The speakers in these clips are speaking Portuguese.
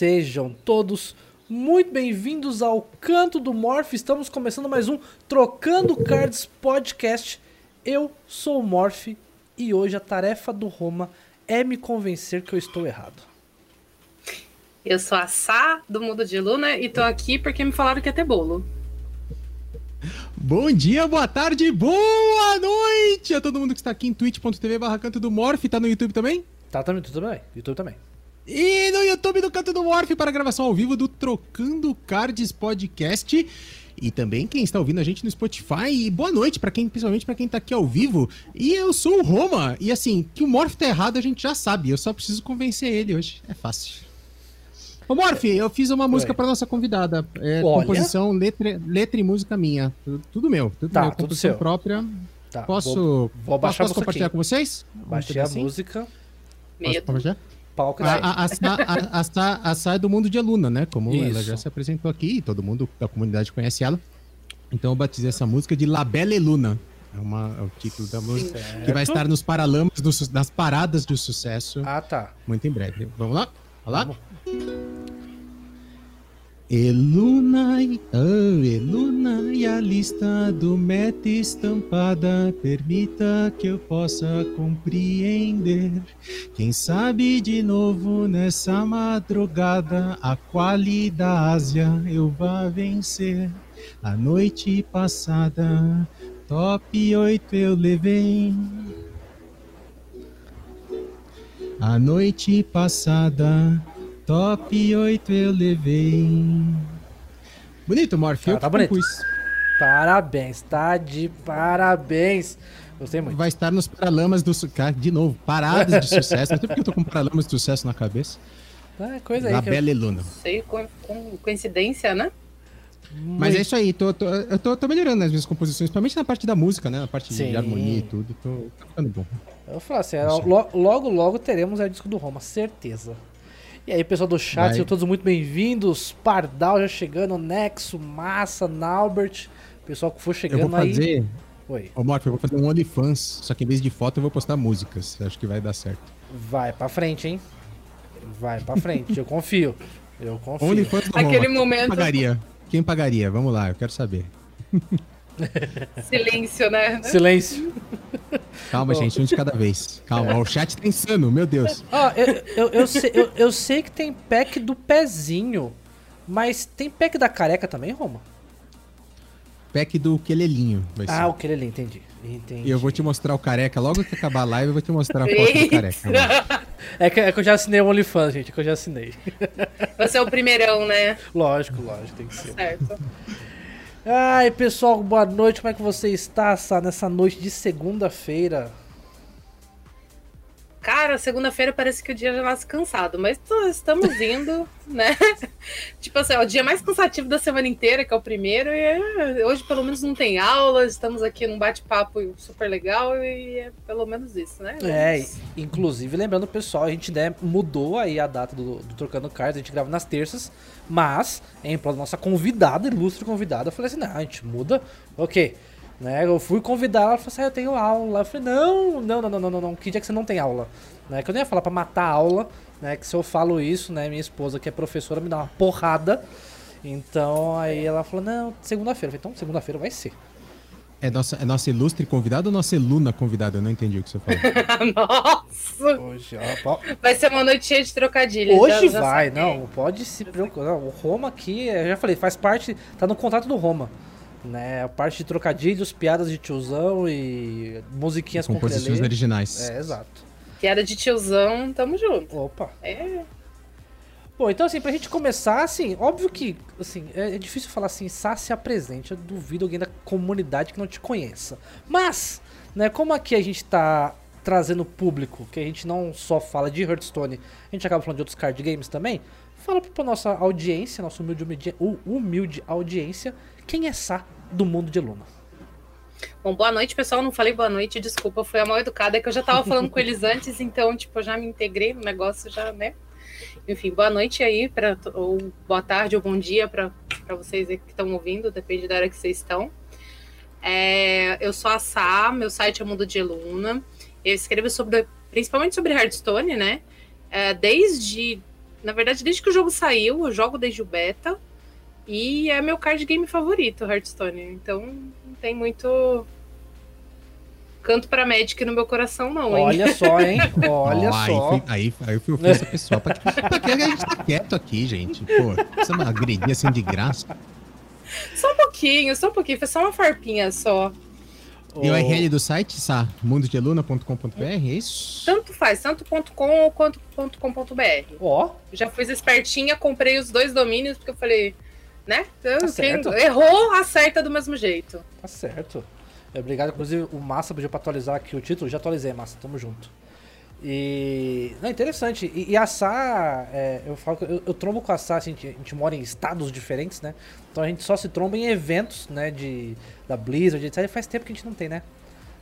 Sejam todos muito bem-vindos ao Canto do Morph. Estamos começando mais um Trocando Cards Podcast. Eu sou o Morph e hoje a tarefa do Roma é me convencer que eu estou errado. Eu sou a Sá, do Mundo de Luna, e tô aqui porque me falaram que ia ter bolo. Bom dia, boa tarde, boa noite a todo mundo que está aqui em twitch.tv barra Canto do Morph. Tá no YouTube também? Tá também, tudo bem. YouTube também. E no YouTube do Canto do Morph para a gravação ao vivo do Trocando Cards Podcast. E também quem está ouvindo a gente no Spotify. E boa noite para quem, principalmente para quem está aqui ao vivo. E eu sou o Roma. E assim, que o Morph tá errado a gente já sabe. Eu só preciso convencer ele hoje. É fácil. Ô Morph, eu fiz uma música para nossa convidada. É, composição, letra, letra e música minha. Tudo, tudo meu. Tudo tá, meu. Tudo composição seu. própria. Tá, posso, vou, vou baixar posso compartilhar aqui. com vocês? Baixei a assim? música. Posso Medo. compartilhar? Palco A, a, a, Sá- a, a, Sá- a Sá é do mundo de Aluna, né? Como ela Isso. já se apresentou aqui, todo mundo da comunidade conhece ela. Então eu batizei essa música de La Belle Luna. É, uma, é o título da música. Que vai estar nos paralamas, do nas paradas do sucesso, Ah, tá. muito em breve. Vamos lá? Vamos lá? Vamos. E luna, e- oh, e luna e a lista do meta estampada permita que eu possa compreender. Quem sabe de novo nessa madrugada a quali da Ásia eu vá vencer. A noite passada, top 8 eu levei. A noite passada, top 8 eu levei. Bonito, Morph. Ah, eu tá bonito. compus. Parabéns, tá de parabéns. Gostei muito. Vai estar nos Paralamas do Sucesso. De novo, paradas de sucesso. Até porque eu tô com Paralamas de sucesso na cabeça. Ah, coisa aí. La que eu- Belle Luna. Sei, com, com coincidência, né? Mas é isso aí, tô, tô- eu tô, tô melhorando nas minhas composições, principalmente na parte da música, né? Na parte Sim. de harmonia e tudo. Tô, tá ficando bom. Eu vou falar assim, lo- logo, logo teremos o disco do Roma, certeza. E aí, pessoal do chat, Vai. sejam todos muito bem-vindos. Pardal já chegando, Nexo, Massa, Naubert. Pessoal que for Eu chegando vou aí. fazer. Oi, Ô, Morph, eu vou fazer um OnlyFans, só que em vez de foto eu vou postar músicas. Acho que vai dar certo. vai pra frente, hein? Vai pra frente, eu confio. Eu confio. OnlyFans do Aquele Roma. momento- Quem pagaria? Quem pagaria? Vamos lá, eu quero saber. Silêncio, né? Silêncio. Calma, gente, um de cada vez. Calma, o chat tá insano, meu Deus. Ó, eu, eu, eu, sei, eu, eu sei que tem pack do pezinho, mas tem pack da careca também, Roma? Pack do Quelelinho vai ser. Ah, o que ele ali, entendi. Entendi. E eu vou te mostrar o careca. Logo que acabar a live, eu vou te mostrar a foto do careca. mano. É que, é que eu já assinei o OnlyFans, gente, é que eu já assinei. Você é o primeirão, né? lógico, lógico, tem que ser. Certo. Ai, pessoal, boa noite. Como é que você está nessa noite de segunda-feira? Cara, segunda-feira parece que o dia já nasce cansado, mas estamos indo, né? tipo assim, é o dia mais cansativo da semana inteira, que é o primeiro, e é- hoje pelo menos não tem aula, estamos aqui num bate-papo super legal e é pelo menos isso, né? É, inclusive, lembrando, pessoal, a gente né, mudou aí a data do, do Trocando Cards, a gente grava nas terças, mas, em prol da nossa convidada, ilustre convidada, eu falei assim, não, a gente muda, ok. Né, eu fui convidar, ela falou assim, ah, eu tenho aula. Eu falei, não, não, não, não, não, não, não, que dia que você não tem aula? Né, que eu nem ia falar pra matar a aula, né, que se eu falo isso, né, minha esposa, que é professora, me dá uma porrada. Então, aí ela falou, não, segunda-feira. Eu falei, então, segunda-feira vai ser. É nossa, é nossa ilustre convidada ou nossa Luna convidada? Eu não entendi o que você falou. Nossa! Hoje, ó, pô, Vai ser uma noite cheia de trocadilhos. Hoje já- já vai, sabe. não, pode se preocupar. Não, o Roma aqui, eu já falei, faz parte, tá no contrato do Roma. Né, a parte de trocadilhos, piadas de tiozão e musiquinhas com Composições originais. É, exato. Piada de tiozão, tamo junto. Opa. É. Bom, então assim, pra gente começar, assim, óbvio que, assim, é, é difícil falar assim, Sá se apresente, eu duvido alguém da comunidade que não te conheça. Mas, né, como aqui a gente tá trazendo público, que a gente não só fala de Hearthstone, a gente acaba falando de outros card games também, fala pra nossa audiência, nossa humilde, humilde, audiência, quem é Sá do mundo de Luna. Bom, boa noite, pessoal. Não falei boa noite, desculpa, fui a mal educada, é que eu já tava falando com eles antes, então, tipo, eu já me integrei no negócio, já, né? Enfim, boa noite aí, pra, ou boa tarde ou bom dia para vocês que estão ouvindo, depende da hora que vocês estão. É, eu sou a Sá, meu site é Mundo de Luna. Eu escrevo sobre, principalmente sobre Hearthstone, né? É, desde Na verdade, desde que o jogo saiu, eu jogo desde o beta. E é meu card game favorito, Hearthstone. Então não tem muito canto pra Magic no meu coração, não, hein? Olha só, hein? Olha Ó, só. Aí, fui- aí, aí eu fui ofensa pessoal. Pra, pra que a gente tá quieto aqui, gente? Pô, precisa uma agredir assim de graça. Só um pouquinho, só um pouquinho. Foi só uma farpinha só. E o URL do site, Sá? mundodeluna.com.br, é isso? Tanto faz, tanto .com ou quanto .com.br. Ó, Já fui espertinha, comprei os dois domínios, porque eu falei, né? Eu- Tá errou, acerta do mesmo jeito. tá certo. Obrigado, inclusive o Massa pediu pra atualizar aqui o título. Já atualizei, Massa, tamo junto. E. Não, interessante. E, e a Sá, é, eu falo que eu, eu trombo com a Sá, assim, a, gente, a gente mora em estados diferentes, né? Então a gente só se tromba em eventos, né? De, da Blizzard, etc. Faz tempo que a gente não tem, né?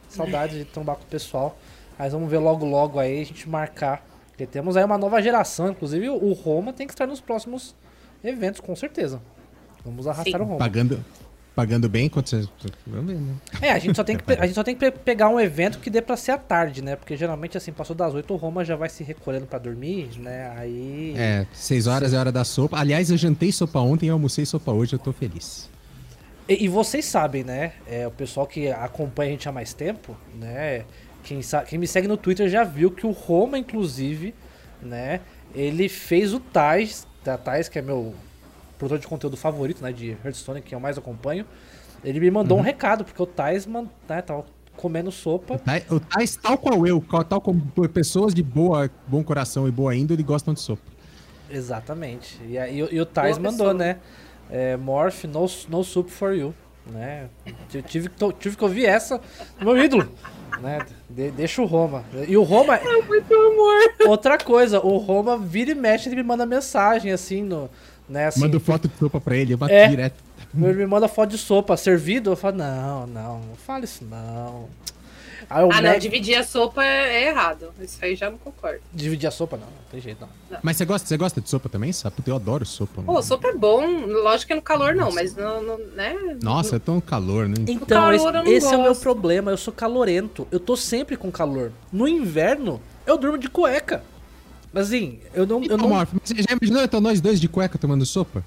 Saudade de trombar com o pessoal. Mas vamos ver logo, logo aí, a gente marcar. Porque temos aí uma nova geração, inclusive o Roma tem que estar nos próximos eventos, com certeza. Vamos arrastar Sim. o Roma. Pagando, pagando bem quanto você. Vamos ver, né? É, a gente só tem que, a gente só tem que pe- pegar um evento que dê pra ser à tarde, né? Porque geralmente, assim, passou das 8, o Roma já vai se recolhendo pra dormir, né? Aí. É, 6 horas é hora da sopa. Aliás, eu jantei sopa ontem e almocei sopa hoje, eu tô feliz. E, e vocês sabem, né? É, o pessoal que acompanha a gente há mais tempo, né? Quem, quem me segue no Twitter já viu que o Roma, inclusive, né? Ele fez o Tais, da Tais, que é meu produtor de conteúdo favorito, né? De Hearthstone, que eu mais acompanho. Ele me mandou um recado, porque o Tais man, né, tava comendo sopa. Tá- O Tais, tal qual eu, tal como pessoas de boa, bom coração e boa índole gostam de sopa. Exatamente. E, aí, o- e o Tais Boa mandou, pessoa. né? É, Morph, no, no soup for you. Né? Eu tive, que to- tive que ouvir essa do meu ídolo. Né? De- deixa o Roma. E o Roma, É muito amor. outra coisa, o Roma vira e mexe, ele me manda mensagem assim no. Né, assim, Mando foto de sopa pra ele, eu bato É. direto. Ele me manda foto de sopa servido. Eu falo, não, não, não fala isso não. Aí Ah, não, dividir a sopa é, é errado. Isso aí já não concordo. dividir a sopa, não, não tem jeito não. Mas você gosta, você gosta de sopa também, sabe? Puta, Eu adoro sopa. Pô, mano. sopa é bom. Lógico que no calor não, mas no, no- né? Nossa, é tão calor, né? Então, calor esse, não esse é o meu problema. Eu sou calorento. Eu tô sempre com calor. No inverno, eu durmo de cueca. Assim, eu não. Eu Então, não... Morph, mas você já imaginou então nós dois de cueca tomando sopa?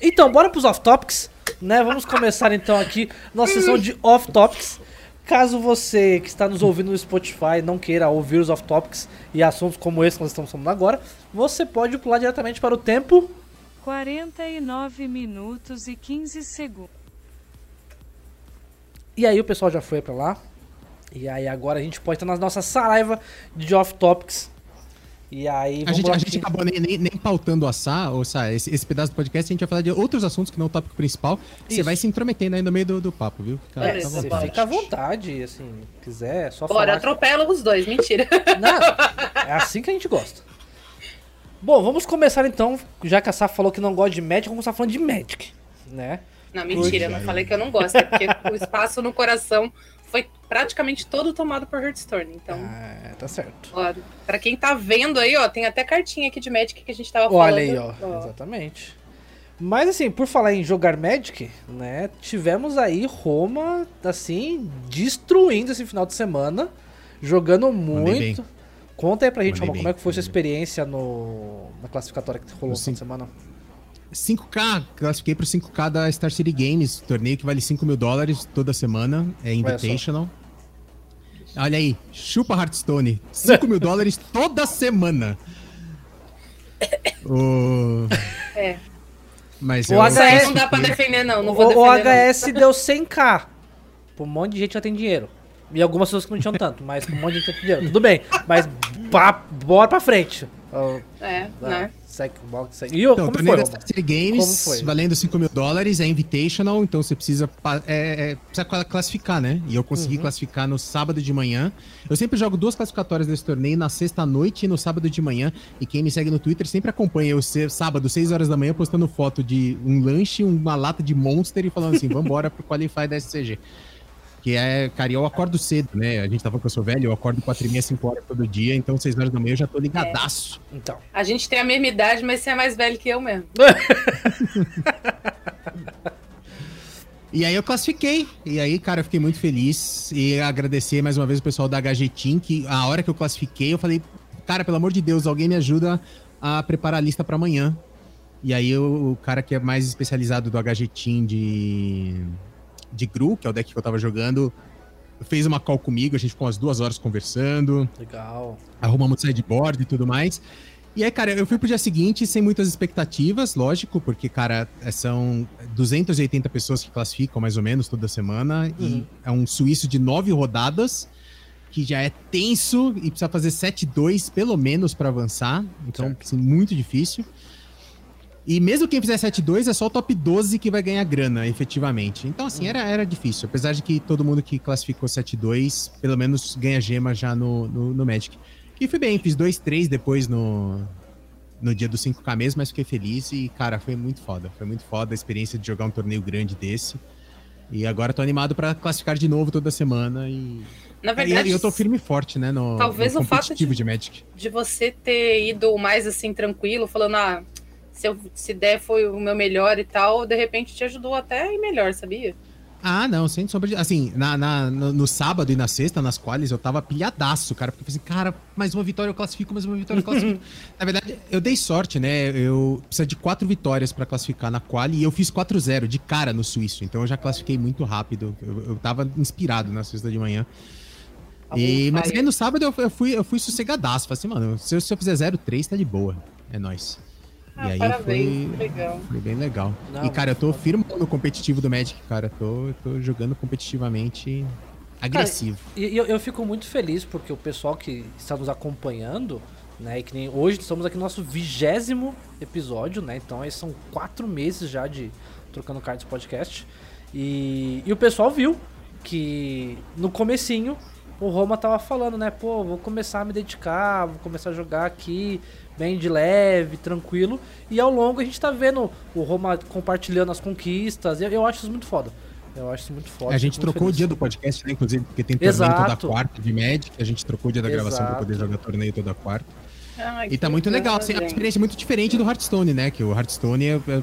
Então, bora pros off-topics, né? Vamos começar então aqui nossa sessão de off-topics. Caso você que está nos ouvindo no Spotify não queira ouvir os off-topics e assuntos como esse que nós estamos falando agora, você pode pular diretamente para o tempo 49 minutos e 15 segundos. E aí o pessoal já foi pra lá. E aí agora a gente pode estar na nossa saraiva de off-topics. E aí A gente, a gente acabou nem, nem, nem pautando a Sá, ou Sá, esse, esse pedaço do podcast, a gente vai falar de outros assuntos que não é o tópico principal. Você vai se intrometendo aí no meio do, do papo, viu? Fica, É, à você vontade. fica à vontade, assim, quiser, é só Bora, falar. atropela os dois. Mentira. Não, é assim que a gente gosta. Bom, vamos começar então, já que a Sá falou que não gosta de Magic, vamos começar falando de Magic, né? Não, mentira. Eu não Poxa. falei que eu não gosto. É porque o espaço no coração foi praticamente todo tomado por Hearthstone. Então, Ah, tá certo. ó, pra quem tá vendo aí, ó, tem até cartinha aqui de Magic que a gente tava Olha falando. aí, ó, exatamente. Mas assim, por falar em jogar Magic, né, tivemos aí Roma, assim, destruindo esse final de semana, jogando muito. Conta aí pra gente, Mandei Roma, bem, como é que foi sua mandei experiência no, na classificatória que rolou no final de semana? 5K, classifiquei pro 5K da Star City Games, torneio que vale 5 mil dólares toda semana, é Invitational. Olha aí, chupa Hearthstone, 5 mil dólares toda semana. O... É. Mas O eu HS não dá pra defender, não. Não O, vou o defender. HS deu 100k. Pra um monte de gente que já tem dinheiro. E algumas pessoas que não tinham tanto, mas pra um monte de gente que tem dinheiro. Tudo bem, mas pá, bora pra frente. É, Ah, né? E Então, como torneio foi? da Games, Como foi? valendo 5 mil dólares, é Invitational, então você precisa, pa- é, é, precisa cla- classificar, né? E eu consegui Uhum. classificar no sábado de manhã. Eu sempre jogo duas classificatórias desse torneio, na sexta à noite e no sábado de manhã. E quem me segue no Twitter sempre acompanha eu sábado, 6 horas da manhã, postando foto de um lanche, uma lata de Monster e falando assim, vambora pro Qualify da SCG. Que é, cara, eu acordo cedo, né? A gente tava que eu sou velho, eu acordo 4 e meia, 5 horas todo dia, então 6 horas da manhã eu já tô ligadaço. Então. A gente tem a mesma idade, mas você é mais velho que eu mesmo. E aí eu classifiquei. E aí, cara, eu fiquei muito feliz. E agradecer mais uma vez o pessoal da HG Team, que a hora que eu classifiquei, eu falei, cara, pelo amor de Deus, alguém me ajuda a preparar a lista para amanhã. E aí o, o, cara que é mais especializado do HG Team de, de Gru, que é o deck que eu tava jogando, fez uma call comigo, a gente ficou umas duas horas conversando. Legal. Arrumamos sideboard e tudo mais. E aí, cara, eu fui pro dia seguinte sem muitas expectativas, lógico, porque, cara, é, são 280 pessoas que classificam mais ou menos toda semana. Uhum. E é um suíço de nove rodadas, que já é tenso e precisa fazer 7-2 pelo menos para avançar. Então, assim, muito difícil. E mesmo quem fizer 7-2 é só o top 12 que vai ganhar grana, efetivamente. Então, assim, era, era difícil. Apesar de que todo mundo que classificou 7-2, pelo menos ganha gema já no, no, no Magic. E fui bem, fiz 2-3 depois no, no dia do 5K mesmo, mas fiquei feliz e, cara, foi muito foda. Foi muito foda a experiência de jogar um torneio grande desse. E agora tô animado para classificar de novo toda semana e. Na verdade, e eu tô firme e forte, né? No, talvez no o fato de, de, Magic. de você ter ido mais assim tranquilo, falando, ah, se, eu, se der foi o meu melhor e tal, de repente te ajudou até a ir melhor, sabia? Ah, não, sem sombra de. Assim, na, na, no, no, sábado e na sexta, nas quales, eu tava pilhadaço, cara. Porque eu falei assim, cara, mais uma vitória eu classifico, mais uma vitória eu classifico. na verdade, eu dei sorte, né? Eu precisa de quatro vitórias para classificar na quali e eu fiz 4-0 de cara no suíço. Então eu já classifiquei muito rápido. Eu, eu tava inspirado na sexta de manhã. E, mas aí no sábado eu, eu, fui, eu fui sossegadaço. Falei assim, mano, se eu, se eu fizer 0-3, tá de boa. É nóis. Ah, e aí parabéns, foi, legal. foi bem legal. Não, e, cara, eu tô firme no competitivo do Magic, cara. Tô, tô jogando competitivamente agressivo. Cara, e eu, eu fico muito feliz porque o pessoal que está nos acompanhando, né? E que nem hoje estamos aqui no nosso vigésimo episódio, né? Então aí são quatro meses já de Trocando Cards Podcast. E, e o pessoal viu que no comecinho o Roma tava falando, né? Pô, vou começar a me dedicar, vou começar a jogar aqui bem de leve, tranquilo. E ao longo a gente tá vendo o Roma compartilhando as conquistas. Eu, eu acho isso muito foda. Eu acho isso muito foda. a gente trocou feliz. o dia do podcast, né? Inclusive, porque tem torneio Exato. toda quarta de Magic. A gente trocou o dia da gravação Exato. pra poder jogar torneio toda quarta. Ai, e tá muito legal. Assim, é uma experiência muito diferente do Hearthstone, né? Que o Hearthstone é, é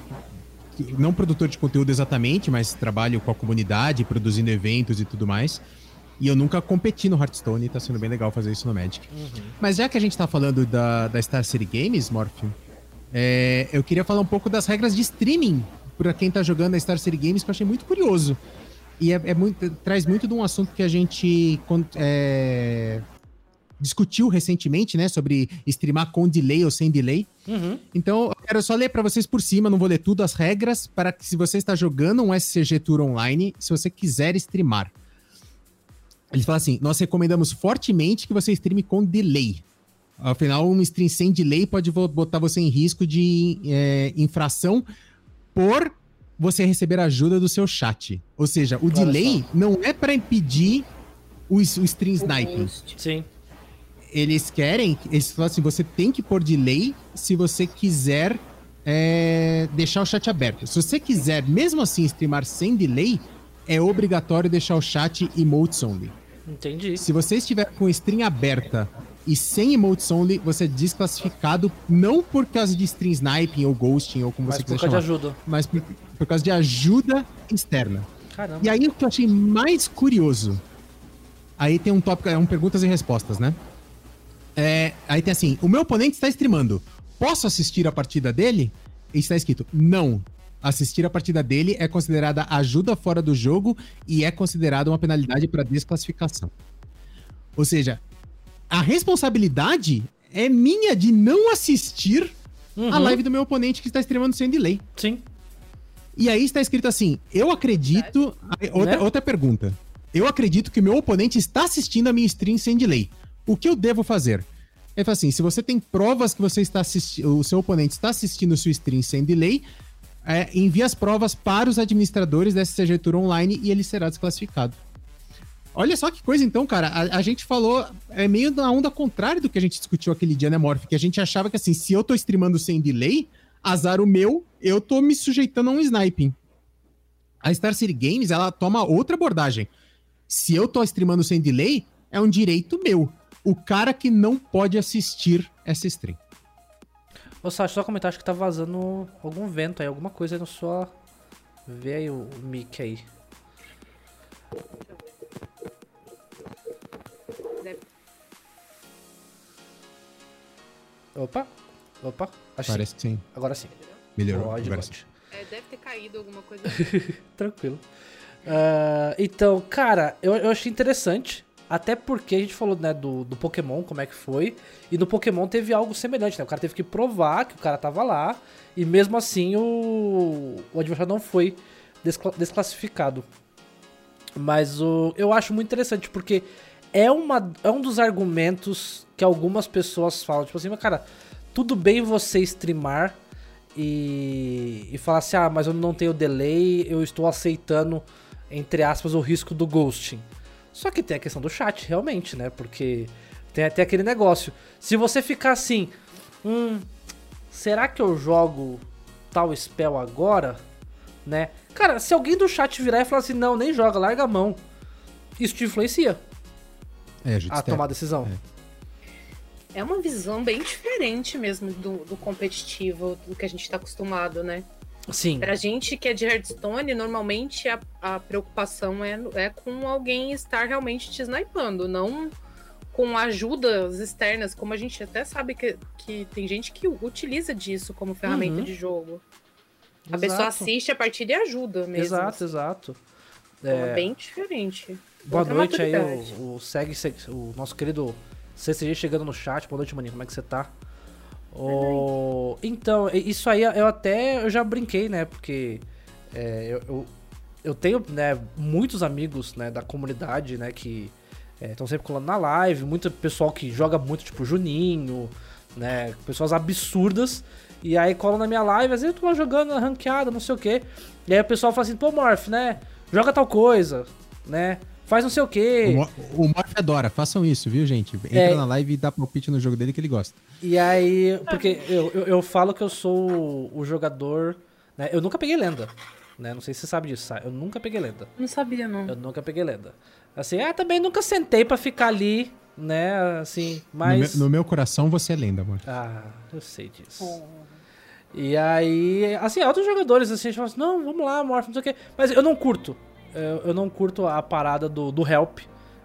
não produtor de conteúdo exatamente, mas trabalho com a comunidade, produzindo eventos e tudo mais. E eu nunca competi no Hearthstone e tá sendo bem legal fazer isso no Magic. Uhum. Mas já que a gente tá falando da, da Star City Games, Morph, é, eu queria falar um pouco das regras de streaming para quem tá jogando a Star City Games, que eu achei muito curioso. E é, é muito, traz muito de um assunto que a gente é, discutiu recentemente, né? Sobre streamar com delay ou sem delay. Uhum. Então, eu quero só ler para vocês por cima, não vou ler tudo, as regras, para que se você está jogando um SCG Tour online, se você quiser streamar. Ele fala assim: nós recomendamos fortemente que você streame com delay. Afinal, um stream sem delay pode botar você em risco de é, infração por você receber ajuda do seu chat. Ou seja, o Olha delay só. não é para impedir o, o stream sniping. Sim. Eles querem, eles falam assim: você tem que pôr delay se você quiser é, deixar o chat aberto. Se você quiser, mesmo assim, streamar sem delay, é obrigatório deixar o chat emotes only. Entendi. Se você estiver com string aberta e sem emotes only, você é desclassificado não por causa de string sniping ou ghosting ou como mas você quiser chamar. Mas por causa de ajuda. Mas por, por causa de ajuda externa. Caramba. E aí o que eu achei mais curioso, aí tem um tópico, é um perguntas e respostas, né? É, aí tem assim, o meu oponente está streamando, posso assistir a partida dele? E está escrito, não, assistir a partida dele é considerada ajuda fora do jogo e é considerada uma penalidade para desclassificação. Ou seja, a responsabilidade é minha de não assistir uhum. a live do meu oponente que está streamando sem delay. Sim. E aí está escrito assim: eu acredito. Outra, né? outra pergunta. Eu acredito que meu oponente está assistindo a minha stream sem delay. O que eu devo fazer? Ele fala assim: se você tem provas que você está assistindo, o seu oponente está assistindo sua stream sem delay, é, envia as provas para os administradores da SCG Tour Online e ele será desclassificado. Olha só que coisa, então, cara. A, a, gente falou é meio na onda contrária do que a gente discutiu aquele dia, né, Morph? Que a gente achava que assim, se eu tô streamando sem delay, azar o meu, eu tô me sujeitando a um sniping. A Star City Games, ela toma outra abordagem. Se eu tô streamando sem delay, é um direito meu. O cara que não pode assistir essa stream. Ô Sasha, só comentar, acho que tá vazando algum vento aí, alguma coisa aí no sua. Vê aí o, o mic aí. Opa! Opa, acho que sim. Parece que sim. Agora sim. Melhorou. Pode, agora. É, deve ter caído alguma coisa. Tranquilo. Ah, então, cara, eu, eu achei interessante. Até porque a gente falou, né, do, do Pokémon, como é que foi. E no Pokémon teve algo semelhante, né? O cara teve que provar que o cara tava lá. E mesmo assim o, o adversário não foi descla- desclassificado. Mas o, eu acho muito interessante, porque é, uma, é um dos argumentos que algumas pessoas falam. Tipo assim, mas cara, tudo bem você streamar e, e falar assim, ah, mas eu não tenho delay, eu estou aceitando, entre aspas, o risco do ghosting. Só que tem a questão do chat, realmente, né? Porque tem até aquele negócio. Se você ficar assim, hum, será que eu jogo tal spell agora? Né? Cara, se alguém do chat virar e falar assim, não, nem joga, larga a mão. Isso te influencia É, a gente a tomar decisão. É uma visão bem diferente mesmo do, do competitivo, do que a gente tá acostumado, né? Sim. Pra gente que é de Hearthstone, normalmente a, a preocupação é, é com alguém estar realmente te snipando, não com ajudas externas, como a gente até sabe que, que tem gente que utiliza disso como ferramenta Uhum. de jogo. A Exato. pessoa assiste a partida e ajuda mesmo. Exato, exato. Então é bem diferente. Boa Outra noite aí, maturidade. o, o segue, segue- o nosso querido CCG chegando no chat. Boa noite, maninho. Como é que você tá? O... Então, isso aí eu até eu já brinquei, né? Porque é, eu, eu, eu tenho né, muitos amigos né, da comunidade, né? Que estão sempre colando na live. Muito pessoal que joga muito, tipo Juninho, né? Pessoas absurdas. E aí colam na minha live, às vezes eu tô jogando ranqueada, não sei o quê. E aí o pessoal fala assim, pô, Morph, né? Joga tal coisa, né? Faz não sei o quê. O, o Morph adora, façam isso, viu, gente? Entra É. na live e dá palpite no jogo dele que ele gosta. E aí, porque eu, eu, eu falo que eu sou o, o jogador. Né? Eu nunca peguei lenda. Né? Não sei se você sabe disso, sabe? Eu nunca peguei lenda. Não sabia, não. Eu nunca peguei lenda. Assim, ah, também nunca sentei pra ficar ali, né? Assim, mas. No, meu, no meu coração, você é lenda, amor. Ah, eu sei disso. Oh. E aí, assim, outros jogadores, assim, a gente fala assim, não, vamos lá, Morph, não sei o quê. Mas eu não curto. Eu, não curto a parada do, do help,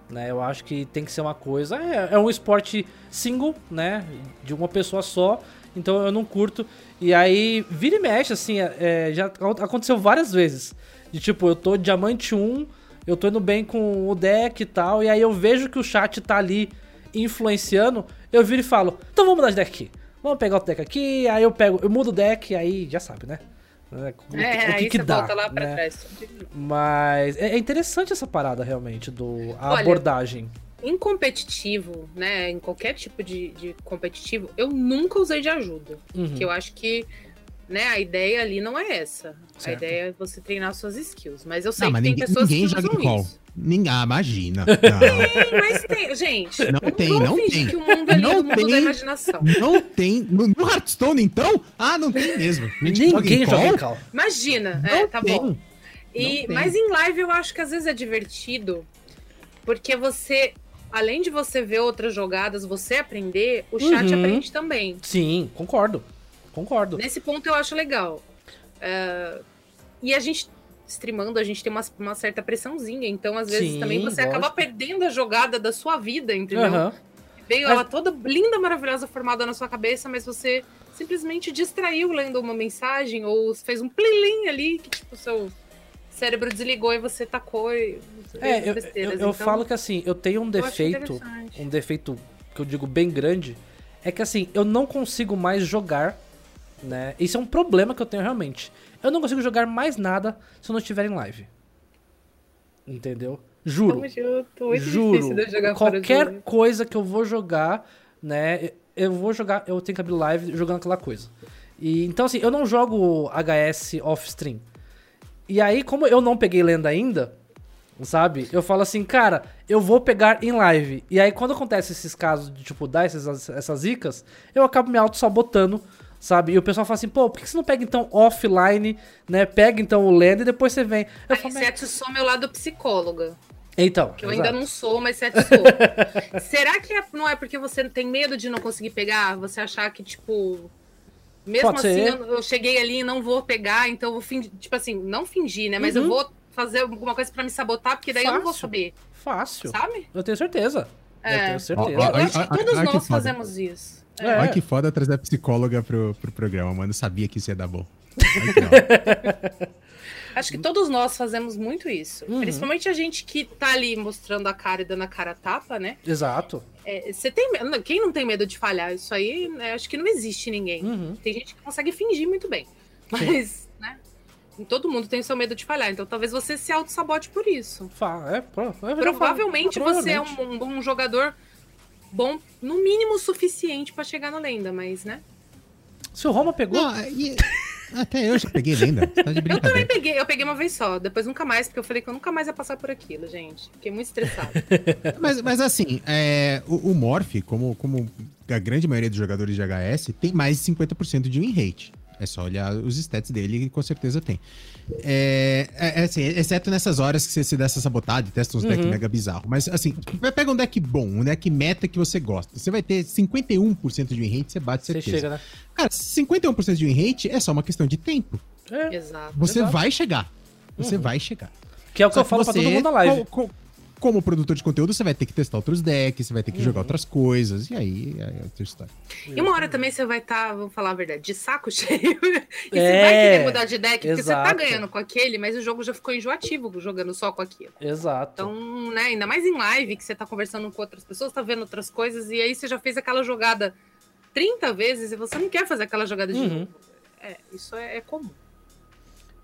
né? Eu acho que tem que ser uma coisa... É, é um esporte single, né? De uma pessoa só. Então eu não curto. E aí, vira e mexe, assim, é, já aconteceu várias vezes. De tipo, eu tô diamante 1, eu tô indo bem com o deck e tal, e aí eu vejo que o chat tá ali influenciando, eu viro e falo, então vamos mudar de deck aqui. Vamos pegar o deck aqui, aí eu pego, eu mudo o deck, aí já sabe, né? É, O, É, o que, aí que você dá, volta lá pra né? trás. Mas é é interessante essa parada realmente, do a Olha, abordagem. Em competitivo, né? Em qualquer tipo de, de competitivo, eu nunca usei de ajuda. Uhum. Porque eu acho que né, a ideia ali não é essa. A Certo. ideia é você treinar suas skills. Mas eu sei Não, que tem ninguém, pessoas ninguém que joga usam isso. Ninguém, ah, imagina. Tem, mas tem. Gente, Não tem, não tem. que o mundo ali é Não mundo tem. da imaginação. Não, tem. No, no Hearthstone, então? Ah, não tem mesmo. Ninguém joga em call? cal. Imagina, Não é, tá tem. bom. E, mas em live eu acho que às vezes é divertido, porque você, além de você ver outras jogadas, você aprender, o chat Uhum. aprende também. Sim, concordo. Concordo. Nesse ponto eu acho legal. É, e a gente, streamando, a gente tem uma, uma certa pressãozinha, então às vezes Sim, também você acaba lógico. perdendo a jogada da sua vida, entendeu? Aham. Veio Mas- ela toda linda, maravilhosa, formada na sua cabeça, mas você simplesmente distraiu lendo uma mensagem ou fez um plilim ali que, tipo, seu cérebro desligou e você tacou e É, eu, eu, eu Então, falo que assim, eu tenho um defeito, um defeito que eu digo bem grande, é que assim, eu não consigo mais jogar, né? Isso é um problema que eu tenho realmente. Eu não consigo jogar mais nada se eu não estiver em live. Entendeu? Juro. Tamo junto, muito Juro. difícil de jogar Qualquer coisa que eu vou jogar, né? Eu vou jogar, eu tenho que abrir live jogando aquela coisa. E então assim, eu não jogo HS off stream. E aí, como eu não peguei lenda ainda, sabe? Eu falo assim, cara, eu vou pegar em live. E aí, quando acontece esses casos de, tipo, dar essas, essas zicas, eu acabo me auto-sabotando, sabe? E o pessoal fala assim, pô, por que você não pega então offline, né? Pega então o lenda e depois você vem. Eu Aí falo, você atiçou meu lado psicóloga. então, Que eu exato. ainda não sou, mas você atiçou. Será que é- não é porque você tem medo de não conseguir pegar? Você achar que, tipo. Mesmo Pode assim, eu, eu cheguei ali e não vou pegar, então eu vou fingir. Tipo assim, não fingir, né? Mas Uhum. eu vou fazer alguma coisa pra me sabotar, porque daí eu não vou Fácil. saber. Fácil. Sabe? Eu tenho certeza. Eu É. tenho Eu, certeza. Ó, ó, eu acho que todos nós fazemos isso. É. Olha que foda trazer a psicóloga pro, pro programa, mano. Eu sabia que isso ia dar bom. Que. Acho que todos nós fazemos muito isso. Uhum. Principalmente a gente que tá ali mostrando a cara e dando a cara a tapa, né? Exato. É, Você tem medo? Quem não tem medo de falhar? Isso aí, né, acho que não existe ninguém. Uhum. Tem gente que consegue fingir muito bem. Mas, né? Todo mundo tem o seu medo de falhar. Então talvez você se auto-sabote por isso. É, pro- é, Provavelmente você é provavelmente. um, bom- um jogador bom, no mínimo suficiente pra chegar na lenda, mas, né? Se o Roma pegou. Não, e- até eu já peguei lenda. Tá de Eu também peguei, eu peguei uma vez só, depois nunca mais, porque eu falei que eu nunca mais ia passar por aquilo, gente. Fiquei muito estressada. Mas, mas assim, é, o, o Morph, como, como a grande maioria dos jogadores de HS, tem mais de 50% de win rate. É só olhar os stats dele e com certeza tem. É, é, é assim, exceto nessas horas que você se dá essa sabotada e testa uns decks Uhum. mega bizarro. Mas assim, pega um deck bom, um deck meta que você gosta. Você vai ter 51% de win rate, você bate Você certeza. chega, né? Cara, 51% de win rate é só uma questão de tempo. É. Exato. Você Exato. vai chegar. Você Uhum. vai chegar. Que é o que Só eu falo pra você, todo mundo na live. Como produtor de conteúdo, você vai ter que testar outros decks, você vai ter que Uhum. jogar outras coisas, e aí é outra história. E uma hora também você vai estar, vamos falar a verdade, de saco cheio. e você É, vai querer mudar de deck, porque você tá ganhando com aquele, mas o jogo já ficou enjoativo jogando só com aquilo. Exato. Então, né, ainda mais em live, que você tá conversando com outras pessoas, tá vendo outras coisas, e aí você já fez aquela jogada 30 vezes e você não quer fazer aquela jogada de Uhum. novo. É, isso é, é comum.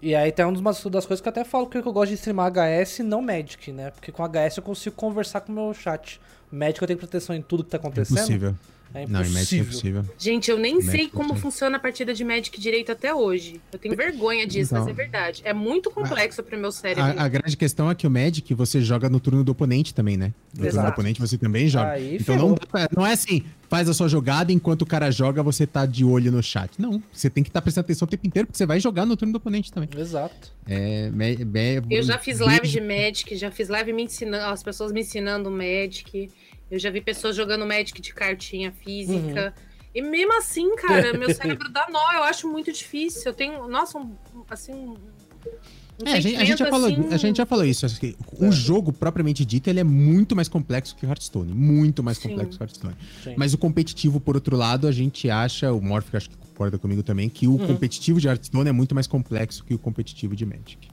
E aí tem uma das das coisas que eu até falo que eu gosto de streamar HS e não Magic, né? Porque com HS eu consigo conversar com o meu chat. Magic eu tenho proteção em tudo que tá acontecendo. Impossível. É Não, em Magic é impossível. impossível. Gente, eu nem Magic sei não como sei. funciona a partida de Magic direito até hoje. Eu tenho vergonha disso, Então. mas é verdade. É muito complexo pro meu cérebro. A, a grande questão é que o Magic você joga no turno do oponente também, né? No turno do Exato. oponente você também joga. Aí então não, não é assim, faz a sua jogada enquanto o cara joga, você tá de olho no chat. Não, você tem que estar prestando atenção o tempo inteiro, porque você vai jogar no turno do oponente também. Exato. É, me- me- Eu já fiz live de Magic, já fiz live me ensinando, as pessoas me ensinando Magic. Eu já vi pessoas jogando Magic de cartinha física. Uhum. E mesmo assim, cara, meu cérebro dá nó, eu acho muito difícil. Eu tenho, nossa, um, assim, um, É, a, gente, a gente já falou, assim, a gente já falou isso. acho que O É. jogo, propriamente dito, ele é muito mais complexo que Hearthstone. Muito mais Sim. complexo que Hearthstone. Sim. Mas o competitivo, por outro lado, a gente acha, o Morph acho que concorda comigo também, que o Uhum. competitivo de Hearthstone é muito mais complexo que o competitivo de Magic.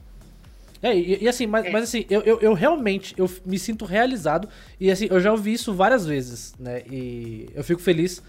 É, e, e assim, mas, É. mas assim, eu, eu, eu realmente eu me sinto realizado. E assim, eu já ouvi isso várias vezes, né? E eu fico feliz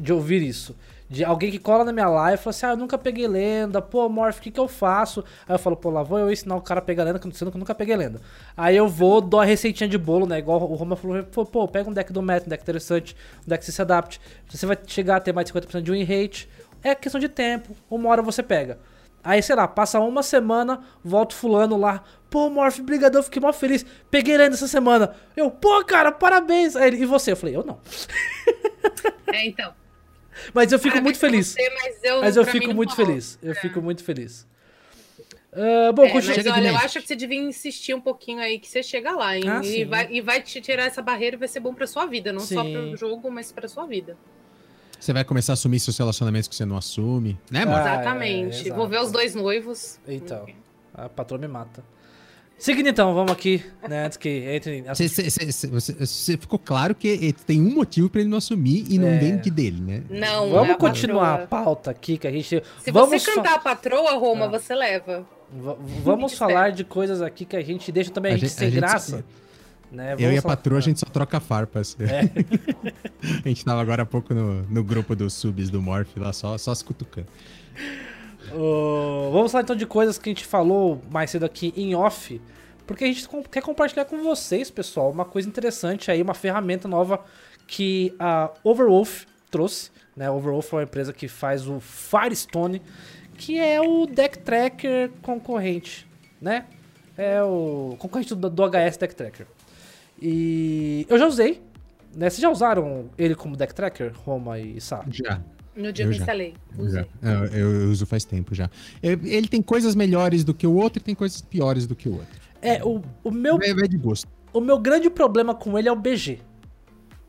de ouvir isso. De alguém que cola na minha live e fala assim: Ah, eu nunca peguei lenda, pô, Morph, o que, que eu faço? Aí eu falo, pô, lá vou eu ensinar o cara a pegar lenda, que eu nunca peguei lenda. Aí eu vou, dou a receitinha de bolo, né? Igual o Roma falou, pô, pega um deck do meta, um deck interessante, um deck que se adapte. Você vai chegar a ter mais de 50% de win rate. É questão de tempo, uma hora você pega. Aí, sei lá, passa uma semana, volta fulano lá. Pô, Morph, brigadão, fiquei mó feliz. Peguei lenda essa semana. Eu, pô, cara, parabéns. Aí ele, e você? Eu falei, eu não. É, então. Mas eu fico Parabéns muito feliz. você, mas eu, Mas fico muito feliz. Eu fico muito feliz. Ah, bom, É, continua. mas olha, eu acho que você devia insistir um pouquinho aí que você chega lá, hein? Ah, e, sim. vai, e vai te tirar essa barreira e vai ser bom pra sua vida, não só Sim. pro jogo, mas pra sua vida. Você vai começar a assumir seus relacionamentos que você não assume, né, mano? Ah, Exatamente. é, Vou ver os dois noivos. Então. A patroa me mata. Seguindo então, vamos aqui, né? Antes que entre. Cê- cê- cê- cê- você- cê ficou claro que tem um motivo pra ele não assumir e não É. vem de dele, né? Não, é Vamos a continuar a patroa. pauta aqui, que a gente. Se vamos você fa- cantar a patroa, Roma, Ah. você leva. va- Vamos falar de coisas aqui que a gente deixa também a A gente gente- sem a gente- graça. Né? Eu e a patroa, a gente só troca farpas. É. a gente tava agora há pouco no, no grupo dos subs do Morph lá, só, só se cutucando. Vamos falar então de coisas que a gente falou mais cedo aqui em off. Porque a gente quer compartilhar com vocês, pessoal, uma coisa interessante aí, uma ferramenta nova que a Overwolf trouxe. Né? A Overwolf é uma empresa que faz o Firestone, que é o deck tracker concorrente, né? É o concorrente do, do HS Deck Tracker. E eu já usei, né? Vocês já usaram ele como deck tracker, Roma e Sá? Já. No dia Eu que eu já. instalei. já. Usei. Eu, eu uso faz tempo já. Eu- Ele tem coisas melhores do que o outro e tem coisas piores do que o outro. É, o, o meu Vai, vai de gosto. O meu grande problema com ele é o BG.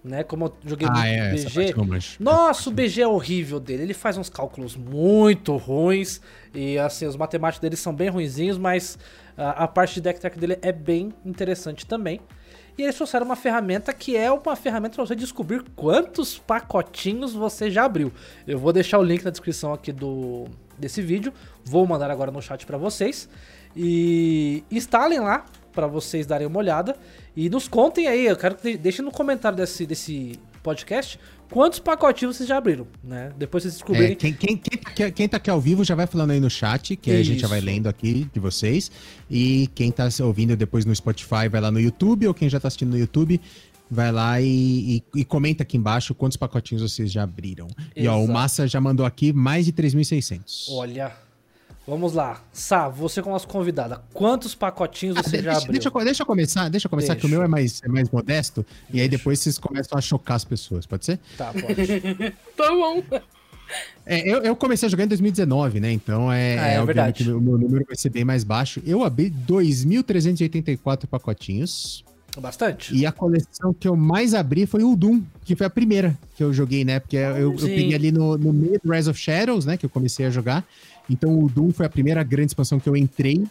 Né? Como eu joguei Ah, é, BG. eu. Nossa, o BG é horrível dele. Ele faz uns cálculos muito ruins. E assim, os matemáticos dele são bem ruinzinhos, mas a, a parte de deck track dele é bem interessante também. E eles trouxeram uma ferramenta que é uma ferramenta para você descobrir quantos pacotinhos você já abriu. Eu vou deixar o link na descrição aqui do desse vídeo, vou mandar agora no chat para vocês. E instalem lá para vocês darem uma olhada. E nos contem aí, eu quero que deixem no comentário desse, desse podcast quantos pacotinhos vocês já abriram, né? Depois vocês descobrirem. É, quem, quem, quem, tá aqui, quem tá aqui ao vivo já vai falando aí no chat, que a gente já vai lendo aqui de vocês. E quem tá ouvindo depois no Spotify vai lá no YouTube, ou quem já tá assistindo no YouTube, vai lá e, e- e comenta aqui embaixo quantos pacotinhos vocês já abriram. E ó, o Exato. Massa já mandou aqui mais de 3.600. Olha, vamos lá. Sá, você como nossa convidada, quantos pacotinhos Ah, você já deixa, abriu? deixa, eu- deixa eu começar, deixa eu começar, que o Deixa. meu é mais, é mais modesto, e aí Deixa. depois vocês começam a chocar as pessoas, pode ser? Tá, pode. Tá bom. É, eu, eu comecei a jogar em 2019, né? Então é, Ah, é é obviamente verdade. o meu número vai ser bem mais baixo. Eu abri 2.384 pacotinhos. Bastante. E a coleção que eu mais abri foi o Doom, que foi a primeira que eu joguei, né? Porque eu, eu peguei ali no, no meio do Rise of Shadows, né? Que eu comecei a jogar. Então o Doom foi a primeira grande expansão que eu entrei.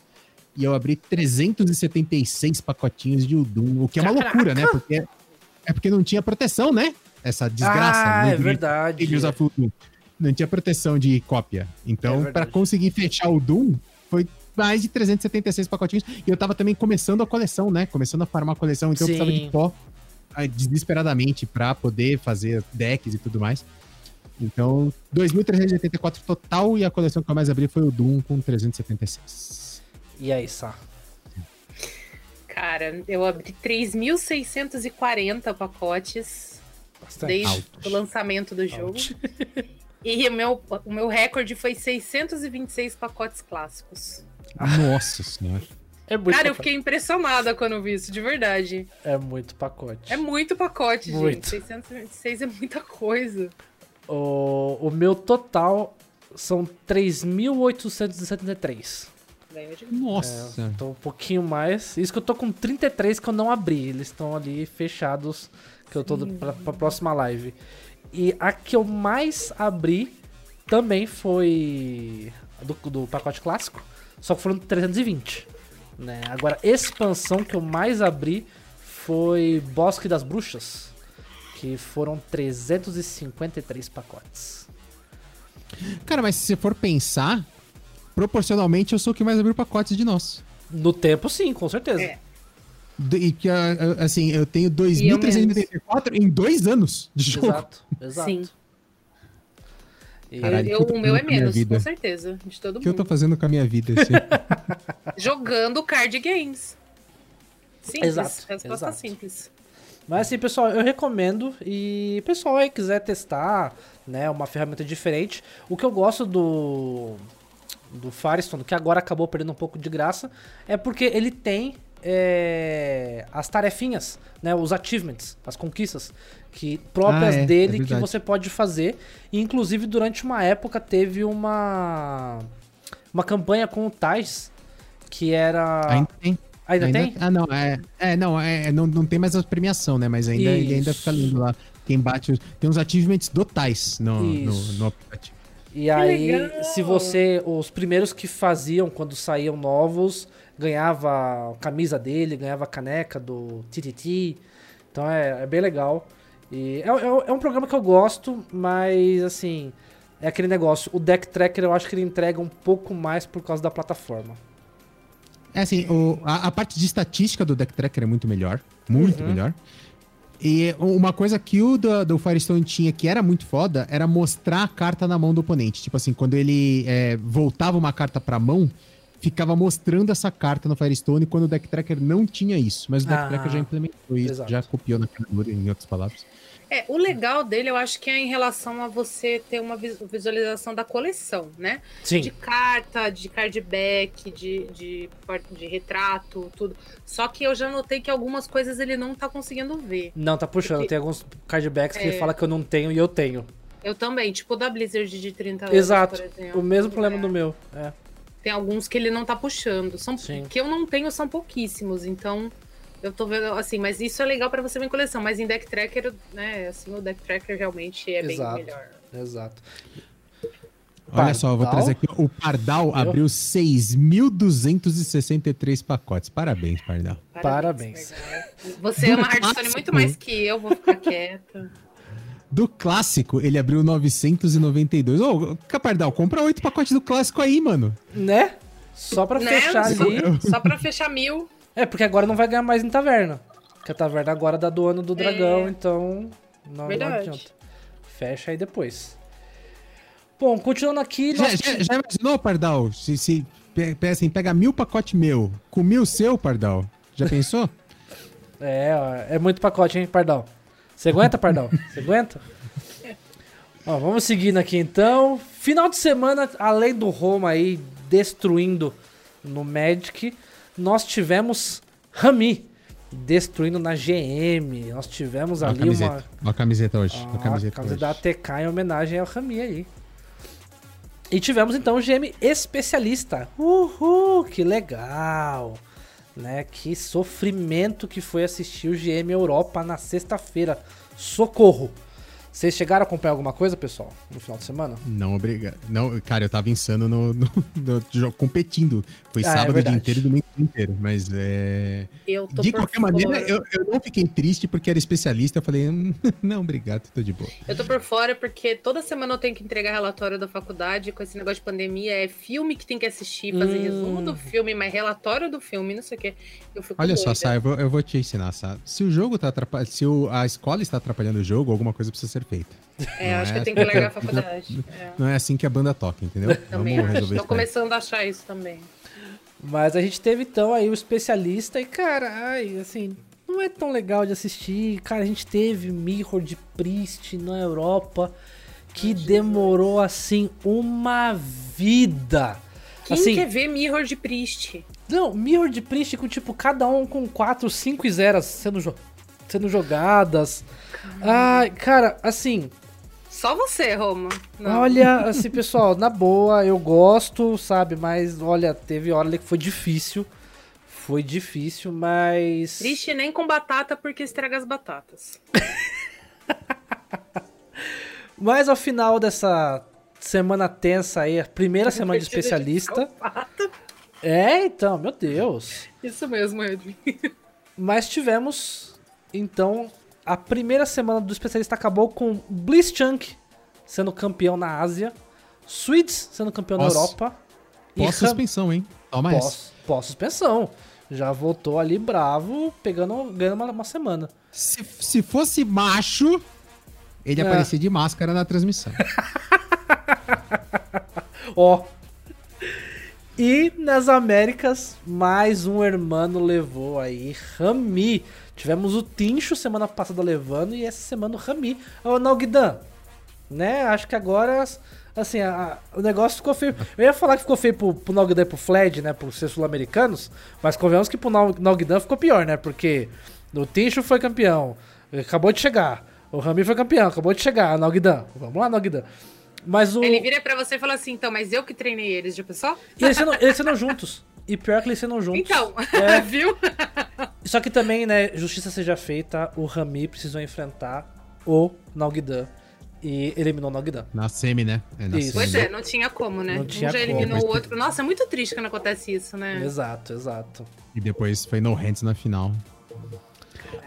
E eu abri 376 pacotinhos de Doom, o que é uma Caraca! loucura, né? Porque é porque não tinha proteção, né? Essa desgraça. ah, no é verdade. Heroes of Doom. Não tinha proteção de cópia. É Então, verdade. pra conseguir fechar o Doom, foi mais de 376 pacotinhos. E eu tava também começando a coleção, né? Começando a farmar a coleção, então eu precisava Sim. de pó ah, desesperadamente pra poder fazer decks e tudo mais. Então, 2.384 total e a coleção que eu mais abri foi o Doom com 376. E aí, Sá? Cara, eu abri 3.640 pacotes Bastante. desde Altos. o lançamento do jogo. Out. E o meu, o meu recorde foi 626 pacotes clássicos. Nossa senhora. É muito Cara, eu pacote. fiquei impressionada quando eu vi isso, de verdade. É muito pacote. É muito pacote, Muito. gente. 626 é muita coisa. O, o meu total são 3.873. Ganhou de Nossa. Tô um pouquinho mais. Isso que eu tô com 33 que eu não abri. Eles estão ali fechados. Que eu tô pra, pra próxima live. E a que eu mais abri também foi do, do pacote clássico. Só que foram 320. Né? Agora, expansão que eu mais abri foi Bosque das Bruxas. Que foram 353 pacotes. Cara, mas se você for pensar, proporcionalmente eu sou o que mais abriu pacotes de nós. No tempo, sim, com certeza. É. E que, ah, ah, assim, eu tenho 2.384 em dois anos de jogo. Exato, exato. Sim. Caralho. Eu- eu o meu é menos, com certeza. De todo O que eu tô mundo. fazendo com a minha vida? assim? Jogando card games. Simples. Exato, Resposta exato. simples. Mas assim, pessoal, eu recomendo e pessoal aí quiser testar, né, uma ferramenta diferente. O que eu gosto do do Firestone, que agora acabou perdendo um pouco de graça, é porque ele tem é, as tarefinhas, né, os achievements, as conquistas que próprias Ah, é, é dele que verdade. você pode fazer. E, inclusive durante uma época teve uma uma campanha com o Tais que era Ainda tem. Ainda, tem? Ah, não, é. É, não, é, não, não tem mais a premiação, né? Mas ainda, ele ainda fica lindo lá. Quem bate. os- Tem uns achievements do Tais no, no, no aplicativo. E aí, se você. Os primeiros que faziam quando saíam novos, ganhava a camisa dele, ganhava a caneca do TTT. Então é, é bem legal. E é, é- é um programa que eu gosto, mas assim. É aquele negócio. O Deck Tracker eu acho que ele entrega um pouco mais por causa da plataforma. É assim, o- a, a parte de estatística do Deck Tracker é muito melhor. Muito Uhum. melhor. E uma coisa que o do, do Firestone tinha que era muito foda era mostrar a carta na mão do oponente. Tipo assim, quando ele é, voltava uma carta pra mão, ficava mostrando essa carta no Firestone quando o Deck Tracker não tinha isso. Mas o Deck Ah, Tracker já implementou isso, exato. já copiou na criadora, em outras palavras. É, o legal dele eu acho que é em relação a você ter uma vis- visualização da coleção, né? Sim. De carta, de cardback, de, de, de retrato, tudo. Só que eu já notei que algumas coisas ele não tá conseguindo ver. Não, tá puxando. Porque- Tem alguns cardbacks que É. ele fala que eu não tenho e eu tenho. Eu também, tipo o da Blizzard de 30 anos, Exato. por exemplo. O mesmo problema É. do meu. É. Tem alguns que ele não tá puxando. São Sim. que eu não tenho são pouquíssimos, então eu tô vendo assim, mas isso é legal pra você ver em coleção, mas em deck tracker, né, assim, o deck tracker realmente é Exato. bem melhor. Exato. Olha só, eu vou Pardal? trazer aqui. O Pardal abriu 6.263 pacotes. Parabéns, Pardal. Parabéns. Pardal. Você ama Hearthstone clássico. muito mais que eu, vou ficar quieta. Do clássico, ele abriu 992. Ô, Pardal, compra oito pacotes do clássico aí, mano. Né? Só pra Né? fechar ali. Só pra fechar mil. É, porque agora não vai ganhar mais em taverna. Porque a taverna agora dá do ano do dragão, então não, não adianta. Fecha aí depois. Bom, continuando aqui. Já, nós já, já imaginou, Pardal? Se, se assim, pega mil pacotes meu, com mil seu, Pardal. Já pensou? É, é muito pacote, hein, Pardal? Você aguenta, Pardal? Você aguenta? Ó, vamos seguindo aqui então. Final de semana, além do Roma aí destruindo no Magic, nós tivemos Rami destruindo na GM. Nós tivemos ali camiseta. uma. Ó a camiseta hoje. Ah, a camiseta camiseta da hoje. ATK em homenagem ao Rami aí. E tivemos então o GM especialista. Uhul, que legal. Né? Que sofrimento que foi assistir o GM Europa na sexta-feira. Socorro. Vocês chegaram a acompanhar alguma coisa, pessoal, no final de semana? Não, obrigado. Não, cara, eu tava insano no, no, no jogo, competindo. Foi Ah, é sábado o dia inteiro e domingo inteiro. Mas é. Eu tô De qualquer maneira, fora. eu, eu não fiquei triste porque era especialista. Eu falei, "Hum, não, obrigado, tô de boa. Eu tô por fora porque toda semana eu tenho que entregar relatório da faculdade com esse negócio de pandemia. É filme que tem que assistir, fazer Hum. resumo do filme, mas relatório do filme, não sei o quê. Eu fico Olha só, doida. Sá, eu vou, eu vou te ensinar, Sá. Se o jogo tá atrapalhando. Se o- a escola está atrapalhando o jogo, alguma coisa precisa ser feita. É, acho Não que é? eu tenho que largar a faculdade. É, Não é assim que a banda toca, entendeu? também Vamos acho. daí. começando a achar isso também. Mas a gente teve então aí o especialista e, cara, ai, assim, não é tão legal de assistir. Cara, a gente teve Mirror de Priest na Europa que demorou assim uma vida. Quem assim, quer ver Mirror de Priest? não, Mirror de Priest com tipo cada um com 4, 5 e zeras sendo, jo- sendo jogadas. Ai, cara, assim, Só você, Roma. Não. Olha, assim, pessoal, na boa, eu gosto, sabe? Mas, olha, teve hora ali que foi difícil. Foi difícil, mas. Triste nem com batata porque estraga as batatas. Mas ao final dessa semana tensa aí, a primeira semana de especialista. É, então, meu Deus. Isso mesmo, Edwin. Mas tivemos, então, a primeira semana do especialista acabou com Blitzchunk sendo campeão na Ásia, Sweets sendo campeão Pós- na Europa. e Pós Ram- suspensão, hein? Toma. Pós, pós suspensão. Já voltou ali bravo, pegando, ganhando uma, uma semana. Se, se fosse macho, ele É. aparecia de máscara na transmissão. Ó. E nas Américas, mais um hermano levou aí Rami. Tivemos o Tincho semana passada levando e essa semana o Rami. Ô, Nalguidan, né? Acho que agora, assim, a- a- o negócio ficou feio. Eu ia falar que ficou feio pro, pro Nalguidan e pro Fled, né? Por ser sul-americanos, mas convenhamos que pro Nal- Nalguidan ficou pior, né? Porque o Tincho foi campeão, acabou de chegar. O Rami foi campeão, acabou de chegar. Nalguidan, vamos lá, Nalguidan. Mas o. Ele vira pra você e fala assim, então, mas eu que treinei eles, já pensou? E eles sendo, eles sendo juntos. E pior que eles sendo juntos. Então, É. viu? Só que também, né, justiça seja feita, o Rami precisou enfrentar o Nalguidan. E eliminou o Nalguidan. Na semi, né? É na Isso. semi. Pois é, não tinha como, né? Não um tinha já como. eliminou o outro. Nossa, é muito triste quando acontece isso, né? Exato, exato. E depois foi no hands na final.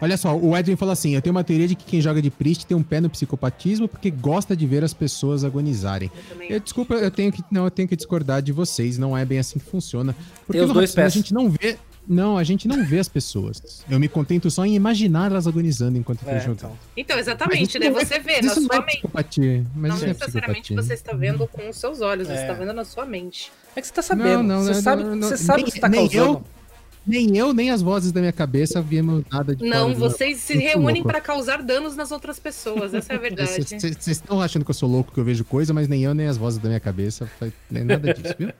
Olha só, o Edwin falou assim: eu tenho uma teoria de que quem joga de Priest tem um pé no psicopatismo porque gosta de ver as pessoas agonizarem. Eu Eu, desculpa, eu tenho que não, eu tenho que discordar de vocês. Não é bem assim que funciona. Porque Tem os dois pés. A gente não vê. Não, a gente não vê as pessoas. Eu me contento só em imaginar elas agonizando enquanto eu É, tô jogando. então. Então, exatamente, daí não é- você vê isso na sua é mente. psicopatia. Mas Não é necessariamente você está vendo com os seus olhos, você É. está vendo na sua mente. É que você tá sabendo. Não, não, você não, sabe, não, não, você sabe o nem- que você tá nem causando. eu- Nem eu, nem as vozes da minha cabeça vimos nada de Não, vocês se reúnem para causar danos nas outras pessoas, essa é a verdade. Vocês estão achando que eu sou louco, que eu vejo coisa, mas nem eu, nem as vozes da minha cabeça, nem nada disso, viu?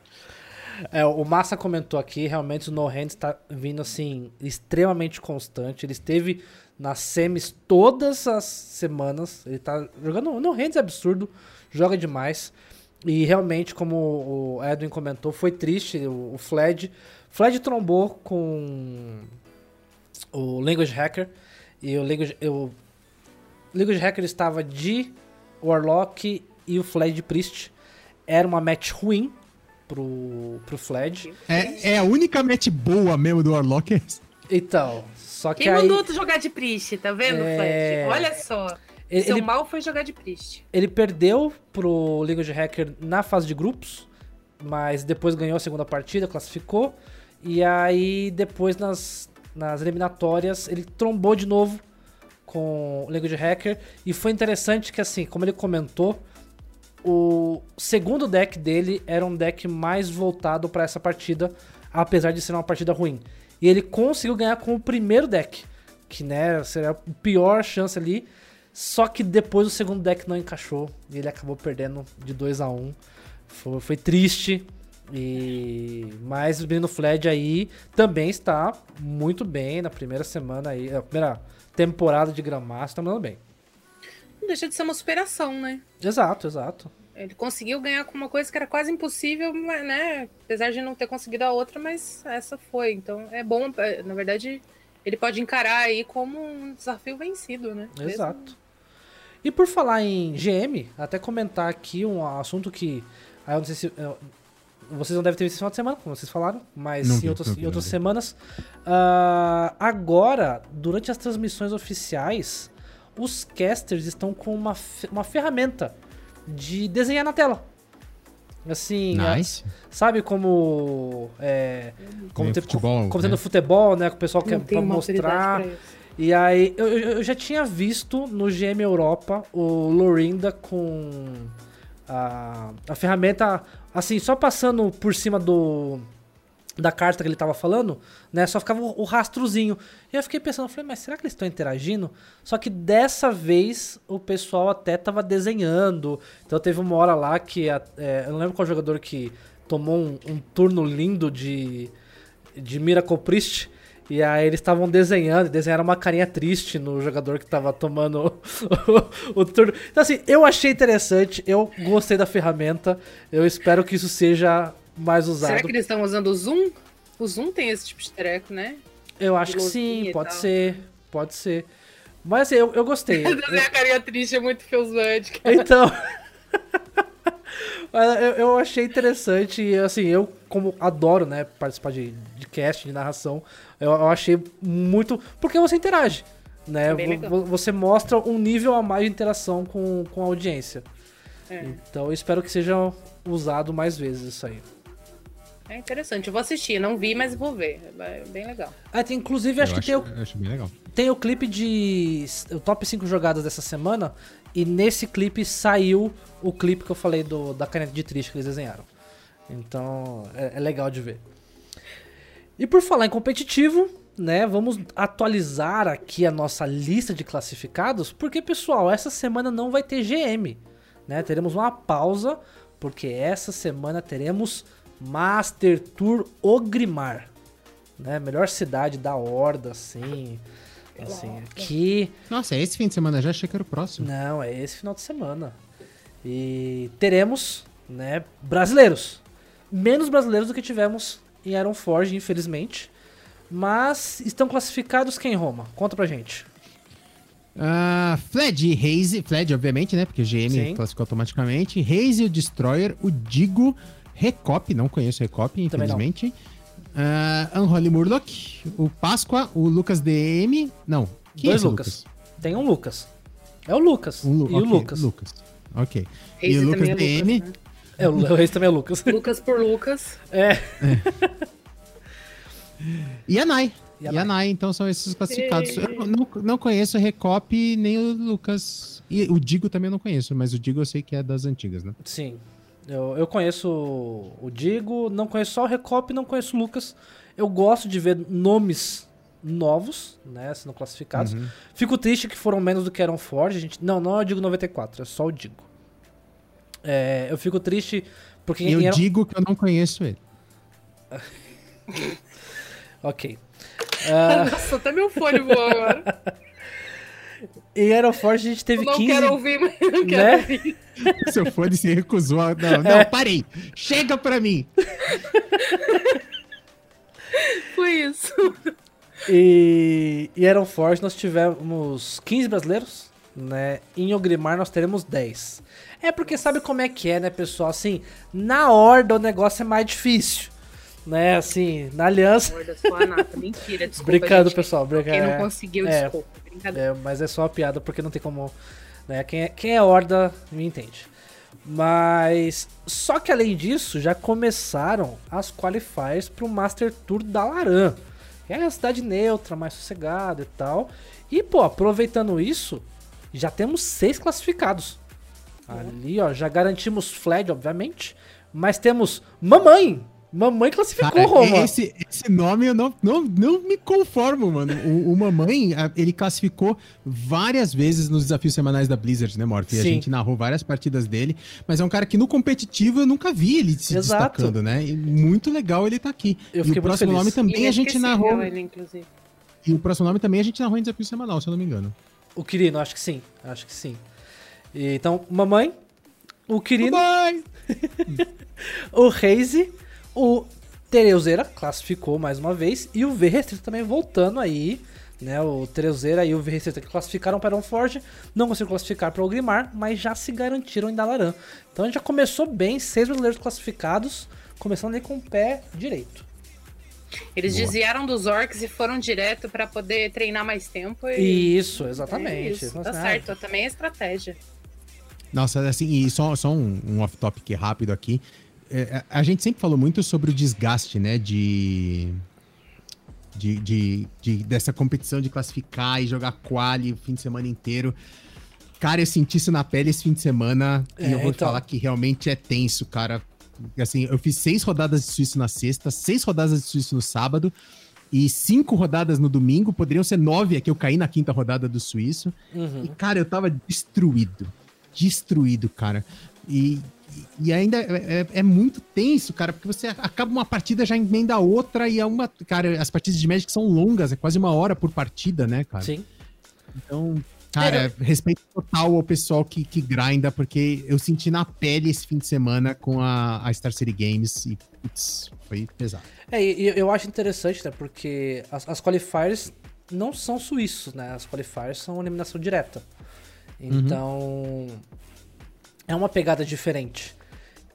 É, o Massa comentou aqui, realmente o No Hands tá vindo assim, extremamente constante. Ele esteve nas semis todas as semanas. Ele tá jogando. No Hands é absurdo, joga demais. E realmente, como o Edwin comentou, foi triste. O, o Fled. Fled trombou com o Language Hacker. E o Language, o Language Hacker estava de Warlock e o Fled de Priest. era uma match ruim pro, pro Fledge. É, é a única match boa mesmo do Warlock. é essa. Então, só que Quem aí mandou tu jogar de Priest, tá vendo, É. Flash? Olha só. ele, Seu ele, mal foi jogar de Priest. ele perdeu pro League of Hacker na fase de grupos, mas depois ganhou a segunda partida, classificou. E aí depois nas, nas eliminatórias ele trombou de novo com o League of Hacker. E foi interessante que assim, como ele comentou, o segundo deck dele era um deck mais voltado pra essa partida, apesar de ser uma partida ruim. E ele conseguiu ganhar com o primeiro deck, que né, seria a pior chance ali. Só que depois o segundo deck não encaixou e ele acabou perdendo de 2 a 1 um. foi, foi triste. E mas o menino Fled aí também está muito bem na primeira semana aí, a primeira temporada de Grandmaster, tá mandando bem. Não deixa de ser uma superação, né? Exato, exato. Ele conseguiu ganhar com uma coisa que era quase impossível, né? Apesar de não ter conseguido a outra, mas essa foi. Então é bom, é, na verdade, ele pode encarar aí como um desafio vencido, né? Mesmo- Exato. E por falar em GM, até comentar aqui um assunto que. Aí eu não sei se. eu- vocês não devem ter visto esse final de semana, como vocês falaram, mas Não em, vi, vi, em outras vi. semanas. ah, agora, durante as transmissões oficiais, os casters estão com uma, uma ferramenta de desenhar na tela. Assim, a- Nice. sabe como. É, como, ter- futebol, como né? tendo futebol, né? Que o pessoal Não quer tem mostrar. E aí, eu, eu eu já tinha visto no GM Europa o Lorinda com a, a ferramenta, assim, só passando por cima do da carta que ele tava falando, né? Só ficava o, rastrozinho. E eu fiquei pensando, eu falei, mas será que eles estão interagindo? Só que dessa vez o pessoal até tava desenhando. Então teve uma hora lá que, é, eu não lembro qual jogador que tomou um, um turno lindo de, de Miracle Priest. E aí eles estavam desenhando, desenharam uma carinha triste no jogador que tava tomando o, o turno. Então assim, eu achei interessante, eu gostei da ferramenta, eu espero que isso seja mais usado. Será que eles estão usando o Zoom? O Zoom tem esse tipo de treco, né? Eu acho que sim, pode tal. ser, pode ser. Mas assim, eu, eu gostei. Desenhar a carinha triste é muito feusante. Então. Eu, eu achei interessante assim, eu como adoro, né, participar de, de cast, de narração, eu, eu achei muito. Porque você interage, né? É Você mostra um nível a mais de interação com, com a audiência. É. Então eu espero que seja usado mais vezes isso aí. É interessante. Eu vou assistir, não vi, mas vou ver. É bem legal. Ah, tem, inclusive, acho eu que tem o, acho bem legal. Tem o clipe de. O top 5 jogadas dessa semana. E nesse clipe saiu o clipe que eu falei do, da caneta de triste que eles desenharam. Então é, é legal de ver. E por falar em competitivo, né? Vamos atualizar aqui a nossa lista de classificados. Porque, pessoal, essa semana não vai ter GM. Né? Teremos uma pausa. Porque essa semana teremos Master Tour Ogrimar. Né? Melhor cidade da Horda, assim. Assim, aqui. Nossa, é esse fim de semana já? Achei que era o próximo. Não, é esse final de semana. E teremos, né, brasileiros. Menos brasileiros do que tivemos em Iron Forge, infelizmente. Mas estão classificados quem, Roma? Conta pra gente. Ah, Fled, Haze, Fled, obviamente, né? Porque o GM Sim. classificou automaticamente. Haze, o Destroyer, o Digo, Recop, não conheço Recop, infelizmente. Ah, Unholy Murloc, o Páscoa, o Lucas DM. Não. Quem Dois é esse Lucas. Tem um Lucas. É o Lucas. Um Lu- e ok, o Lucas. Lucas. Ok. e Reise o Lucas é DM. Lucas, né? É, o, o Reis também é o Lucas. Lucas por Lucas. É. E a Nai. E E a a, Nai. Nai, então são esses classificados. Eu não, não conheço o Recop nem o Lucas. E o Digo também eu não conheço, mas o Digo eu sei que é das antigas, né? Sim. Eu, eu conheço o Digo, não conheço só o Recop, não conheço o Lucas. Eu gosto de ver nomes novos, né, sendo classificados. Uhum. Fico triste que foram menos do que eram Forge. A gente, não, não é o Digo 94, é só o Digo. É, eu fico triste porque eu Iron- digo que eu não conheço ele. Ok. Ah, Nossa, até meu fone voou agora. em Iron Forge a gente Eu teve não 15... quero ouvir, mas não quero Né? ouvir. Seu fone se recusou. a- Não, não, É. parei. Chega pra mim. Foi isso. E, e Iron Forge nós tivemos 15 brasileiros, né? Em Ogrimar nós teremos 10. É porque sabe como é que é, né, pessoal? Assim, na horda o negócio é mais difícil. Né, assim, na aliança. Amor da sua nata. Mentira, desculpa. Brincando, gente. pessoal, brincando. Quem não é. conseguiu, É. desculpa. É, mas é só uma piada porque não tem como. Né? Quem, é, quem é horda me entende. Mas. Só que além disso, já começaram as qualifiers pro Master Tour da Laran. Que é a cidade neutra, mais sossegada e tal. E, pô, aproveitando isso, já temos seis classificados. Ali, ó, já garantimos Fled, obviamente. Mas temos Mamãe. Mamãe classificou, Cara, Roma. esse, esse nome eu não, não, não me conformo, mano. O, o Mamãe, ele classificou várias vezes nos desafios semanais da Blizzard, né, Morph? E A gente narrou várias partidas dele, mas é um cara que no competitivo eu nunca vi ele se Exato. destacando, né? E muito legal ele tá aqui. Eu e fiquei o muito próximo feliz. nome também a gente narrou. Ele, inclusive. E o próximo nome também a gente narrou em desafio semanal, se eu não me engano. O Quirino, acho que sim. Acho que sim. E, então, Mamãe, o Quirino, Bye! o Reise, o Tereuzeira classificou mais uma vez e o V Restrito também voltando aí. Né, o Tereuzeira e o V Restrito que classificaram para o Forge, não conseguiram classificar para o Grimar, mas já se garantiram em Dalaran. Então a gente já começou bem, seis brasileiros classificados, começando ali com o pé direito. Eles Boa. desviaram dos orcs e foram direto pra poder treinar mais tempo. E... Isso, exatamente. É isso, tá assim, ah, certo. Também é estratégia. Nossa, assim, e só, só um, um off-topic rápido aqui. É, a gente sempre falou muito sobre o desgaste, né, de, de, de, de- dessa competição de classificar e jogar quali o fim de semana inteiro. Cara, eu senti isso na pele esse fim de semana É, e eu vou então. falar que realmente é tenso, cara. Assim, eu fiz seis rodadas de suíço na sexta, seis rodadas de suíço no sábado e cinco rodadas no domingo. Poderiam ser nove, é que eu caí na quinta rodada do suíço. uhum. E, cara, eu tava destruído. Destruído, cara. E, e ainda é, é- é muito tenso, cara, porque você acaba uma partida, já emenda a outra e é uma. Cara, as partidas de Magic são longas, é quase uma hora por partida, né, cara? Sim. Então, cara, respeito total ao pessoal que, que grinda, porque eu senti na pele esse fim de semana com a, a Star City Games e, putz, foi pesado. É, e eu acho interessante, né? Porque as, as qualifiers não são suíços, né? As qualifiers são eliminação direta. Então. É uma pegada diferente.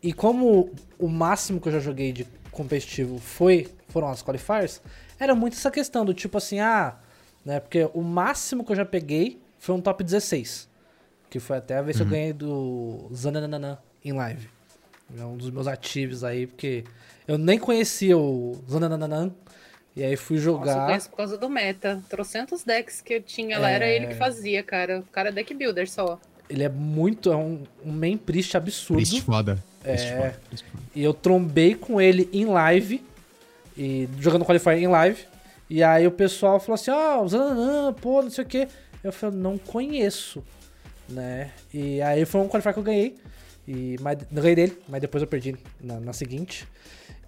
E como o máximo que eu já joguei de competitivo foi foram as qualifiers, era muito essa questão do tipo assim, ah, né? Porque o máximo que eu já peguei foi um top 16. Que foi até a vez que eu ganhei do Zananana em live. É um dos meus ativos aí, porque eu nem conhecia o Zananana. E aí fui Nossa, eu jogar. conheço por causa do meta. Trocentos decks que eu tinha lá, era É. ele que fazia, cara. O cara é deck builder só. Ele é muito. É um, um main priest absurdo. Triste foda. É. foda, triste foda. E eu trombei com ele em live. E jogando Qualifier em live. E aí o pessoal falou assim, ó, oh, Zananã, pô, não sei o que. Eu falei, não conheço. Né? E aí foi um Qualifier que eu ganhei. E, mas, não ganhei dele, mas depois eu perdi na, na seguinte.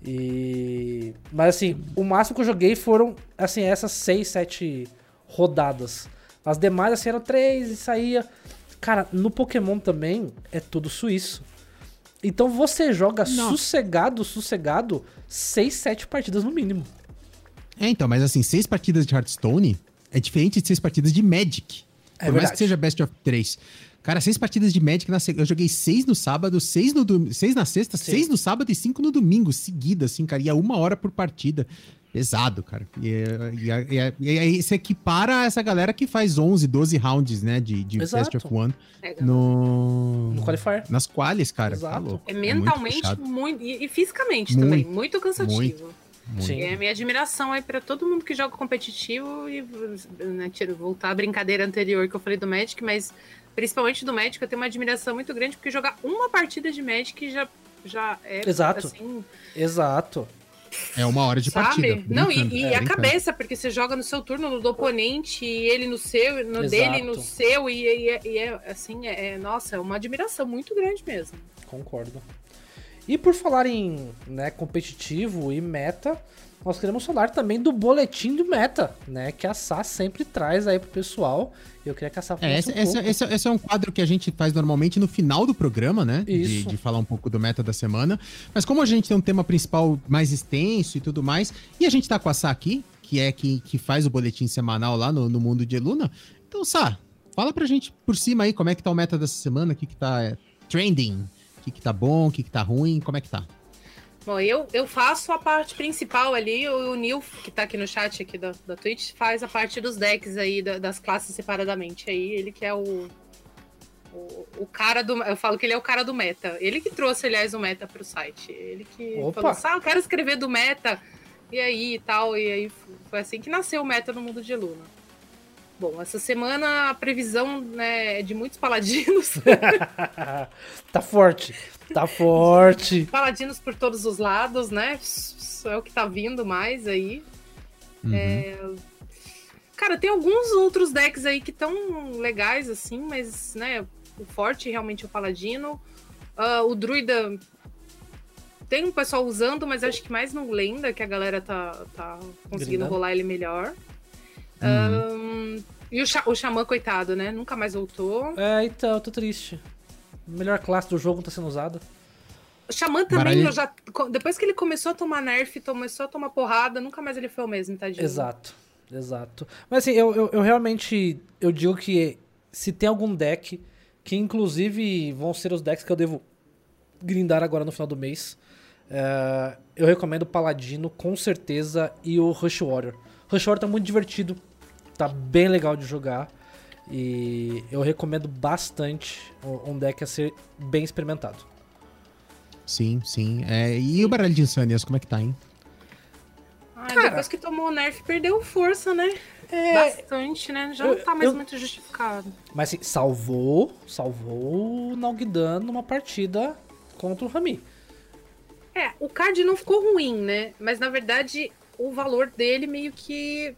E. Mas assim, o máximo que eu joguei foram assim, essas 6, 7 rodadas. As demais, assim, eram 3 e saía. Cara, no Pokémon também é tudo suíço. Então você joga Nossa. sossegado, sossegado, 6, 7 partidas no mínimo. É, então, mas assim, seis partidas de Hearthstone é diferente de seis partidas de Magic. É Por mais verdade. que seja Best of 3. Cara, seis partidas de Magic, na eu joguei seis no sábado, seis, no dom- seis na sexta, Sim. seis no sábado e cinco no domingo, seguida, assim, cara. E é uma hora por partida. Pesado, cara. E, é- e, é- e, é- e aí se equipara essa galera que faz 11, 12 rounds, né, de, de Exato. Best of One É, no... No Qualifier. nas quales, cara. Exato. Tá louco. É muito mentalmente puxado. muito, e, e fisicamente Muito, também, muito cansativo. muito. Muito. Sim. E é a minha admiração aí pra todo mundo que joga competitivo e né, voltar à brincadeira anterior que eu falei do Magic, mas principalmente do Magic eu tenho uma admiração muito grande porque jogar uma partida de Magic já, já é Exato. assim, Exato. É uma hora de sabe? partida. Não, e, e é, a brincando. cabeça, porque você joga no seu turno, no do oponente, e ele no seu, no Exato. dele, no seu, e, e- e é assim, é, é- nossa, é uma admiração muito grande mesmo. Concordo. E por falar em né, competitivo e meta, nós queremos falar também do boletim do meta, né? Que a Sá sempre traz aí pro pessoal. Eu queria que a Sá É, esse, um esse- esse- esse é um quadro que a gente faz normalmente no final do programa, né? De, Isso. de falar um pouco do meta da semana. Mas como a gente tem um tema principal mais extenso e tudo mais, e a gente tá com a Sá aqui, que é quem que faz o boletim semanal lá no, no mundo de Eluna, então, Sá, fala pra gente por cima aí como é que tá o meta dessa semana, o que que tá é, trending, o que que tá bom, o que que tá ruim, como é que tá? Bom, eu, eu faço a parte principal ali, o, Nil, que tá aqui no chat aqui da, da Twitch, faz a parte dos decks aí, da- das classes separadamente aí, ele que é o, o, o cara do... Eu falo que ele é o cara do meta. Ele que trouxe, aliás, o meta pro site. Ele que Opa! falou assim, ah, eu quero escrever do meta, e aí e tal, e aí foi assim que nasceu o meta no mundo de Luna. Bom, essa semana a previsão né, é de muitos paladinos. tá forte. Tá forte. paladinos por todos os lados, né? Isso é o que tá vindo mais aí. Uhum. É, Cara, tem alguns outros decks aí que estão legais, assim, mas, né, o forte realmente é o paladino. Ah, o druida tem um pessoal usando, mas acho que mais no lenda que a galera tá, tá conseguindo Grindando. rolar ele melhor. Uhum. Ahn, e o, o xamã, coitado, né? Nunca mais voltou. É, então, eu tô triste. Melhor classe do jogo não tá sendo usada. O Xamã também, Baralho- eu já. Depois que ele começou a tomar nerf, começou a tomar porrada, nunca mais ele foi o mesmo, tadinho. Exato, exato. Mas assim, eu, eu, eu realmente eu digo que se tem algum deck, que inclusive vão ser os decks que eu devo grindar agora no final do mês, é, eu recomendo o Paladino com certeza e o Rush Warrior. Rush Warrior tá muito divertido, tá bem legal de jogar e eu recomendo bastante um deck a ser bem experimentado. Sim, sim. É, e o baralho de Insânias, como é que tá, hein? Ah, Cara- depois que tomou o nerf, perdeu força, né? É, Bastante, né? Já não eu- tá mais eu- muito justificado. Mas assim, salvou, salvou o Nalgdan numa partida contra o Rami. É, o card não ficou ruim, né? Mas na verdade, o valor dele meio que.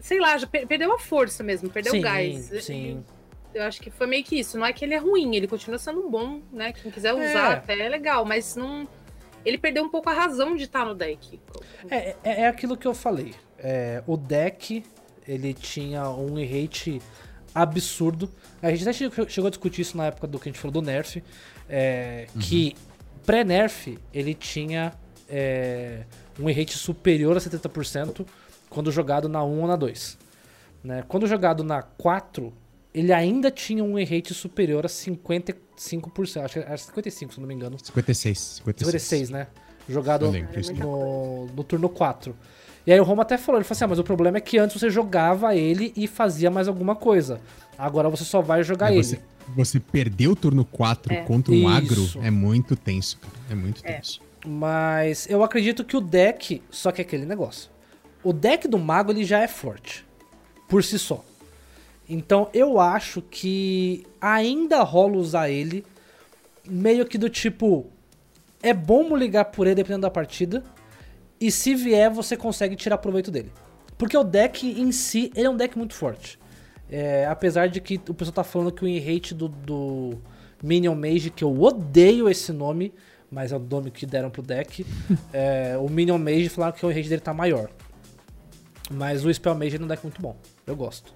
Sei lá, já per- perdeu a força mesmo, perdeu sim, o gás. Sim. Eu acho que foi meio que isso. Não é que ele é ruim, ele continua sendo bom, né? Quem quiser usar É. até é legal, mas não. Ele perdeu um pouco a razão de estar no deck. É, é, é aquilo que eu falei. É, o deck, ele tinha um rate absurdo. A gente até chegou a discutir isso na época do que a gente falou do nerf. é, Que pré-nerf, ele tinha é, um rate superior a 70% quando jogado na 1 ou na 2. Né? Quando jogado na 4, ele ainda tinha um rate superior a 55%. Acho que era 55%, se não me engano. 56. 56, 56, né? Jogado no, no turno 4. E aí o Roma até falou, ele falou assim, ah, mas o problema é que antes você jogava ele e fazia mais alguma coisa. Agora você só vai jogar É, ele. você, você perdeu o turno 4 É. contra um Isso. agro é muito tenso, cara. É muito É. Mas eu acredito que o deck, só que é aquele negócio. O deck do mago ele já é forte por si só. Então eu acho que ainda rola usar ele meio que do tipo é bom ligar por ele dependendo da partida e se vier você consegue tirar proveito dele. Porque o deck em si, ele é um deck muito forte. É, apesar de que o pessoal tá falando que o in-rate do, do Minion Mage, que eu odeio esse nome, mas é o nome que deram pro deck. é, o Minion Mage falaram que o in-rate dele tá maior. Mas o Spell Mage é um deck muito bom. Eu gosto.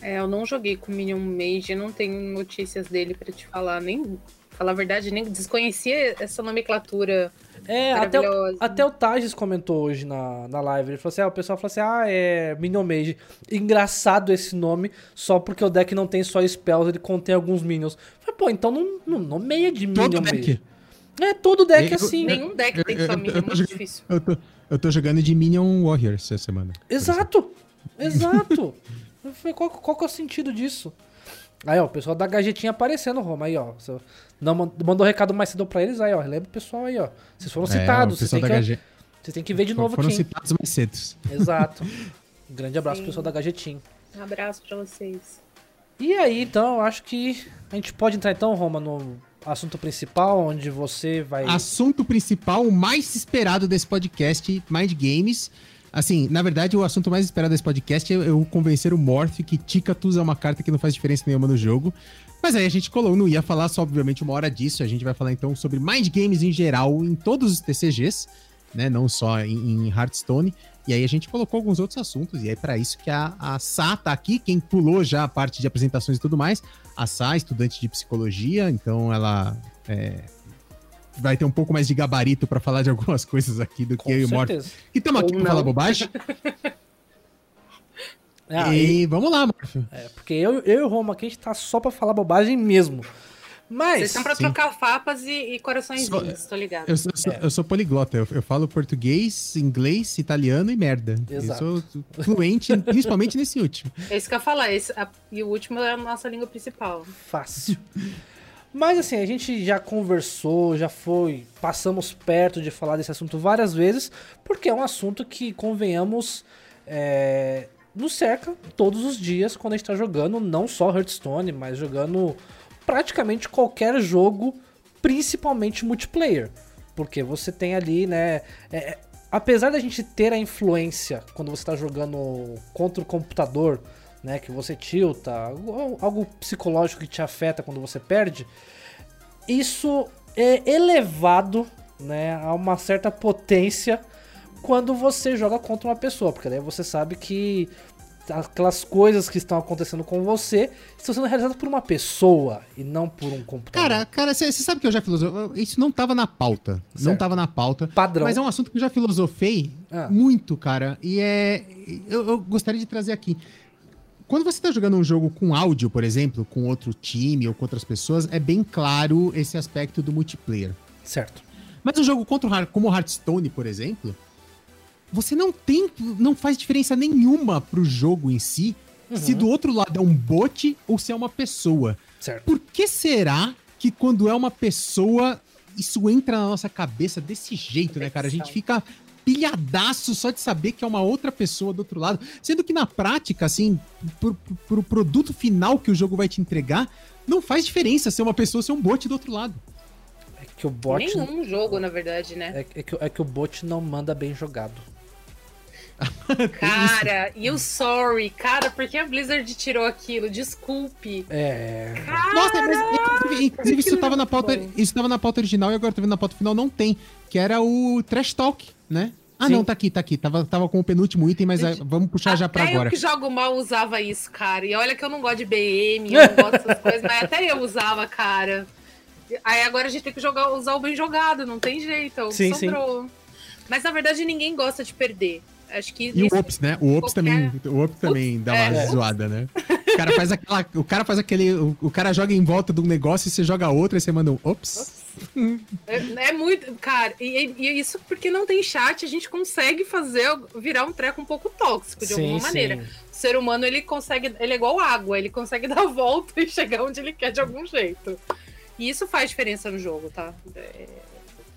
É, eu não joguei com Minion Mage, não tenho notícias dele pra te falar, nem. Falar a verdade, nem desconhecia essa nomenclatura É, até, o- até o Tages comentou hoje na, na live. Ele falou assim: ah, o pessoal falou assim: ah, é Minion Mage. Engraçado esse nome, só porque o deck não tem só spells, ele contém alguns minions. Eu Falei, pô, então não, não nomeia de Minion Todo Mage. É, todo deck Eu- assim. Nenhum deck tem eu- eu é muito jogando- difícil. Eu tô, eu tô jogando de Minion Warrior essa semana. Exato! Exato! Eu falei, qual, qual que é o sentido disso? Aí, ó, o pessoal da gajetinha aparecendo, Roma, aí, ó. Você não man- mandou recado mais cedo pra eles, aí, ó. Relembra o pessoal aí, ó. Vocês foram É, citados, vocês têm, que, vocês têm que ver de novo Foram aqui. hein? citados mais cedo. Exato. Um grande abraço pro Sim. pessoal da gajetinha. Um abraço pra vocês. E aí, então, eu acho que a gente pode entrar, então, Roma, no assunto principal, onde você vai... Assunto principal, o mais esperado desse podcast, Mind Games. Assim, na verdade, o assunto mais esperado desse podcast é eu convencer o Morph que Tikatus é uma carta que não faz diferença nenhuma no jogo. Mas aí a gente colou, não ia falar só, obviamente, uma hora disso. A gente vai falar então sobre Mind Games em geral, em todos os TCGs, né? Não só em, em Hearthstone. E aí a gente colocou alguns outros assuntos, e é para isso que a, a tá aqui, quem pulou já a parte de apresentações e tudo mais. A Sá, estudante de psicologia, então ela é, vai ter um pouco mais de gabarito para falar de algumas coisas aqui do Com que eu e o Morph. certeza. Que estamos aqui pra falar bobagem. Ah, e vamos lá, Morph. É, porque eu, eu e o Roma aqui, a gente tá só pra falar bobagem mesmo. Mas. Vocês estão pra sim. trocar fapas e, e coraçõezinhos, Só- tô ligado. Eu, sou- eu sou, É. eu sou poliglota, eu, eu falo português, inglês, italiano e merda. Exato. Eu sou fluente, principalmente nesse último. É isso que eu ia falar. Esse, a- e o último é a nossa língua principal. Fácil. Mas assim, a gente já conversou, já foi, passamos perto de falar desse assunto várias vezes, porque é um assunto que, convenhamos, é, nos cerca todos os dias quando a gente tá jogando, não só Hearthstone, mas jogando praticamente qualquer jogo, principalmente multiplayer. Porque você tem ali, né? é, apesar da gente ter a influência quando você tá jogando contra o computador, né? Que você tilta, algo psicológico que te afeta quando você perde, isso é elevado, né? A uma certa potência quando você joga contra uma pessoa, porque daí você sabe que aquelas coisas que estão acontecendo com você estão sendo realizadas por uma pessoa e não por um computador. Cara, cara, você sabe que eu já filosofei. Isso não tava na pauta. Não Certo. tava na pauta. Padrão. Mas é um assunto que eu já filosofei Ah. muito, cara. E é. Eu, eu gostaria de trazer aqui. Quando você tá jogando um jogo com áudio, por exemplo, com outro time ou com outras pessoas, é bem claro esse aspecto do multiplayer. certo. Mas um jogo contra o como o Hearthstone, por exemplo, você não tem, não faz diferença nenhuma pro jogo em si, se do outro lado é um bot ou se é uma pessoa. Certo. Por que será que quando é uma pessoa, isso entra na nossa cabeça desse jeito, né, cara? A gente fica pilhadaço só de saber que é uma outra pessoa do outro lado. Sendo que na prática, assim, pro, pro- pro produto final que o jogo vai te entregar, não faz diferença ser uma pessoa ou ser um bot do outro lado. É que o bot. Nenhum jogo, na verdade, né? É, é que, é que o bot não manda bem jogado. Cara, e o sorry, cara, por que a Blizzard tirou aquilo? Desculpe. É. Nossa, mas inclusive, isso aquilo tava é na pauta, bom. isso tava na pauta original e agora tô vendo na pauta final não tem, que era o Trash Talk, né? Ah, Sim. não, tá aqui, tá aqui. Tava, tava com o penúltimo item, mas ah, vamos puxar já pra até agora. eu que jogo mal usava isso, cara. E olha que eu não gosto de BM, eu não gosto dessas coisas, mas até eu usava, cara. Aí agora a gente tem que jogar, usar o bem jogado, não tem jeito. é Sim, sobrou. Mas na verdade ninguém gosta de perder. Acho que E o Ops, né? O Ops qualquer- também, o Ops também dá uma é. zoada, né? O cara faz aquela, o cara faz aquele, o, o cara joga em volta de um negócio e você joga outro e você manda um Ops. É, é muito. Cara, e, e isso porque não tem chat, a gente consegue fazer virar um treco um pouco tóxico, de Sim, alguma sim. maneira. O ser humano, ele consegue. Ele é igual água, ele consegue dar a volta e chegar onde ele quer de algum jeito. E isso faz diferença no jogo, tá? É,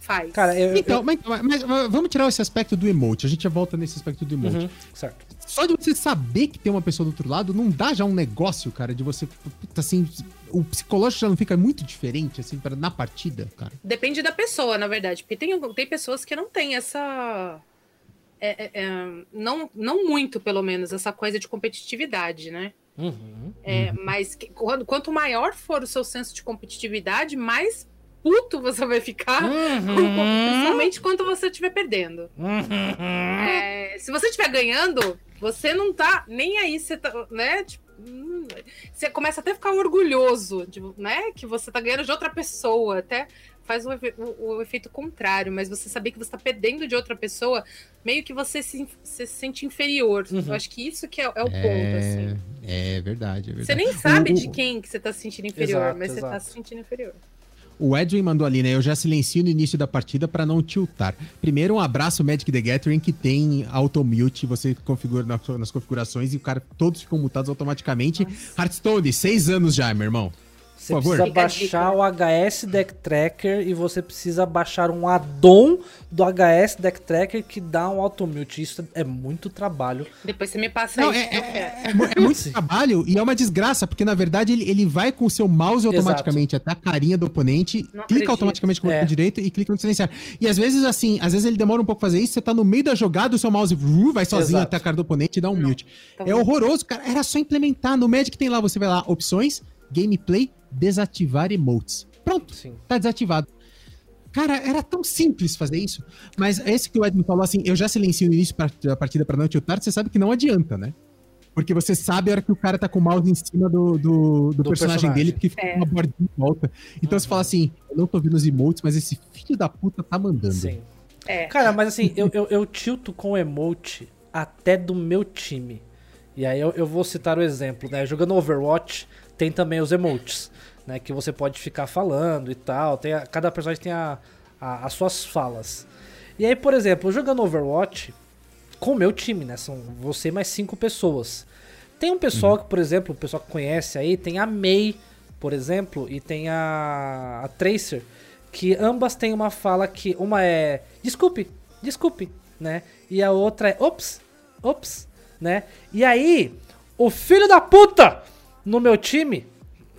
faz. Cara, eu. Então, mas, mas- mas vamos tirar esse aspecto do emote. A gente já volta nesse aspecto do eu- emote. Uhum, certo. Só de você saber que tem uma pessoa do outro lado, não dá já um negócio, cara, de você. puta, Assim, o psicológico já não fica muito diferente, assim, pra, na partida, cara. Depende da pessoa, na verdade. Porque tem, tem pessoas que não têm essa. é- é- é, não, não muito, pelo menos, essa coisa de competitividade, né? Uhum. É, Mas que- quando- quanto maior for o seu senso de competitividade, mais puto você vai ficar. Uhum. Principalmente quando você estiver perdendo. Uhum. É, se você estiver ganhando, você não tá nem aí, você tá, né? Tipo, hum, você começa até a ficar orgulhoso, de, né? Que você tá ganhando de outra pessoa, até faz o, o- o efeito contrário, mas você saber que você tá perdendo de outra pessoa, meio que você se, se sente inferior. Uhum. Eu acho que isso que é, é o ponto, assim. é verdade, é verdade. Você nem sabe O- de quem que você tá se sentindo inferior, Exato, mas você tá exato. se sentindo inferior. O Edwin mandou ali, né? Eu já silencio no início da partida pra não tiltar. Primeiro, um abraço Magic the Gathering que tem auto-mute, você configura nas, configurações e o cara, todos ficam mutados automaticamente. Hearthstone, seis anos já, meu irmão. Você Por favor. precisa a baixar o HS Deck Tracker e você precisa baixar um addon do HS Deck Tracker que dá um automute. Isso é muito trabalho. Depois você me passa Não, isso é, é- é é muito trabalho e é uma desgraça, porque na verdade ele, ele vai com o seu mouse Exato. automaticamente até a carinha do oponente, Não clica acredito. automaticamente com o É. botão direito e clica no silenciar. E às vezes, assim, às vezes ele demora um pouco pra fazer isso, você tá no meio da jogada, o seu mouse uh, vai sozinho Exato. até a cara do oponente e dá um Não. mute. Tá É horroroso, cara. Era só implementar. No Magic tem lá, você vai lá, opções, gameplay, desativar emotes. Pronto, Sim. tá desativado. Cara, era tão simples fazer isso. Mas esse que o Edmund falou assim, eu já silencio no início da partida pra não tiltar, você sabe que não adianta, né? Porque você sabe a hora que o cara tá com o mouse em cima do, do, do Do personagem, personagem. dele, porque fica É. uma bordinha em volta. Então você fala assim, eu não tô vendo os emotes, mas esse filho da puta tá mandando. Sim. É. Cara, mas assim, eu, eu, eu tilto com o emote até do meu time. E aí eu, eu vou citar o exemplo, né? Jogando Overwatch, tem também os emotes, né? Que você pode ficar falando e tal. Tem a- cada personagem tem a, a- as suas falas. E aí, por exemplo, jogando Overwatch com o meu time, né? São você mais cinco pessoas. Tem um pessoal que, por exemplo, o pessoal que conhece aí, tem a Mei, por exemplo, e tem a, a Tracer, que ambas têm uma fala que uma é desculpe, desculpe, né? E a outra é ops, ops, né? E aí, o filho da puta no meu time,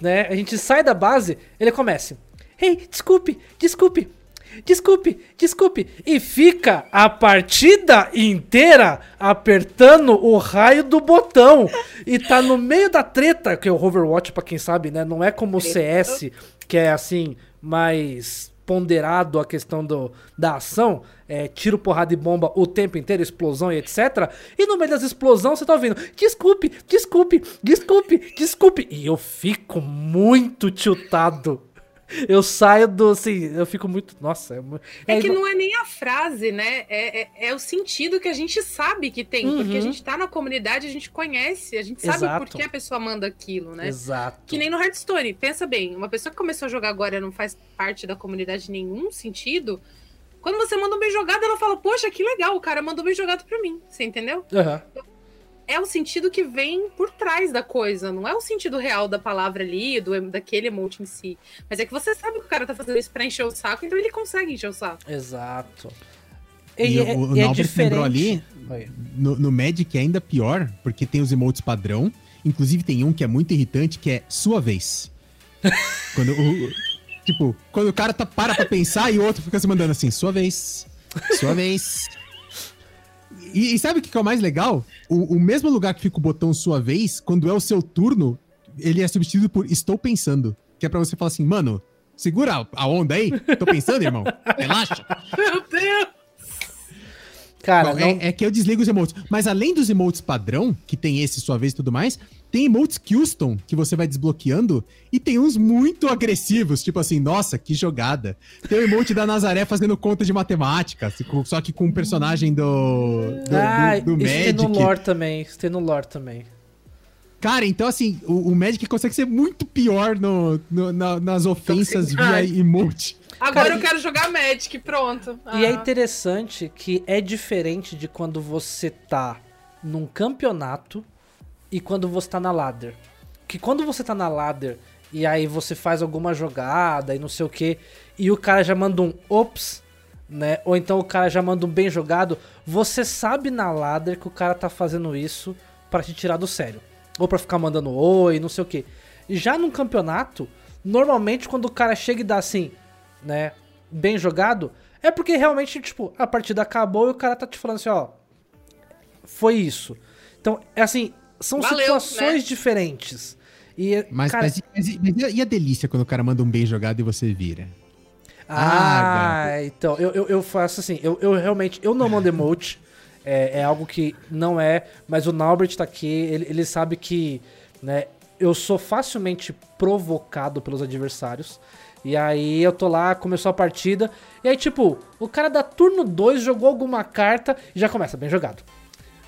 né? A gente sai da base, ele começa. Ei, desculpe, desculpe, desculpe, desculpe. E fica a partida inteira apertando o raio do botão. E tá no meio da treta, que é o Overwatch, pra quem sabe, né? Não é como o CS, que é assim, mais ponderado a questão do, da ação, é, tiro, porrada e bomba o tempo inteiro, explosão e etc. E no meio das explosões você tá ouvindo, desculpe, desculpe, desculpe, desculpe. E eu fico muito tiltado. Eu saio do, assim, eu fico muito, nossa. É, mu- É que não é nem a frase, né? É, é, é o sentido que a gente sabe que tem. Porque Uhum. a gente tá na comunidade, a gente conhece, a gente sabe Exato. por que a pessoa manda aquilo, né? Exato. Que nem no Hearthstone. Pensa bem, uma pessoa que começou a jogar agora não faz parte da comunidade em nenhum sentido. Quando você manda um bem jogado, ela fala, poxa, que legal, o cara mandou bem jogado pra mim. Você entendeu? Aham. É o sentido que vem por trás da coisa, não é o sentido real da palavra ali, do, daquele emote em si. Mas é que você sabe que o cara tá fazendo isso pra encher o saco, então ele consegue encher o saco. Exato. E, é- o, o e é lembrou ali, diferente. Oi. no, no Magic é ainda pior, porque tem os emotes padrão. Inclusive tem um que é muito irritante, que é sua vez. quando o. Tipo, quando o cara tá, para pra pensar e o outro fica se mandando assim, sua vez. Sua vez. E, e sabe o que é o mais legal? O, o mesmo lugar que fica o botão sua vez, quando é o seu turno, ele é substituído por estou pensando. Que é pra você falar assim, mano, segura a- a onda aí. Tô pensando, irmão. Relaxa. Meu Deus! Cara, Bom, não... é, é que eu desligo os emotes. Mas além dos emotes padrão, que tem esse sua vez e tudo mais, tem emotes custom que você vai desbloqueando e tem uns muito agressivos, tipo assim, nossa, que jogada. Tem o emote da Nazaré fazendo conta de matemática, só que com um personagem do, do, ah, do, do isso tem no Magic. lore também. Isso tem no lore também. Cara, então assim, o, o Magic consegue ser muito pior no, no- na- nas ofensas via Toxicidade. emote. Agora Cara, eu quero jogar Magic, pronto. E é Ah. interessante que é diferente de quando você tá num campeonato e quando você tá na ladder. Que quando você tá na ladder e aí você faz alguma jogada e não sei o que, e o cara já manda um ops, né? Ou então o cara já manda um bem jogado, você sabe na ladder que o cara tá fazendo isso pra te tirar do sério. Ou pra ficar mandando oi, não sei o que. Já num campeonato, normalmente quando o cara chega e dá assim, né, bem jogado, é porque realmente, tipo, a partida acabou e o cara tá te falando assim, ó, foi isso. Então, é assim, são Valeu, situações né? diferentes. E, Mas, cara, mas, mas- mas e a- e a delícia quando o cara manda um bem jogado e você vira? Ah, então, eu, eu, eu faço assim, eu, eu realmente, eu não mando emote, é, é algo que não é, mas o Naubert tá aqui, ele, ele sabe que, né, eu sou facilmente provocado pelos adversários, e aí eu tô lá, começou a partida, e aí tipo, o cara da turno 2 jogou alguma carta e já começa, bem jogado,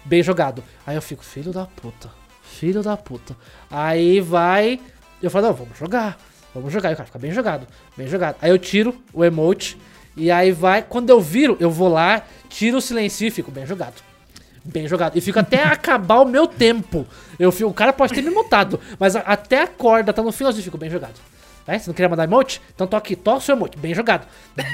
bem jogado. Aí eu fico, filho da puta, filho da puta. Aí vai, eu falo, não, vamos jogar, vamos jogar. E o cara fica bem jogado, bem jogado. Aí eu tiro o emote, e aí vai, quando eu viro, eu vou lá, tiro o silêncio e fico bem jogado. Bem jogado. E fico até acabar o meu tempo. Eu fico, o cara pode ter me mutado, mas a- até a corda tá no finalzinho, eu fico bem jogado. É, você não queria mandar emote? Então tô aqui, toca o seu emote. Bem jogado.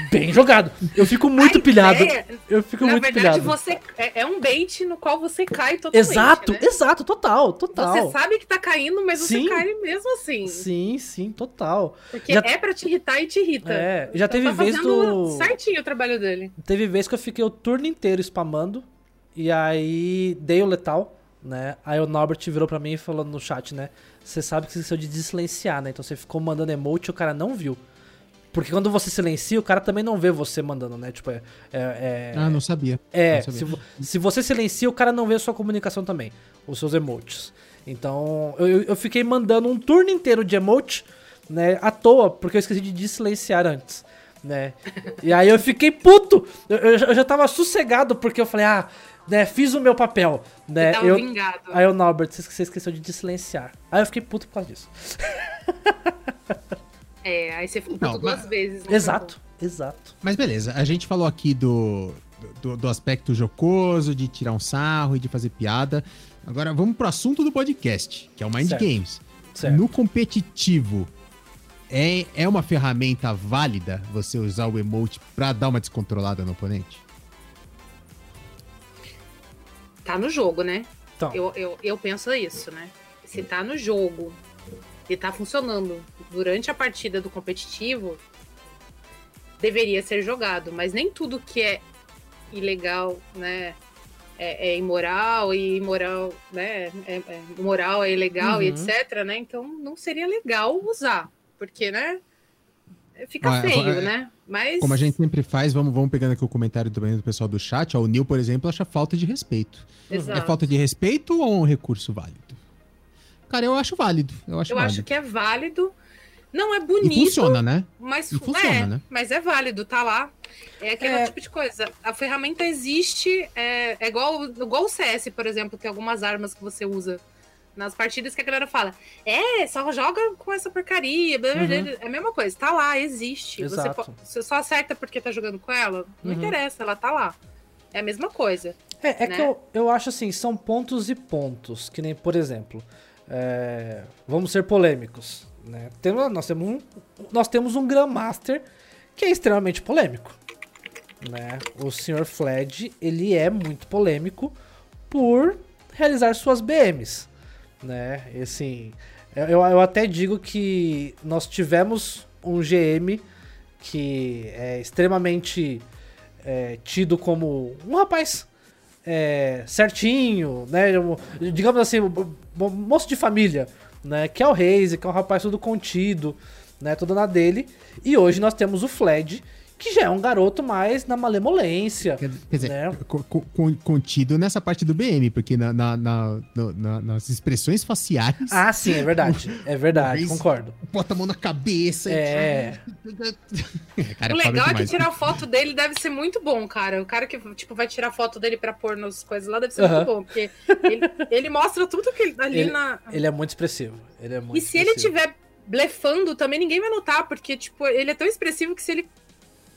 Bem jogado. Eu fico muito pilhado. Eu fico Na muito verdade, pilhado. você é, é um bait no qual você cai totalmente. Exato, né? exato, total, total. Você sabe que tá caindo, mas Sim. você cai mesmo assim. Sim, sim, total. Porque Já- é pra te irritar e te irrita. É, já Então teve tá vez do. certinho o trabalho dele. Teve vez que eu fiquei o turno inteiro spamando. E aí dei o letal, né? Aí o Norbert virou pra mim e falou no chat, né? Você sabe que você esqueceu de silenciar, né? Então você ficou mandando emote e o cara não viu. Porque quando você silencia, o cara também não vê você mandando, né? Tipo, é. é, é- Ah, não sabia. É, Não sabia. se, se você silencia, o cara não vê a sua comunicação também, os seus emotes. Então, eu, eu- fiquei mandando um turno inteiro de emote, né, à toa, porque eu esqueci de desilenciar antes, né. E aí eu fiquei puto, eu, eu já- eu já tava sossegado, porque eu falei, ah, né, fiz o meu papel, né? Tava Eu, vingado. aí o Norbert, você esqueceu de silenciar. Aí eu fiquei puto por causa disso. É, aí você ficou puto duas mas- vezes. né? Exato, exato. Mas beleza, a gente falou aqui do, do, do aspecto jocoso, de tirar um sarro e de fazer piada. Agora vamos pro assunto do podcast, que é o Mind Certo. Games. Certo. No competitivo, é, é uma ferramenta válida você usar o emote pra dar uma descontrolada no oponente? Tá no jogo, né? Então, Eu, eu, eu penso isso, né? Se tá no jogo e tá funcionando durante a partida do competitivo, deveria ser jogado. Mas nem tudo que é ilegal, né? É, é imoral e imoral, né? É, é moral é ilegal e Uhum. etc, né? Então não seria legal usar, porque, né? Fica Ah, feio, é- né? Mas Como a gente sempre faz, vamos, vamos pegando aqui o comentário também do pessoal do chat. Ó, o Neil, por exemplo, acha falta de respeito. Exato. É falta de respeito ou um recurso válido? Cara, eu acho válido. Eu acho eu válido. acho que é válido. Não é E bonito, funciona, né? Mas, E funciona, é, né? mas é válido, tá lá. É aquele É. tipo de coisa. A ferramenta existe, é, é igual, igual o CS, por exemplo, tem algumas armas que você usa nas partidas que a galera fala, é, só joga com essa porcaria, blá, blá, blá." Uhum. é a mesma coisa, tá lá, existe. Você, você só acerta porque tá jogando com ela? Não Uhum. interessa, ela tá lá. É a mesma coisa. É, é né? que eu, eu acho assim, são pontos e pontos. Que nem, por exemplo, é, vamos ser polêmicos. Né? Temos, nós, temos um, nós temos um Grandmaster que é extremamente polêmico. Né? O Sr. Fled, ele é muito polêmico por realizar suas BMs. Né? E, assim, eu, eu até digo que nós tivemos um GM que é extremamente é, tido como um rapaz é, certinho, né? Digamos assim, moço de família, né? Que é o Reise, que é um rapaz todo contido, né? Tudo na dele. E hoje nós temos o Fled, que já é um garoto mais na malemolência. Quer, quer dizer, né? co- co- con- contido nessa parte do BM, porque na, na- na- nas expressões faciais, Ah, sim, é verdade. É verdade, concordo. bota a mão na cabeça. É. e- Cara, o legal é que tirar foto dele deve ser muito bom, cara. O cara que, tipo, vai tirar foto dele pra pôr nas coisas lá deve ser muito bom. Porque ele, ele mostra tudo que ele, ali Ele- na. Ele é muito expressivo. Ele é muito E se ele estiver blefando, também ninguém vai notar, porque, tipo, ele é tão expressivo que se ele.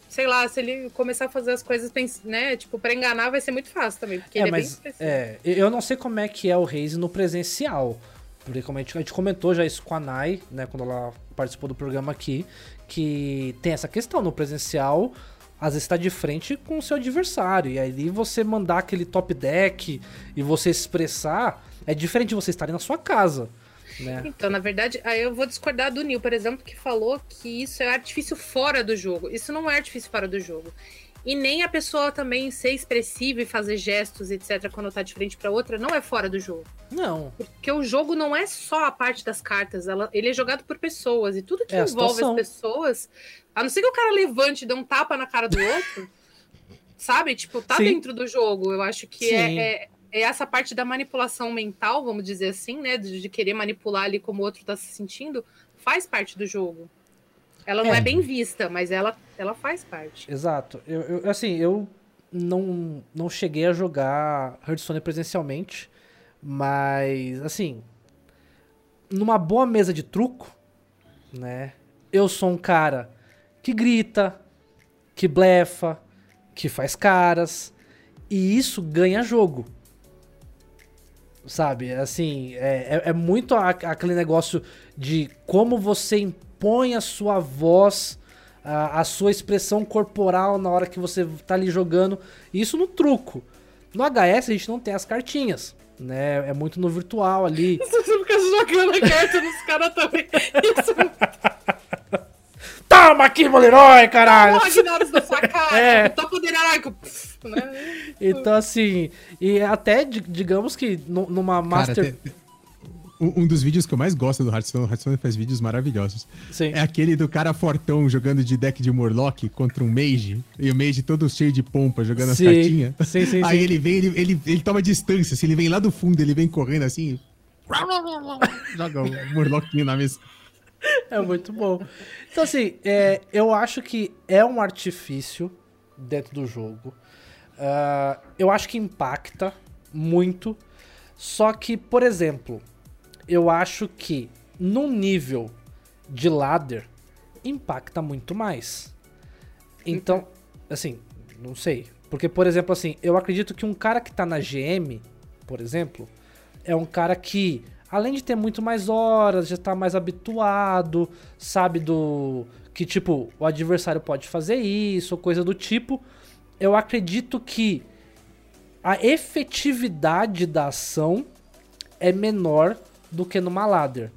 Sei lá, se ele começar a fazer as coisas, né? Tipo, pra enganar vai ser muito fácil também, porque É, ele é bem mas é, eu não sei como é que é o Reise no presencial. Porque como a gente, a gente comentou já isso com a Nai, né, quando ela participou do programa aqui, que tem essa questão no presencial, às vezes está de frente com o seu adversário. E aí você mandar aquele top deck e você expressar, é diferente de você estar na sua casa. Né? Então, na verdade, aí eu vou discordar do Neil, por exemplo, que falou que isso é artifício fora do jogo. Isso não é artifício fora do jogo. E nem a pessoa também ser expressiva e fazer gestos, etc., quando tá de frente pra outra, não é fora do jogo. Não. Porque o jogo não é só a parte das cartas, ela- ele é jogado por pessoas. E tudo que É envolve as pessoas, a não ser que o cara levante e dê um tapa na cara do outro, sabe? Tipo, tá Sim. dentro do jogo. Eu acho que é, é essa parte da manipulação mental, vamos dizer assim, né? De, de querer manipular ali como o outro tá se sentindo, faz parte do jogo. Ela não É. é, bem vista, mas ela, ela faz parte. Exato. Eu, eu- assim, eu não, não cheguei a jogar Hearthstone presencialmente, mas, assim, numa boa mesa de truco, né? Eu sou um cara que grita, que blefa, que faz caras, e isso ganha jogo. Sabe, assim, é, é, é muito a- aquele negócio de como você impõe a sua voz, a, a sua expressão corporal na hora que você tá ali jogando. Isso no truco. No HS a gente não tem as cartinhas, né? É muito no virtual ali. Você fica jogando a carta nos caras também. Isso Toma aqui, Moleroy, é caralho! um Ragnaros da sua cara. É. Naraico. pff, né? Então, assim, e até, di- digamos que nu- numa Cara, Master. tem- um, dos vídeos que eu mais gosto do Hearthstone, o Hearthstone faz vídeos maravilhosos. Sim. É aquele do cara fortão jogando de deck de Morlock contra um Mage, e o Mage todo cheio de pompa, jogando as Sim, cartinhas. sim, sim, Aí sim. ele vem, ele, ele, ele toma distância, se ele vem lá do fundo, ele vem correndo assim. Joga o Morlockinho na mesa. É muito bom. Então, assim, é, eu acho que é um artifício dentro do jogo. Ah, eu acho que impacta muito. Só que, por exemplo, eu acho que num nível de ladder impacta muito mais. Então, assim, não sei. Porque, por exemplo, assim, eu acredito que um cara que tá na GM, por exemplo, é um cara que, além de ter muito mais horas, já tá mais habituado, sabe do. Que, tipo, o adversário pode fazer isso, coisa do tipo. Eu acredito que a efetividade da ação é menor do que numa ladder.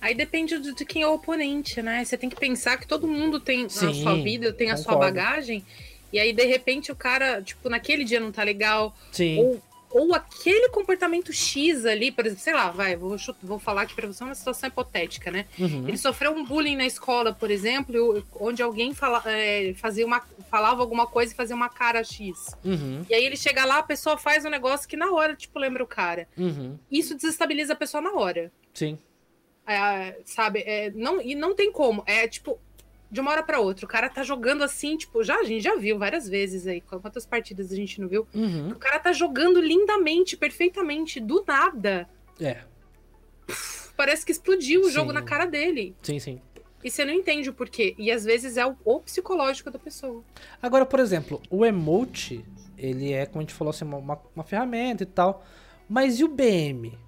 Aí depende de, quem é o oponente, né? Você tem que pensar que todo mundo tem a Sim, sua vida, tem a sua concordo. bagagem. E aí, de repente, o cara, tipo, naquele dia não tá legal. Sim. Ou, ou aquele comportamento X ali, por exemplo, sei lá, vai, vou, vou falar aqui pra você uma situação hipotética, né? Uhum. Ele sofreu um bullying na escola, por exemplo, onde alguém fala, é, fazia uma, falava alguma coisa e fazia uma cara X. Uhum. E aí ele chega lá, a pessoa faz um negócio que na hora, tipo, lembra o cara. Uhum. Isso desestabiliza a pessoa na hora. Sim. É, sabe? É, não, e não tem como. É tipo, de uma hora pra outra. O cara tá jogando assim, tipo, já a gente já viu várias vezes aí. Quantas partidas a gente não viu? Uhum. O cara tá jogando lindamente, perfeitamente, do nada. É. Parece que explodiu o Sim. jogo na cara dele. Sim, sim. E você não entende o porquê. E às vezes é o, o psicológico da pessoa. Agora, por exemplo, o emote, ele é, como a gente falou assim, uma, uma ferramenta e tal. Mas e o BM?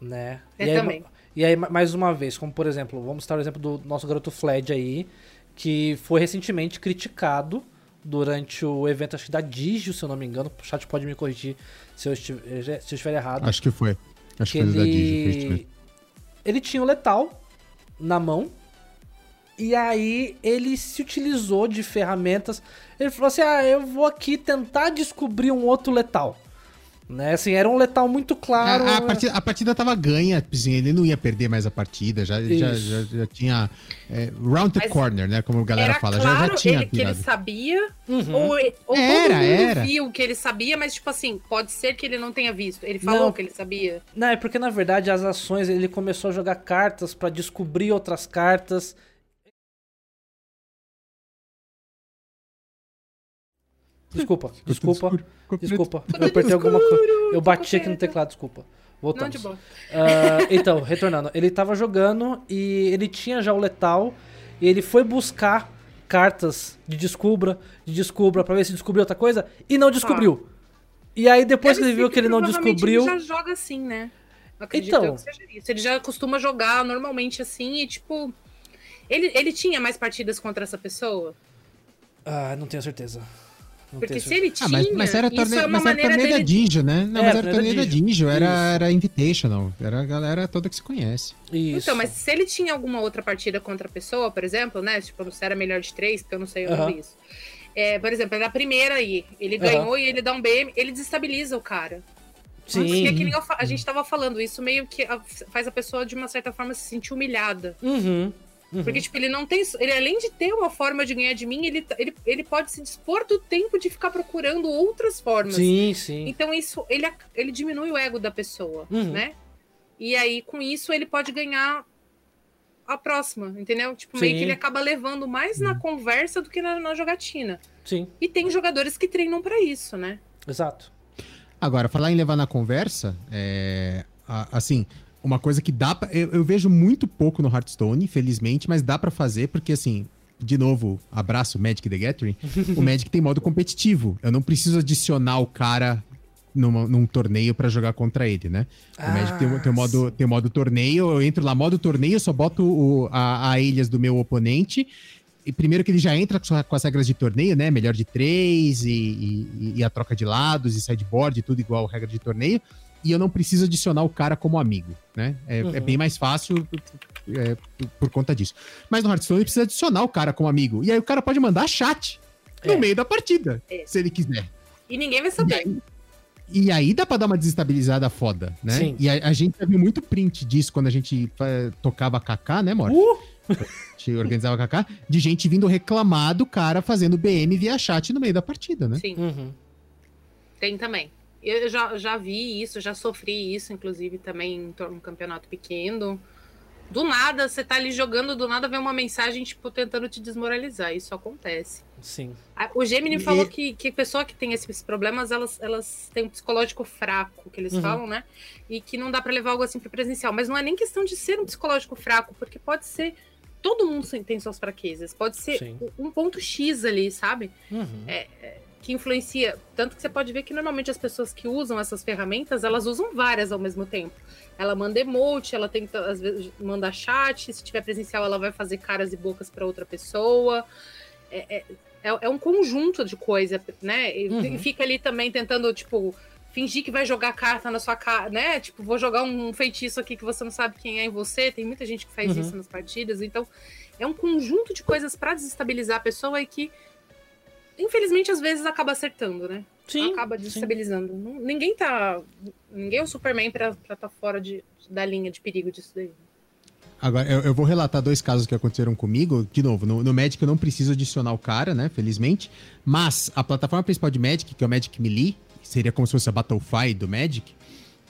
Né? É e aí, também. E aí, ma- mais uma vez, como por exemplo, vamos citar o exemplo do nosso garoto Fled aí, que foi recentemente criticado durante o evento, acho que da Digio, se eu não me engano. O chat pode me corrigir se eu estiver, se eu estiver errado. Acho que foi. Acho que que foi da Digio. ele... Ele tinha o letal na mão. E aí ele se utilizou de ferramentas. Ele falou assim: "Ah, eu vou aqui tentar descobrir um outro letal". Né? Assim, era um letal muito claro. a, a partida, a partida tava ganha, assim, ele não ia perder mais a partida, já, já, já, já tinha é, round the Mas corner, né? Como a galera Era fala, já, claro já tinha ele, que ele sabia, Uhum. ou, ou Era, todo mundo era. viu que ele sabia, mas tipo assim, pode ser que ele não tenha visto. Ele falou Não. que ele sabia. Não, é porque na verdade as ações ele começou a jogar cartas pra descobrir outras cartas. Desculpa, desculpa, desculpa. Eu apertei alguma coisa. Eu bati aqui no teclado, desculpa. Não, Voltamos. de boa. Ah, então, retornando, ele tava jogando e ele tinha já o letal e ele foi buscar cartas de descubra, de descubra pra ver se descobriu outra coisa e não descobriu. E aí depois que Deve ele ser viu que ele não descobriu, Ele já joga assim, né? Acredito Então. que seja isso. Ele já costuma jogar normalmente assim e, tipo. Ele, ele tinha mais partidas contra essa pessoa? ah, não tenho certeza. Não Porque se ele tinha. Ah, mas, mas era isso torneio, é uma mas era torneio da dele. Digio, né? Não, É, mas era torneio da. Digio, era, era Invitational. Era a galera toda que se conhece. Isso. Então, mas se ele tinha alguma outra partida contra a pessoa, por exemplo, né? Tipo, se era melhor de três, porque eu não sei, eu vi isso. É, por exemplo, na primeira aí, ele ganhou e ele dá um BM, ele desestabiliza o cara. Porque é Sim. que nem eu fa- a gente tava falando, isso meio que faz a pessoa, de uma certa forma, se sentir humilhada. Uhum. Uhum. Porque, tipo, ele não tem. Ele, além de ter uma forma de ganhar de mim, ele, ele, ele pode se dispor do tempo de ficar procurando outras formas. Sim, sim. Então, isso, ele, ele diminui o ego da pessoa, Uhum. né? E aí, com isso, ele pode ganhar a próxima, entendeu? Tipo, meio Sim. que ele acaba levando mais na conversa do que na, na jogatina. Sim, E tem jogadores que treinam pra isso, né? exato. Agora, falar em levar na conversa, é, assim, uma coisa que dá pra, eu, eu vejo muito pouco no Hearthstone, infelizmente, mas dá pra fazer, porque assim, de novo, abraço Magic the Gathering, o Magic tem modo competitivo. Eu não preciso adicionar o cara numa- num torneio pra jogar contra ele, né? O Magic tem, o- tem modo, tem modo torneio, eu entro lá, modo torneio, eu só boto o- a, a ilhas do meu oponente. E primeiro que ele já entra com as regras de torneio, né? Melhor de três e, e- e a troca de lados e sideboard, tudo igual regra de torneio. E eu não preciso adicionar o cara como amigo, né? É, Uhum. é bem mais fácil é, por, conta disso. Mas no Hearthstone ele precisa adicionar o cara como amigo. E aí o cara pode mandar chat no É. meio da partida, É. se ele quiser. E ninguém vai E saber. aí, e aí dá pra dar uma desestabilizada foda, né? Sim. E a, a gente já viu muito print disso quando a gente eh, tocava KK, né, Mor? Uh! A gente organizava KK, de gente vindo reclamar do cara fazendo BM via chat no meio da partida, né? Sim, Uhum. tem também. Eu já, já vi isso, já sofri isso, inclusive, também em tor- um campeonato pequeno. do nada, você tá ali jogando, do nada vem uma mensagem, tipo, tentando te desmoralizar. Isso acontece. Sim. O Gemini E- falou que, que pessoa que tem esses problemas, elas, elas têm um psicológico fraco, que eles Uhum. falam, né? E que não dá pra levar algo assim pro presencial. Mas não é nem questão de ser um psicológico fraco, porque pode ser. Todo mundo tem suas fraquezas. Pode ser Sim. um ponto X ali, sabe? Uhum. Que influencia. Tanto que você pode ver que normalmente as pessoas que usam essas ferramentas, elas usam várias ao mesmo tempo. Ela manda emote, ela tenta, às vezes, mandar chat, se tiver presencial, ela vai fazer caras e bocas para outra pessoa. É, é, é- é um conjunto de coisa, né? E, Uhum. fica ali também tentando, tipo, fingir que vai jogar carta na sua cara, né? Tipo, vou jogar um feitiço aqui que você não sabe quem é em você. Tem muita gente que faz Uhum. isso nas partidas. Então, é um conjunto de coisas para desestabilizar a pessoa e que, infelizmente, às vezes acaba acertando, né? Sim. acaba sim. desestabilizando. Não- ninguém tá. Ninguém é o Superman pra estar tá fora de, da linha de perigo disso daí. Agora, eu, eu vou relatar dois casos que aconteceram comigo. De novo, no, no Magic eu não preciso adicionar o cara, né? Felizmente. Mas a plataforma principal de Magic, que é o Magic Melee, seria como se fosse a Battlefy do Magic,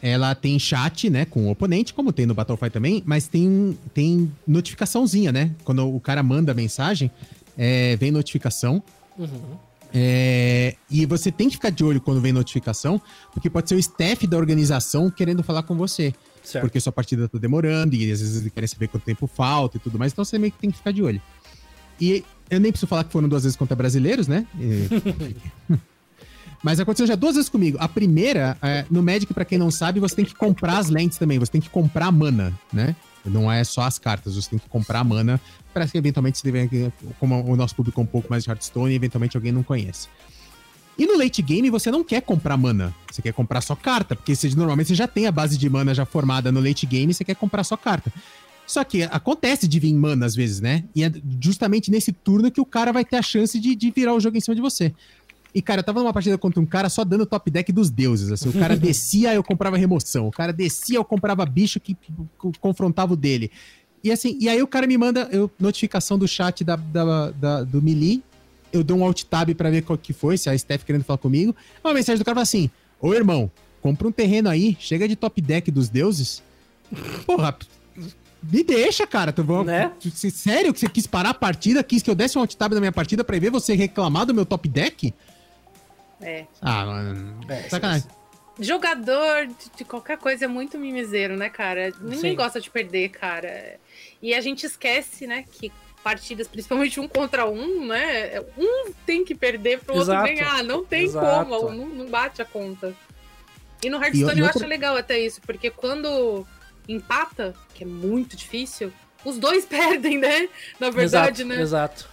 ela tem chat, né, com o oponente, como tem no Battlefy também, mas tem, tem notificaçãozinha, né? Quando o cara manda a mensagem, é, vem notificação. Uhum. É, e você tem que ficar de olho quando vem notificação, porque pode ser o staff da organização querendo falar com você. Certo. Porque sua partida tá demorando e às vezes eles querem saber quanto tempo falta e tudo mais, então você meio que tem que ficar de olho. E eu nem preciso falar que foram duas vezes contra brasileiros, né? E- Mas aconteceu já duas vezes comigo. A primeira, é, no Magic, pra quem não sabe, você tem que comprar as lentes também, você tem que comprar a mana, né? Não é só as cartas, você tem que comprar a mana para que eventualmente se tiver, como o nosso público é um pouco mais de Hearthstone, eventualmente alguém não conhece. E no late game você não quer comprar mana, você quer comprar só carta, porque você, normalmente você já tem a base de mana já formada no late game, você quer comprar só carta. Só que acontece de vir mana às vezes, né? E é justamente nesse turno que o cara vai ter a chance de, de virar o jogo em cima de você. E, cara, eu tava numa partida contra um cara só dando top deck dos deuses. Assim, o cara descia, eu comprava remoção. O cara descia, eu comprava bicho que confrontava o dele. E assim, e aí o cara me manda eu, notificação do chat da, da- da- do Melee. Eu dou um alt tab pra ver qual que foi, se é a Steph querendo falar comigo. Uma mensagem do cara fala assim: Ô irmão, compra um terreno aí, chega de top deck dos deuses. Porra, me deixa, cara. Tu, vou- Né? sério que você quis parar a partida? Quis que eu desse um alt tab na minha partida pra ver você reclamar do meu top deck? É. Ah, mano. É, sacanagem. Jogador de, de qualquer coisa é muito mimiseiro, né, cara? Ninguém Sim. gosta de perder, cara. E a gente esquece, né, que partidas, principalmente um contra um, né? Um tem que perder pro outro Exato. ganhar. Não tem Exato. como, não, não bate a conta. E no Hearthstone E- e eu outra- acho legal até isso, porque quando empata, que é muito difícil, os dois perdem, né? Na verdade, exato, né? Exato.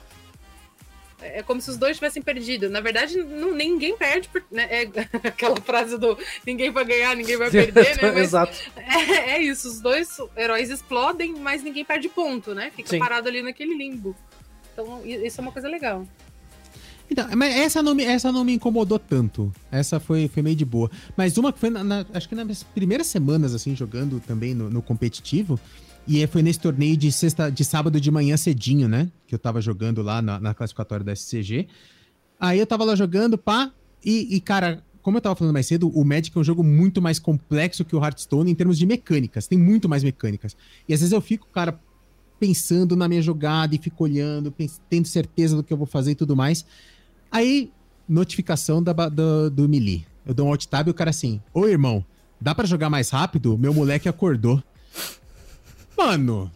É como se os dois tivessem perdido. Na verdade, não, ninguém perde, por- né? É aquela frase do ninguém vai ganhar, ninguém vai perder, né? Mas exato. é, é isso, os dois heróis explodem, mas ninguém perde ponto, né? Fica Sim. parado ali naquele limbo. Então, isso é uma coisa legal. Então, mas essa não, me, essa não me incomodou tanto. Essa foi, foi meio de boa. Mas uma que foi, na- na- acho que nas primeiras semanas, assim, jogando também no, no competitivo. E foi nesse torneio de, sexta, de sábado de manhã cedinho, né? Que eu tava jogando lá na, na classificatória da SCG. Aí eu tava lá jogando, pá. E, e, cara, como eu tava falando mais cedo, o Magic é um jogo muito mais complexo que o Hearthstone em termos de mecânicas. Tem muito mais mecânicas. E às vezes eu fico, cara, pensando na minha jogada e fico olhando, tendo certeza do que eu vou fazer e tudo mais. Aí, notificação da, do, do Melee. Eu dou um alt tab e o cara assim, ô irmão, dá pra jogar mais rápido? Meu moleque acordou. Mano,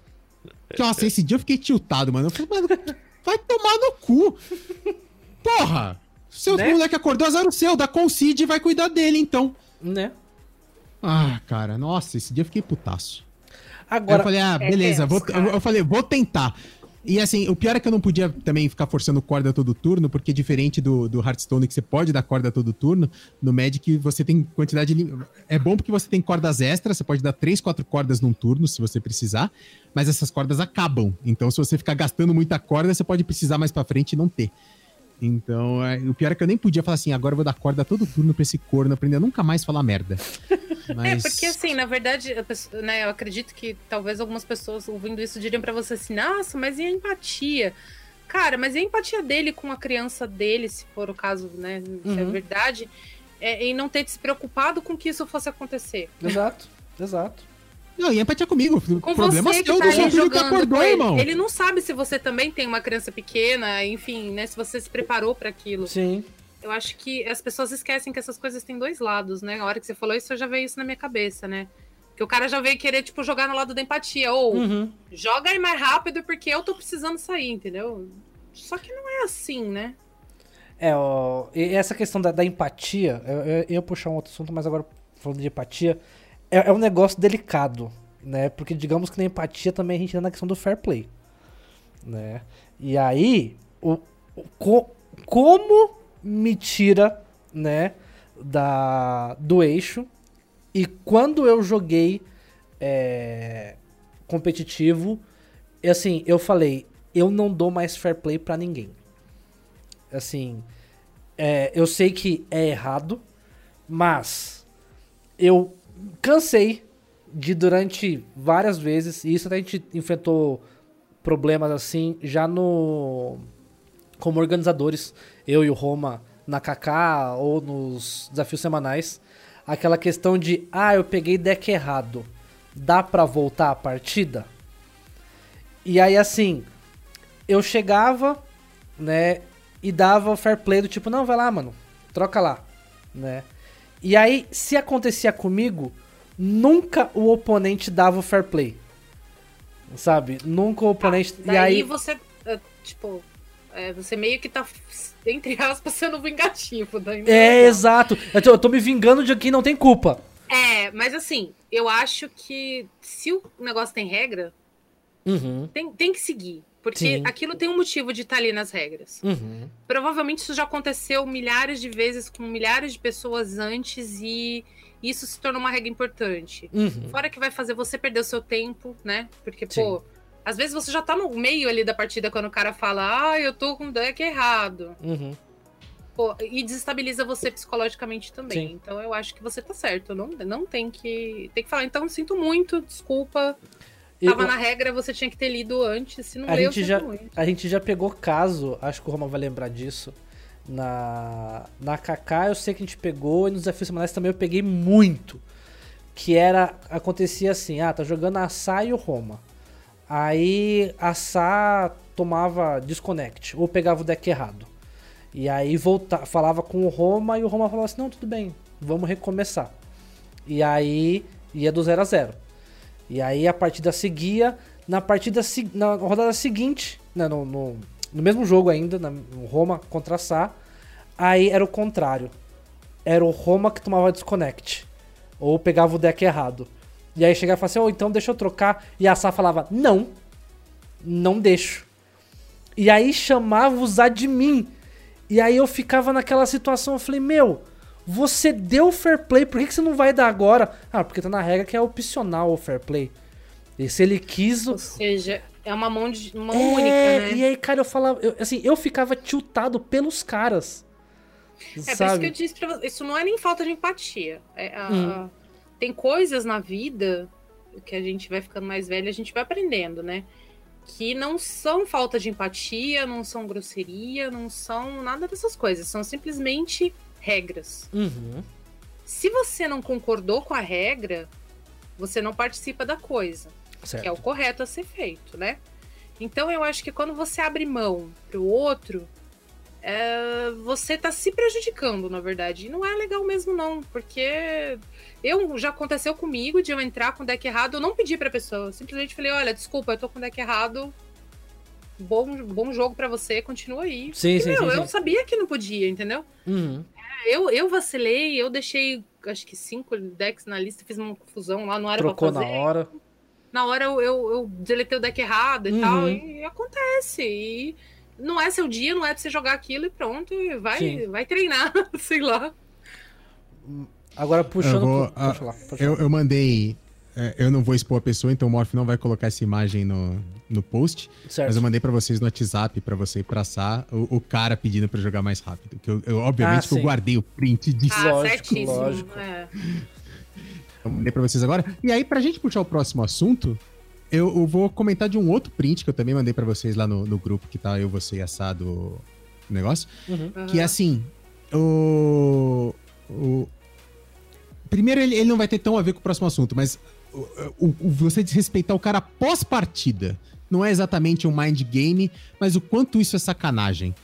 nossa, esse dia eu fiquei tiltado, mano. Eu falei, mano, vai tomar no cu. Porra, seu Né? moleque acordou, azar o seu, dá concede e vai cuidar dele, então. Né? Ah, cara, nossa, esse dia eu fiquei putaço. Aí eu Agora, falei, ah, é beleza, tenso, vou, eu falei, vou tentar. E assim, o pior é que eu não podia também ficar forçando corda todo turno, porque diferente do, do Hearthstone, que você pode dar corda todo turno, no Magic você tem quantidade. É bom porque você tem cordas extras, você pode dar 3, 4 cordas num turno, se você precisar, mas essas cordas acabam. Então, se você ficar gastando muita corda, você pode precisar mais pra frente e não ter. Então, é, o pior é que eu nem podia falar assim, agora eu vou dar corda todo turno pra esse corno aprender a nunca mais falar merda. Mas... É, porque assim, na verdade, pessoa- né, eu acredito que talvez algumas pessoas ouvindo isso diriam pra você assim, nossa, mas e a empatia? Cara, mas e a empatia dele com a criança dele, se for o caso, né? Se é Uhum. verdade, é, em não ter se preocupado com que isso fosse acontecer. exato, exato. Não, e empatia comigo. Com problema você é que tá seu filho que acordou, ele. irmão. Ele não sabe se você também tem uma criança pequena, enfim, né? Se você se preparou pra aquilo. Sim. Eu acho que as pessoas esquecem que essas coisas têm dois lados, né? A hora que você falou isso, eu já veio isso na minha cabeça, né? Que o cara já veio querer, tipo, jogar no lado da empatia. Ou Uhum. joga aí mais rápido porque eu tô precisando sair, entendeu? Só que não é assim, né? É, ó, e essa questão da, da empatia, eu, eu, eu ia puxar um outro assunto, mas agora falando de empatia, é, é um negócio delicado, né? Porque digamos que na empatia também a gente entra na questão do fair play, né? E aí, o, o- co- como me tira, né, da, do eixo e quando eu joguei é, competitivo, assim, eu falei, eu não dou mais fair play pra ninguém. Assim, é, eu sei que é errado, mas eu cansei de durante várias vezes, e isso até a gente enfrentou problemas assim já no como organizadores, eu e o Roma na KK ou nos desafios semanais, aquela questão de ah, eu peguei deck errado. Dá pra voltar a partida? E aí assim, eu chegava, né, e dava o fair play do tipo, não, vai lá, mano, troca lá, né? E aí, se acontecia comigo, nunca o oponente dava o fair play. Sabe? Nunca o oponente. Daí e aí, você, é, tipo, é, você meio que tá, entre aspas, sendo vingativo. Daí não É, exato. Eu tô, eu tô me vingando de quem não tem culpa. É, mas assim, eu acho que se o negócio tem regra, Uhum, tem, tem que seguir. Porque Sim. aquilo tem um motivo de estar ali nas regras. uhum. Provavelmente isso já aconteceu milhares de vezes com milhares de pessoas antes e isso se tornou uma regra importante. Uhum. Fora que vai fazer você perder o seu tempo, né? Porque, Sim. pô, às vezes você já tá no meio ali da partida quando o cara fala, ah, eu tô com o deck errado. Uhum. Pô, e desestabiliza você psicologicamente também. Sim. Então eu acho que você tá certo. Não, não tem que. Tem que falar, então sinto muito, desculpa. Tava eu- na regra, você tinha que ter lido antes. Se não A leu, gente já- muito. A gente já pegou caso, acho que o Roma vai lembrar disso. Na, na KK eu sei que a gente pegou e nos desafios semanais também eu peguei muito. Que era. Acontecia assim, ah, tá jogando a Sá e o Roma. Aí a Sá tomava disconnect, ou pegava o deck errado. E aí volta, falava com o Roma e o Roma falava assim, não, tudo bem, vamos recomeçar. E aí ia do 0 a 0 E aí a partida seguia. Na partida na rodada seguinte, né, no, no, no mesmo jogo ainda, na, no Roma contra a Sá, aí era o contrário. Era o Roma que tomava desconnect. Ou pegava o deck errado. E aí chegava e falava assim, oh, então deixa eu trocar. E a Sá falava, não, não deixo. E aí chamava os admin. E aí eu ficava naquela situação, eu falei, meu, você deu fair play, por que, que você não vai dar agora? Ah, porque tá na regra que é opcional o fair play. E se ele quis. Ou seja, é uma mão, de, mão É, única, né? E aí, cara, eu falava. eu- assim, eu ficava tiltado pelos caras. É por isso que sabe? eu disse pra você. Isso não é nem falta de empatia. É, a- Uhum. a- tem coisas na vida que a gente vai ficando mais velho, a gente vai aprendendo, né? Que não são falta de empatia, não são grosseria, não são nada dessas coisas. São simplesmente regras. Uhum. Se você não concordou com a regra, você não participa da coisa. Certo. que é o correto a ser feito, né? Então eu acho que quando você abre mão pro outro, é, você tá se prejudicando, na verdade. E não é legal mesmo, não, porque eu já aconteceu comigo de eu entrar com o deck errado, eu não pedi pra pessoa, eu simplesmente falei, olha, desculpa, eu tô com o deck errado. Bom, bom jogo pra você, continua aí. Sim, sim, Meu, sim, eu sim. sabia que não podia, entendeu? Uhum. Eu, eu vacilei, eu deixei acho que cinco decks na lista, fiz uma confusão lá, não era Trocou pra na fazer hora. na hora eu, eu, eu deletei o deck errado e Uhum. tal, e acontece. E não é seu dia, não é pra você jogar aquilo e pronto, e vai, Sim. vai treinar, sei lá. Agora puxando. Eu vou, pro- ah, falar. Pode Eu, eu mandei. É, Eu não vou expor a pessoa, então o Morph não vai colocar essa imagem no, no post. Mas Certo. eu mandei pra vocês no WhatsApp, pra você ir pra Sá, o, o cara pedindo pra jogar mais rápido. Que eu, eu, obviamente, Ah, que eu guardei o print disso. Ah, Lógico, certíssimo. lógico. É. Eu mandei pra vocês agora. E aí, pra gente puxar o próximo assunto, eu, eu vou comentar de um outro print que eu também mandei pra vocês lá no, no grupo que tá eu, você e a Sá do negócio. Uhum. Que é assim, o. o primeiro, ele, ele não vai ter tão a ver com o próximo assunto, mas o, o- você desrespeitar o cara pós-partida. Não é exatamente um mind game, mas o quanto isso é sacanagem.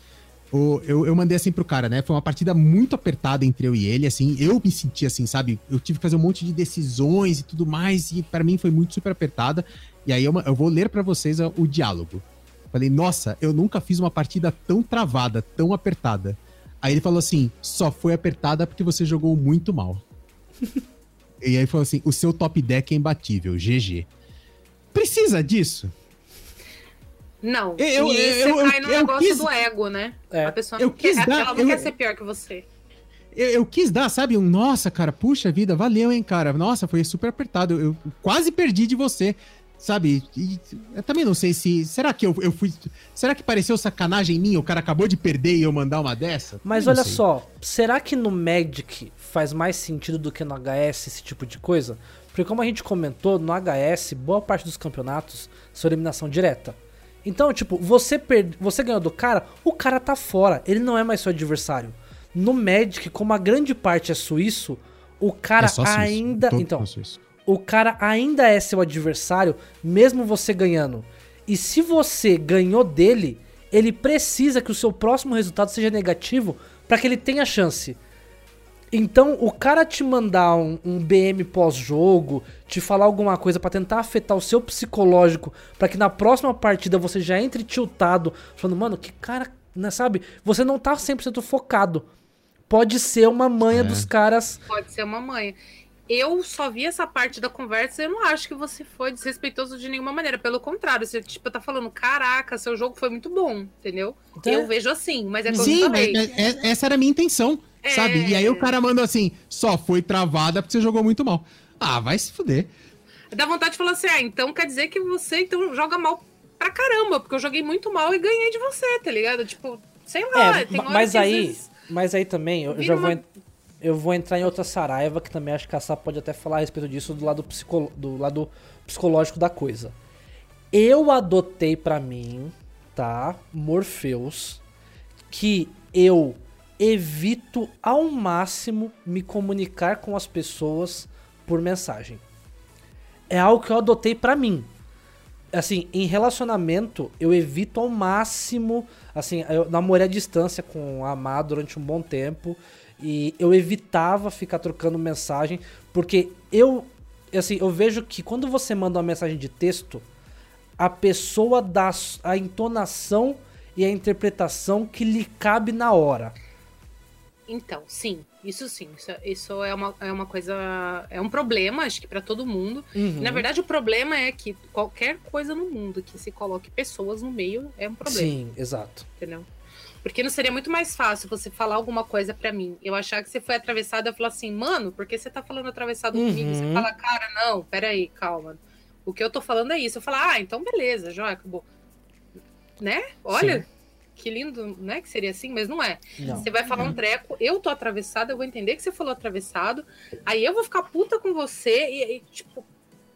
O- eu, eu mandei assim pro cara, né? Foi uma partida muito apertada entre eu e ele, assim. Eu me senti assim, sabe? Eu tive que fazer um monte de decisões e tudo mais, e pra mim foi muito super apertada. E aí eu, eu vou ler pra vocês o diálogo. Falei, nossa, eu nunca fiz uma partida tão travada, tão apertada. Aí ele falou assim: só foi apertada porque você jogou muito mal. e aí falou assim: o seu top deck é imbatível, GG. Precisa disso? Não, Eu- e eu- você eu- cai no eu negócio quis- do ego, né? É. A pessoa Eu não quer, quis dar- ela não eu- quer ser pior que você. Eu, eu quis dar, sabe, um nossa, cara, puxa vida, valeu, hein, cara. Nossa, foi super apertado. Eu, eu quase perdi de você, sabe? E eu também não sei se. Será que eu, eu fui. Será que pareceu sacanagem em mim? O cara acabou de perder e eu mandar uma dessa? Mas Eu olha sei. só, será que no Magic faz mais sentido do que no HS esse tipo de coisa? Porque como a gente comentou, no HS, boa parte dos campeonatos são eliminação direta. Então, tipo, você, per... você ganhou do cara, o cara tá fora, ele não é mais seu adversário. No Magic, como a grande parte é suíço, o cara É ainda. Todo Então, suíço. o cara ainda é seu adversário, mesmo você ganhando. E se você ganhou dele, ele precisa que o seu próximo resultado seja negativo para que ele tenha chance. Então, o cara te mandar um, um BM pós-jogo, te falar alguma coisa pra tentar afetar o seu psicológico, pra que na próxima partida você já entre tiltado, falando, mano, que cara, né, sabe? Você não tá 100% focado. Pode ser uma manha É. dos caras. Pode ser uma mãe. Eu só vi essa parte da conversa e eu não acho que você foi desrespeitoso de nenhuma maneira. Pelo contrário, você tipo, tá falando, caraca, seu jogo foi muito bom, entendeu? Então, Eu vejo assim, mas é Sim, mas falei. é- é- essa era a minha intenção, É. sabe? E aí o cara manda assim: só foi travada porque você jogou muito mal. Ah, vai se fuder. Dá vontade de falar assim, ah, então quer dizer que você então joga mal pra caramba, porque eu joguei muito mal e ganhei de você, tá ligado? Tipo, sei lá, É, mas aí, vezes- mas aí também eu já uma- vou en- eu vou entrar em outra saraiva que também acho que a Sá pode até falar a respeito disso do lado psicolo, do lado psicológico da coisa. Eu adotei pra mim, tá, Morpheus, que eu evito ao máximo me comunicar com as pessoas por mensagem. É algo que eu adotei pra mim assim, em relacionamento, eu evito ao máximo. Assim, eu namorei à distância com a durante um bom tempo. E eu evitava ficar trocando mensagem. Porque eu. Assim, eu vejo que quando você manda uma mensagem de texto, a pessoa dá a entonação e a interpretação que lhe cabe na hora. Então, sim, isso sim. Isso, isso é, uma, é uma coisa. É um problema, acho que pra todo mundo. Uhum. Na verdade, o problema é que qualquer coisa no mundo que se coloque pessoas no meio é um problema, Sim, exato. entendeu? Porque não seria muito mais fácil você falar alguma coisa pra mim, eu achar que você foi atravessado, eu falar assim, mano, por que você tá falando atravessado comigo? Você Uhum. fala, cara, não, peraí, calma. O que eu tô falando é isso. Eu falo, ah, então beleza, já acabou. Né? Olha, Sim. que lindo, né? Que seria assim, mas não é. Não. Você vai falar um treco, eu tô atravessado, eu vou entender que você falou atravessado, aí eu vou ficar puta com você e, e, tipo,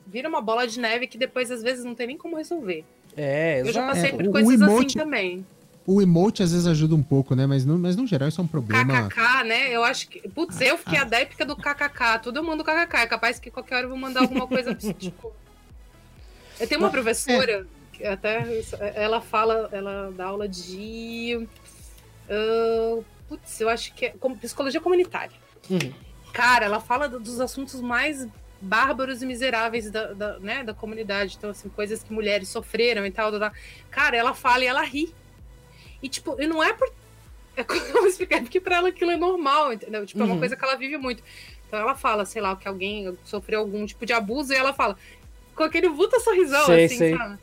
vira uma bola de neve que depois às vezes não tem nem como resolver. É, Eu já passei É, por coisas assim também. O emote às vezes ajuda um pouco, né? Mas no, mas no geral isso é um problema. KKK, né? Eu acho que. Putz, eu fiquei Ah. adéptica do KKK. Tudo eu mando KKK. É capaz que qualquer hora eu vou mandar alguma coisa. tipo. Eu tenho uma Não, professora, que até ela fala, ela dá aula de. ah, putz, eu acho que é como psicologia comunitária. Uhum. Cara, ela fala do- dos assuntos mais bárbaros e miseráveis da, da, né, da comunidade. Então, assim, coisas que mulheres sofreram e tal. tal, tal. Cara, ela fala e ela ri. E, tipo, e não é por. É como explicar, é porque pra ela aquilo é normal, entendeu? Tipo, é uma Uhum. coisa que ela vive muito. Então ela fala, sei lá, que alguém sofreu algum tipo de abuso e ela fala com aquele puta sorrisão, Sei, assim, sei. sabe?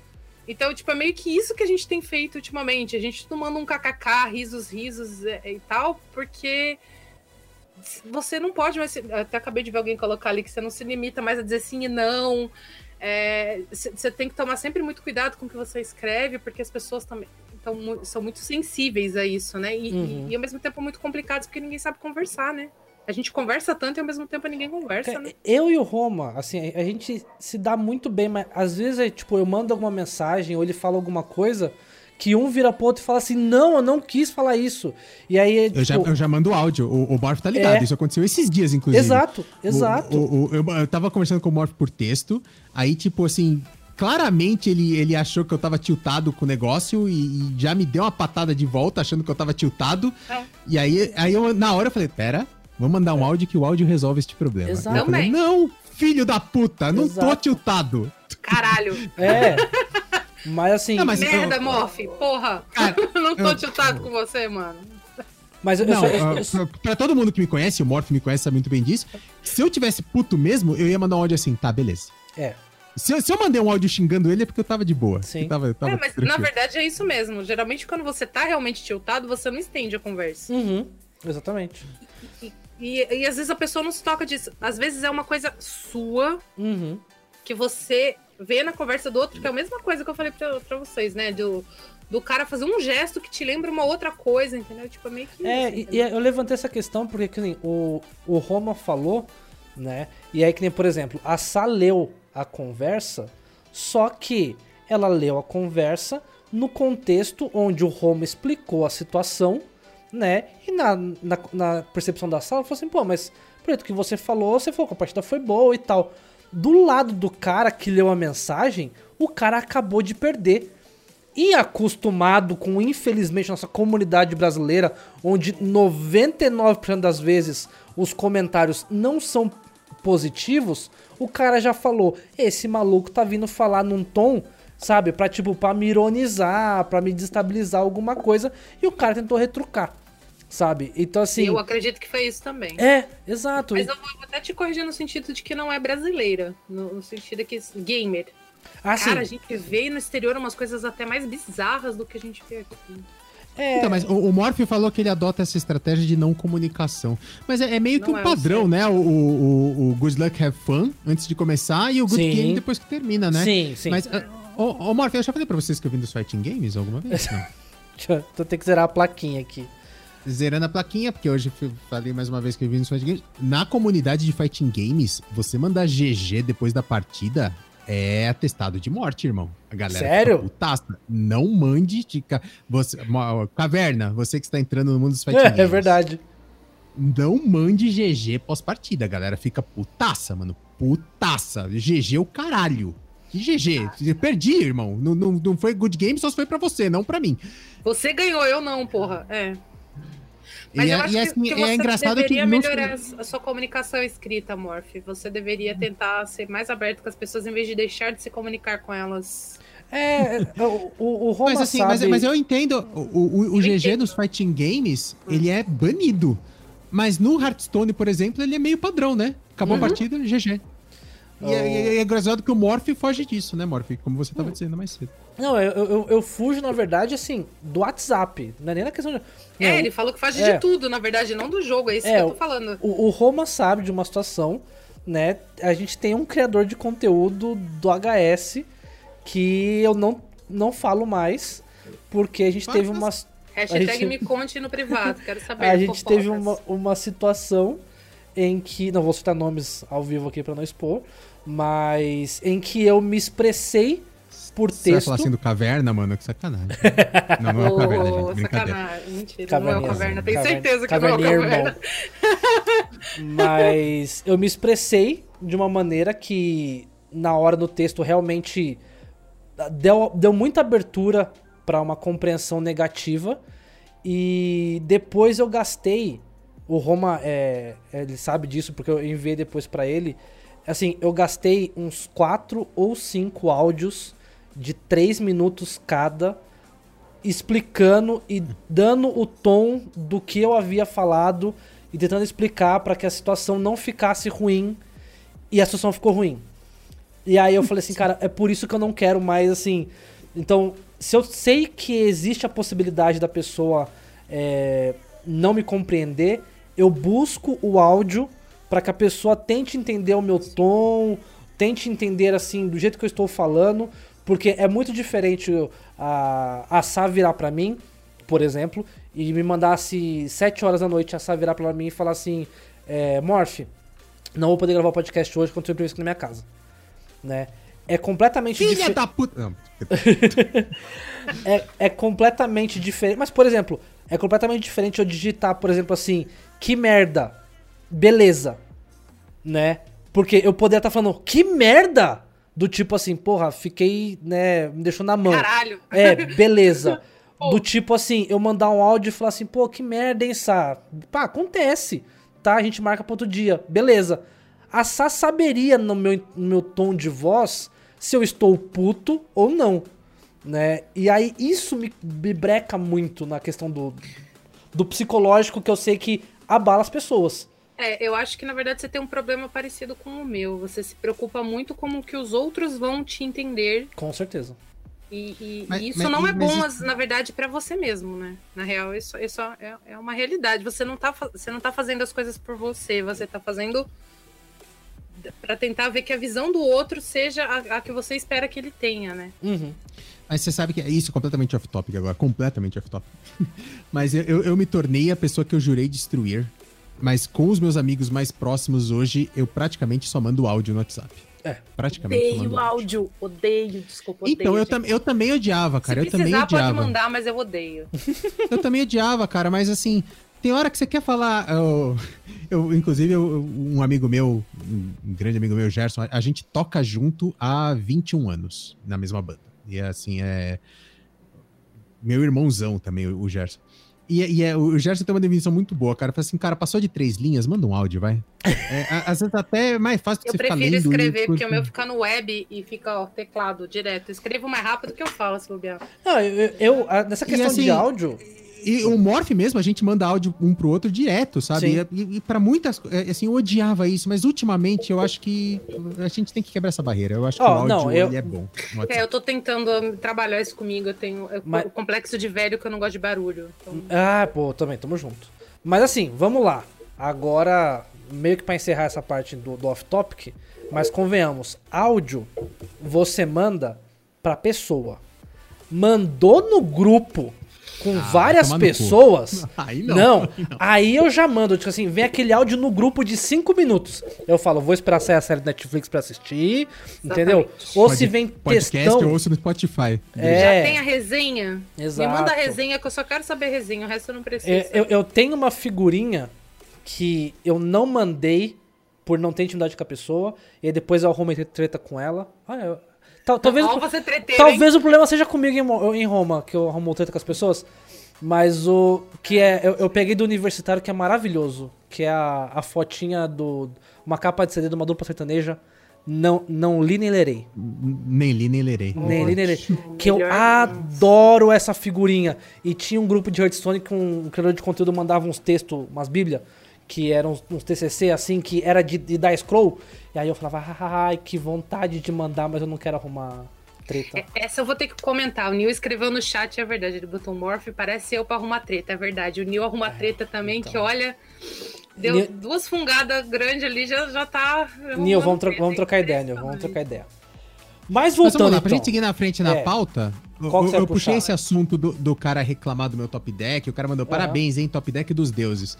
Então, tipo, é meio que isso que a gente tem feito ultimamente. A gente não manda um kkk, risos, risos é, e tal, porque você não pode mais. Até acabei de ver alguém colocar ali que você não se limita mais a dizer sim e não. É, Você tem que tomar sempre muito cuidado com o que você escreve, porque as pessoas também tão são muito sensíveis a isso, né? E, Uhum. e, e ao mesmo tempo muito complicados, porque ninguém sabe conversar, né? A gente conversa tanto e ao mesmo tempo ninguém conversa, né? Eu e o Roma, assim, a gente se dá muito bem, mas às vezes é, tipo, eu mando alguma mensagem ou ele fala alguma coisa que um vira pro outro e fala assim, não, eu não quis falar isso. E aí, Eu já, tipo, eu já mando áudio. O, o Morph tá ligado. É. Isso aconteceu esses dias, inclusive. Exato, O- exato. o- o- eu, eu tava conversando com o Morph por texto. Aí, tipo assim, claramente ele, ele achou que eu tava tiltado com o negócio e, e já me deu uma patada de volta, achando que eu tava tiltado. É. E aí, aí eu, na hora eu falei: pera, vamos mandar um áudio que o áudio resolve este problema. Exato. E eu falei, não, filho da puta, não tô Exato. tiltado. Caralho. É. Mas assim, Não, mas- Merda, eu- Morph. Porra. Cara, não tô eu- tiltado com você, mano. mas eu, Não, eu, eu- ah, pra, pra todo mundo que me conhece, o Morph me conhece, sabe muito bem disso. Se eu tivesse puto mesmo, eu ia mandar um áudio assim, tá, beleza. é, Se eu, se eu mandei um áudio xingando ele é porque eu tava de boa. Sim. Eu tava, eu tava É, mas tranquilo. na verdade é isso mesmo. Geralmente quando você tá realmente tiltado, você não estende a conversa. uhum, exatamente. E, e- e às vezes a pessoa não se toca disso. Às vezes é uma coisa sua Uhum. que você vê na conversa do outro, que é a mesma coisa que eu falei pra, pra vocês, né? Do, do cara fazer um gesto que te lembra uma outra coisa, entendeu? Tipo, é meio que. É, isso, e, e eu levantei essa questão porque que nem, o, o Roma falou, né? E aí que nem, por exemplo, a Sá leu a conversa, só que ela leu a conversa no contexto onde o Roma explicou a situação, né? E na, na, na percepção da sala, falou assim, pô, mas preto que você falou, você falou que a partida foi boa e tal. Do lado do cara que leu a mensagem, o cara acabou de perder. E acostumado com, infelizmente, nossa comunidade brasileira, onde 99% das vezes os comentários não são positivos, o cara já falou: esse maluco tá vindo falar num tom, sabe, pra tipo, pra me ironizar, pra me destabilizar alguma coisa, e o cara tentou retrucar, sabe? Então assim. Eu acredito que foi isso também. É, exato. Mas eu vou até te corrigir no sentido de que não é brasileira. No, sentido que gamer. Ah, sim. Cara, a gente vê no exterior umas coisas até mais bizarras do que a gente vê aqui. É, Então, mas o, o Morph falou que ele adota essa estratégia de não comunicação. Mas é, é meio que Não um é padrão, certo. né? O, o, o Good Luck Have Fun antes de começar e o Good Sim. Game depois que termina, né? Sim, sim. Mas, ah, ô, ô, Morph, eu já falei pra vocês que eu vim dos Fighting Games alguma vez? Não. Deixa eu- Tô tendo que zerar a plaquinha aqui. Zerando a plaquinha, porque hoje falei mais uma vez que eu vim dos Fighting Games. Na comunidade de Fighting Games, você mandar GG depois da partida é atestado de morte, irmão. A galera Sério? putaça. Não mande de ca... você, Caverna, você que está entrando no mundo dos Fighting É, Games. é verdade. Não mande GG pós-partida. A galera fica putaça, mano. Putaça. GG o caralho. Que GG? Eu perdi, irmão. Não, não, não foi good game, só foi pra você, não pra mim. Você ganhou, eu não, porra. É. Mas e eu é, acho e é que, assim, que é você engraçado que deveria não- melhorar a sua comunicação escrita, Morph. Você deveria tentar ser mais aberto com as pessoas em vez de deixar de se comunicar com elas. É, é, o, o, Roma Mas assim, sabe... mas, mas eu entendo. O, o, o GG entendo. nos fighting games, ele é banido. Mas no Hearthstone, por exemplo, ele é meio padrão, né? Acabou Uhum. a partida, GG. E é, e é engraçado que o Morph foge disso, né, Morph? Como você tava dizendo mais cedo. Não, eu, eu, eu fujo, na verdade, assim, do WhatsApp. Não é nem na questão de... É, Não, ele falou que faz é. de tudo, na verdade, não do jogo. É isso É, que eu tô falando. O, o Roma sabe de uma situação, né? A gente tem um criador de conteúdo do HS que eu não, não falo mais, porque a gente Fala, teve uma... Hashtag gente- me conte no privado, quero saber. A gente fofocas. teve uma, uma situação em que. Não vou citar nomes ao vivo aqui pra não expor. Mas em que eu me expressei por Você vai texto. falar assim do caverna, mano? Que sacanagem. não, não é Ô, caverna, gente. Brincadeira. sacanagem. Mentira, Caverninha, não é o caverna. Tenho caverna- certeza que não é o caverna. irmão. Mas eu me expressei de uma maneira que na hora do texto realmente deu, deu muita abertura para uma compreensão negativa. E depois eu gastei. O Roma, é, ele sabe disso porque eu enviei depois para ele. Assim, eu gastei uns 4 ou 5 áudios de 3 minutos cada explicando e dando o tom do que eu havia falado e tentando explicar para que a situação não ficasse ruim e a situação ficou ruim. E aí eu falei assim, cara, é por isso que eu não quero mais assim. Então, se eu sei que existe a possibilidade da pessoa é, não me compreender, eu busco o áudio para que a pessoa tente entender o meu tom, tente entender assim do jeito que eu estou falando, porque é muito diferente a, a Sá virar pra mim, por exemplo, e me mandasse 7 horas da noite a Sá virar pra mim e falar assim: é, Morph, não vou poder gravar o podcast hoje quando eu imprevisto aqui na minha casa. Né? é completamente Filha dife- da puta. Não, é, é completamente diferente. Mas, por exemplo, é completamente diferente eu digitar, por exemplo, assim, que merda, beleza, né? Porque eu poderia estar falando, que merda! Do tipo assim, porra, fiquei, né, me deixou na mão. Caralho. É, beleza. Do tipo assim, eu mandar um áudio e falar assim, pô, que merda, hein, Sá? Pá, acontece, tá? A gente marca pra outro dia, beleza. A Sá saberia no meu, no meu tom de voz se eu estou puto ou não, né? E aí isso me, me breca muito na questão do, do psicológico que eu sei que abala as pessoas. É, eu acho que na verdade você tem um problema parecido com o meu. Você se preocupa muito como que os outros vão te entender. Com certeza. E, e- Mas- e isso mas- não é bom, isso- na verdade, pra você mesmo, né? Na real, isso, isso é, é uma realidade. Você não, tá, você não tá fazendo as coisas por você, você tá fazendo pra tentar ver que a visão do outro seja a, a que você espera que ele tenha, né? Uhum. Mas você sabe que é isso completamente off-topic agora, completamente off-topic. Mas eu, eu, eu me tornei a pessoa que eu jurei destruir. Mas com os meus amigos mais próximos hoje, eu praticamente só mando áudio no WhatsApp. É. Praticamente só Odeio mando áudio. áudio, odeio, desculpa, odeio. Então, eu, tam, eu também odiava, cara. Se eu também precisar, pode odiava. mandar, mas eu odeio. Eu também odiava, cara, mas assim, tem hora que você quer falar. Eu, eu- inclusive, eu- um amigo meu, um grande amigo meu, Gerson, a, a gente toca junto há 21 anos na mesma banda. E assim, é. Meu irmãozão também, o Gerson. E, e é, o Gerson tem uma definição muito boa, cara. Fala assim, cara, passou de três linhas, manda um áudio, vai. É, às vezes até é mais fácil do que Eu você ficar prefiro lendo. escrever, porque o meu fica no web e fica ó, teclado direto. Eu escrevo mais rápido que eu falo, se bobear. Não, eu, eu- nessa questão de assim, áudio, E o Morph mesmo, a gente manda áudio um pro outro direto, sabe? Sim. E, e para muitas, é, assim, eu odiava isso, mas ultimamente eu acho que a gente tem que quebrar essa barreira. Eu acho que Ó, o áudio não, eu- ele é bom. É, eu tô tentando trabalhar isso comigo. Eu tenho eu- Mas- o complexo de velho que eu não gosto de barulho. Então, Ah, pô, também, tamo junto. Mas assim, vamos lá. Agora, meio que pra encerrar essa parte do, do off-topic, mas convenhamos, áudio você manda pra pessoa. Mandou no grupo com Ah, várias pessoas. Aí não, Não, aí não. aí eu já mando, tipo assim, vem aquele áudio no grupo de 5 minutos. Eu falo, vou esperar sair a série do Netflix pra assistir, entendeu? Exatamente. Ou Pod- se vem Podcast textão. eu ouço no Spotify. É. Já tem a resenha? Exato. Me manda a resenha que eu só quero saber a resenha, o resto eu não preciso. É, eu, eu tenho uma figurinha que eu não mandei por não ter intimidade com a pessoa, e aí depois eu arrumei treta com ela. Ah, eu- tal- talvez, o- você treteiro, hein? talvez o problema seja comigo em, em Roma, que eu arrumo treta com as pessoas. Mas o que é. Eu, eu peguei do universitário que é maravilhoso. Que é a, a fotinha do. Uma capa de CD de uma dupla sertaneja. Não, não li nem lerei. Nem li, nem lerei. Nem li, nem lerei. Que eu adoro essa figurinha. E tinha um grupo de Hearthstone que um criador de conteúdo mandava uns textos, umas bíblias, que eram uns, TCC assim, que era de, de dar scroll. E aí eu falava, ai, que vontade de mandar, mas eu não quero arrumar treta. É, Essa eu vou ter que comentar. O Nil escreveu no chat, é verdade. Ele botou Morph, parece eu pra arrumar treta, é verdade. O Nil arruma treta também, que olha. Deu duas fungadas grandes ali, já, já tá. Nil, vamos, tro- vamos trocar ideia, Nil, vamos trocar ideia. Mas Mas voltando vamos lá, pra então. gente seguir na frente na É. pauta, eu, Qual eu puxei esse assunto do, do cara reclamar do meu top deck, o cara mandou parabéns, hein, top deck dos deuses.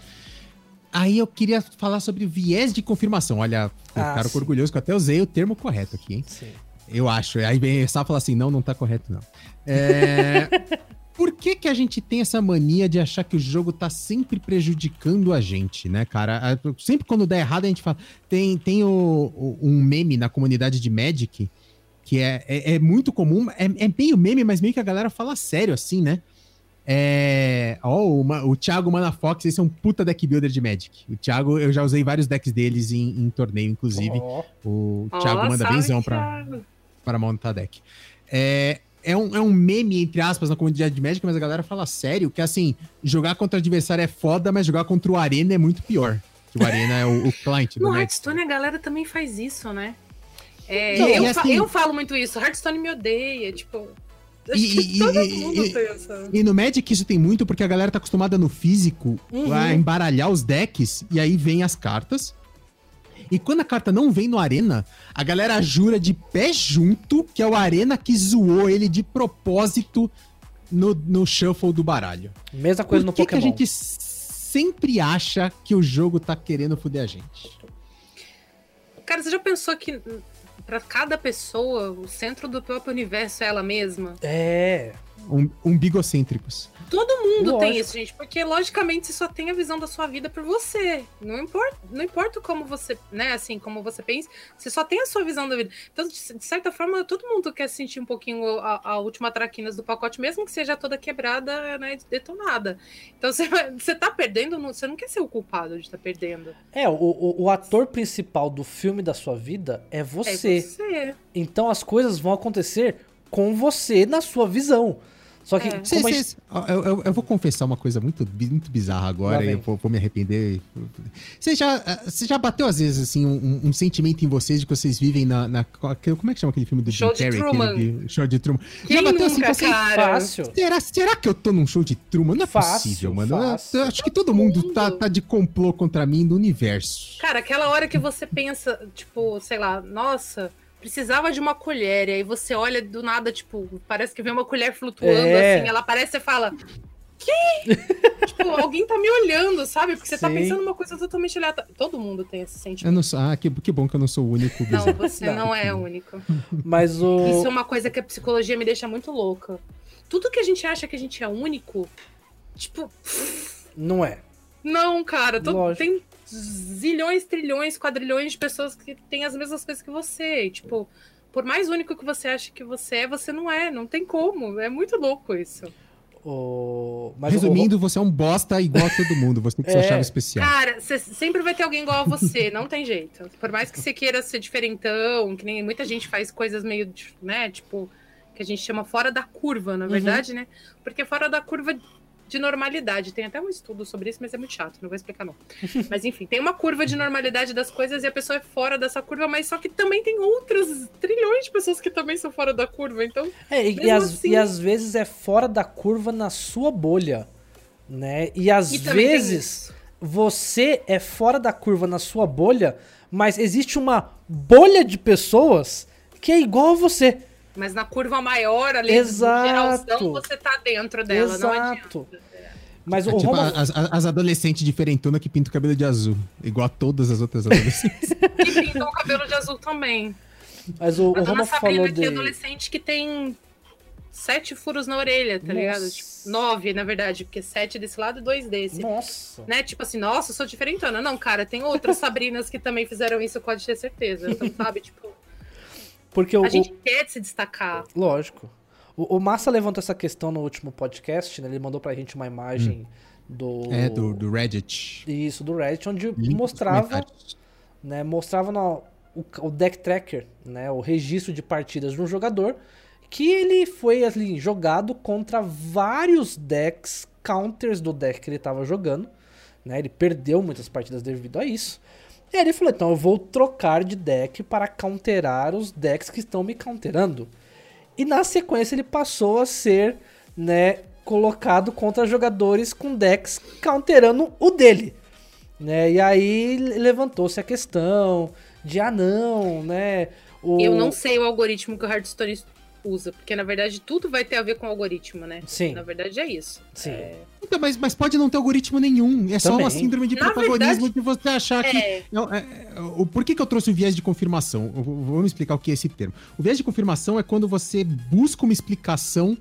Aí eu queria falar sobre viés de confirmação. Olha, eu Ah, cara orgulhoso que eu até usei o termo correto aqui, hein? Sim. Eu acho. Aí vem só falar assim, não, não tá correto, não. É... Por que que a gente tem essa mania de achar que o jogo tá sempre prejudicando a gente, né, cara? Sempre quando dá errado a gente fala... Tem, tem o, o- um meme na comunidade de Magic que é, é, é muito comum, é, é meio meme, mas meio que a galera fala sério assim, né? É... Ó, o, Ma- o Thiago Manafox, esse é um puta deck builder de Magic. O Thiago, eu já usei vários decks deles em, em torneio, inclusive. Ó, O Thiago manda benzão pra, para montar deck. É, é, um, é um meme, entre aspas, na comunidade de Magic, mas a galera fala sério que, assim, jogar contra o adversário é foda, mas jogar contra o Arena é muito pior. Que o Arena é o, o client do No. Hearthstone a galera também faz isso, né? É, Não, eu, assim- eu falo muito isso. Hearthstone me odeia, tipo. E- que e- todo e- mundo e- tem essa. E no Magic isso tem muito porque a galera tá acostumada no físico Uhum. a embaralhar os decks e aí vem as cartas. E quando a carta não vem no Arena, a galera jura de pé junto que é o Arena que zoou ele de propósito no, no shuffle do baralho. mesma coisa Por no que, que a Pokémon. gente sempre acha que o jogo tá querendo foder a gente? Cara, você já pensou que. Pra cada pessoa, o centro do próprio universo é ela mesma. É. Um, umbigocêntricos. Todo mundo tem Lógico. isso, gente, porque logicamente você só tem a visão da sua vida por você. Não importa, não importa como você, né, assim, como você pensa, você só tem a sua visão da vida. Então, de certa forma, todo mundo quer sentir um pouquinho a, a última traquinas do pacote, mesmo que seja toda quebrada, né, detonada. Então, você, você tá perdendo, não- você não quer ser o culpado de estar perdendo. É, o, o, o ator principal do filme da sua vida é É você. você. Então as coisas vão acontecer com você na sua visão. Só que É. Gente- eu, eu- eu vou confessar uma coisa muito, muito bizarra agora e eu vou, vou me arrepender. Você já, ah, você já bateu, às vezes, assim, um, um sentimento em vocês de que vocês vivem na. na- como é que chama aquele filme do Show Jim de Carrey? Truman. aquele de- show de Truman. Quem já bateu assim nunca, com vocês? cara? fácil. Será, será que eu tô num show de Truman? Não é Fácil, possível, mano. Eu- fácil. Eu, acho que todo mundo mundo. tá, tá de complô contra mim do universo. Cara, aquela hora que você pensa, tipo, sei lá, nossa, precisava de uma colher, e aí você olha do nada, tipo, parece que vem uma colher flutuando, É. assim, ela aparece e fala. Que? tipo, alguém tá me olhando, sabe? Porque você tá Sim. pensando numa coisa totalmente aleatória. Todo mundo tem esse Eu sentimento. não sou, ah, que, que bom que eu não sou o único Não, você Não. não é único. Mas o. Isso é uma coisa que a psicologia me deixa muito louca. Tudo que a gente acha que a gente é único, tipo, Não é. Não, cara, Lógico. tem zilhões, trilhões, quadrilhões de pessoas que têm as mesmas coisas que você. E, tipo, por mais único que você acha que você é, você não é. Não tem como. É muito louco isso. O... Mas Resumindo, você é um bosta igual a todo mundo. Você tem que se É. achar especial. Cara, você sempre vai ter alguém igual a você. não tem jeito. Por mais que você queira ser diferentão, que nem muita gente faz coisas meio, né, tipo, que a gente chama fora da curva, na verdade, né? Porque fora da curva de normalidade. Tem até um estudo sobre isso, mas é muito chato, não vou explicar não. mas enfim, tem uma curva de normalidade das coisas e a pessoa é fora dessa curva, mas só que também tem outras trilhões de pessoas que também são fora da curva, então É, e, e às, assim- e às vezes é fora da curva na sua bolha, né? E às E vezes você é fora da curva na sua bolha, mas existe uma bolha de pessoas que é igual a você. Mas na curva maior, ali, Exato. geralzão, você tá dentro dela, não Exato. adianta. Mas É o tipo Roma... as, as- adolescentes diferentonas que pintam o cabelo de azul. Igual a todas as outras adolescentes. E pintam o cabelo de azul também. Mas o, A o Roma Sabrina falou aqui, de... adolescente que tem sete furos na orelha, tá Nossa. ligado? Tipo, nove, na verdade, porque sete desse lado e dois desse. Nossa. Né? Tipo assim, nossa, eu sou diferentona. Não, cara, tem outras Sabrinas que também fizeram isso, pode ter certeza. Então, sabe, tipo, Porque o, a o- gente quer se destacar. Lógico. O, o Massa levantou essa questão no último podcast, né? Ele mandou pra gente uma imagem do... é, do, do Reddit. Isso, do Reddit, onde mostrava, né, mostrava no, o, o deck tracker, né, o registro de partidas de um jogador, que ele foi ali jogado contra vários decks, counters do deck que ele tava jogando, né, ele perdeu muitas partidas devido a isso. E aí ele falou, então eu vou trocar de deck para counterar os decks que estão me counterando. E na sequência ele passou a ser, né, colocado contra jogadores com decks counterando o dele. Né? E aí levantou-se a questão de ah não, né? O... Eu não sei o algoritmo que o Hearthstone usa, porque na verdade tudo vai ter a ver com o algoritmo, né? Sim. Na verdade é isso. Sim. É, Então, mas, mas pode não ter algoritmo nenhum. É só Também. uma síndrome de Na protagonismo verdade, de você achar que. é. Não, é, é, o, por que, que eu trouxe o viés de confirmação? Vamos explicar o que é esse termo. O viés de confirmação é quando você busca uma explicação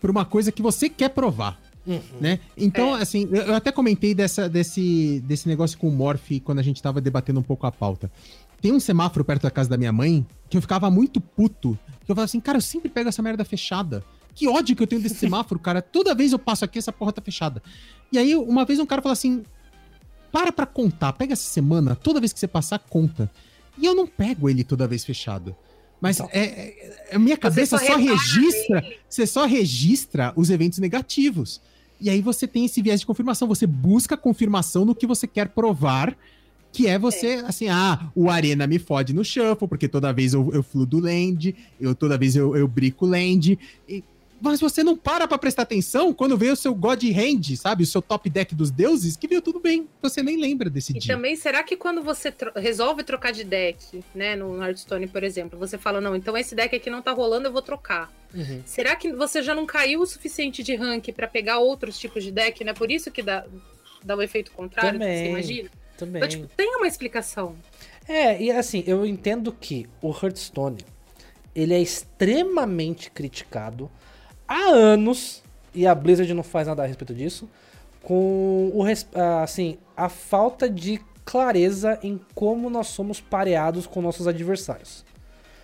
para uma coisa que você quer provar. Uhum. Né? Então, É. assim, eu eu até comentei dessa, desse, desse negócio com o Morph quando a gente tava debatendo um pouco a pauta. Tem um semáforo perto da casa da minha mãe que eu ficava muito puto. Que eu falava assim, cara, eu sempre pego essa merda fechada. Que ódio que eu tenho desse semáforo, cara. Toda vez eu passo aqui, essa porra tá fechada. E aí, uma vez um cara falou assim: para pra contar, pega essa semana, toda vez que você passar, conta. E eu não pego ele toda vez fechado. Mas Então. é, é- a minha cabeça só só, registra. Você só registra os eventos negativos. E aí você tem esse viés de confirmação. Você busca confirmação no que você quer provar. Que é você, assim, ah, o Arena me fode no shuffle, porque toda vez eu, eu fludo land, eu toda vez eu, eu brico land. E- mas você não para pra prestar atenção quando vê o seu God Hand, sabe? O seu top deck dos deuses, que veio tudo bem. Você nem lembra desse E dia. também, será que quando você tro- resolve trocar de deck, né, no Hearthstone, por exemplo, você fala, não, então esse deck aqui não tá rolando, eu vou trocar. Uhum. Será que você já não caiu o suficiente de rank pra pegar outros tipos de deck, né? Por isso que dá, dá o efeito contrário, Também. você imagina? Também. Então, tipo, tem uma explicação. É, e assim, eu entendo que o Hearthstone, ele é extremamente criticado há anos, e a Blizzard não faz nada a respeito disso, com o, ah, assim, a falta de clareza em como nós somos pareados com nossos adversários.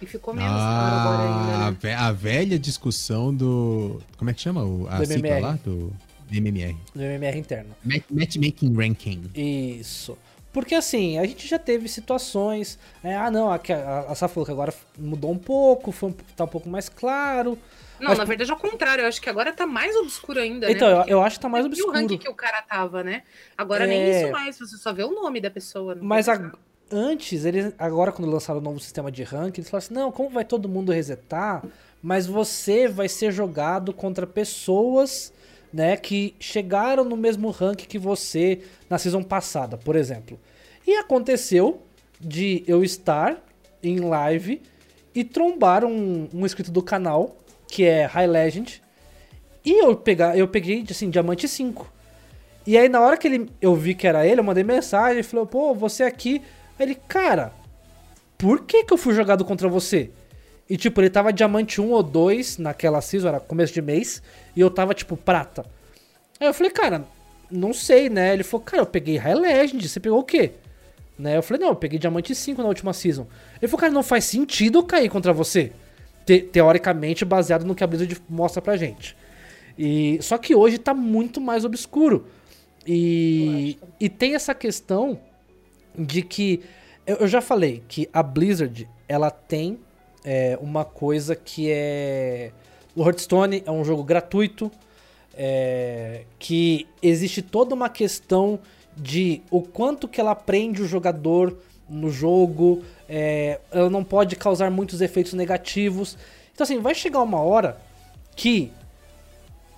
E ficou menos claro agora Ah, ainda, a né? a velha discussão do. Como é que chama? O, a Do sigla lá? Do MMR. No MMR interno. Match- Matchmaking Ranking. Isso. Porque assim, a gente já teve situações. é, ah, não, a, a, a que agora mudou um pouco, foi um, tá um pouco mais claro. Não, Mas- na verdade, ao contrário, eu acho que agora tá mais obscuro ainda, Então, né? eu, eu acho que tá mais obscuro. o ranking que o cara tava, né? Agora É. nem isso mais, você só vê o nome da pessoa. Mas a- antes, eles, agora quando lançaram o novo sistema de ranking, eles falaram assim: não, como vai todo mundo resetar, mas você vai ser jogado contra pessoas né, que chegaram no mesmo ranking que você na season passada, por exemplo. E aconteceu de eu estar em live e trombar um, um inscrito do canal, que é High Legend, e eu, pegar, eu peguei, assim, diamante 5. E aí, na hora que ele, eu vi que era ele, eu mandei mensagem, falou, pô, você aqui. Aí ele, cara, por que que eu fui jogado contra você? E, tipo, ele tava diamante 1 ou 2 naquela season, era começo de mês, e eu tava, tipo, prata. Aí eu falei, cara, não sei, né? Ele falou, cara, eu peguei High Legend, você pegou o quê? Né? Eu falei, não, eu peguei diamante 5 na última season. Ele falou, cara, não faz sentido eu cair contra você. Te- teoricamente, baseado no que a Blizzard mostra pra gente. E, só que hoje tá muito mais obscuro. E, e tem essa questão de que. Eu, eu já falei que a Blizzard ela tem é, uma coisa que é. O Hearthstone é um jogo gratuito. é, que existe toda uma questão de o quanto que ela prende o jogador no jogo. é, ela não pode causar muitos efeitos negativos. Então, assim, vai chegar uma hora que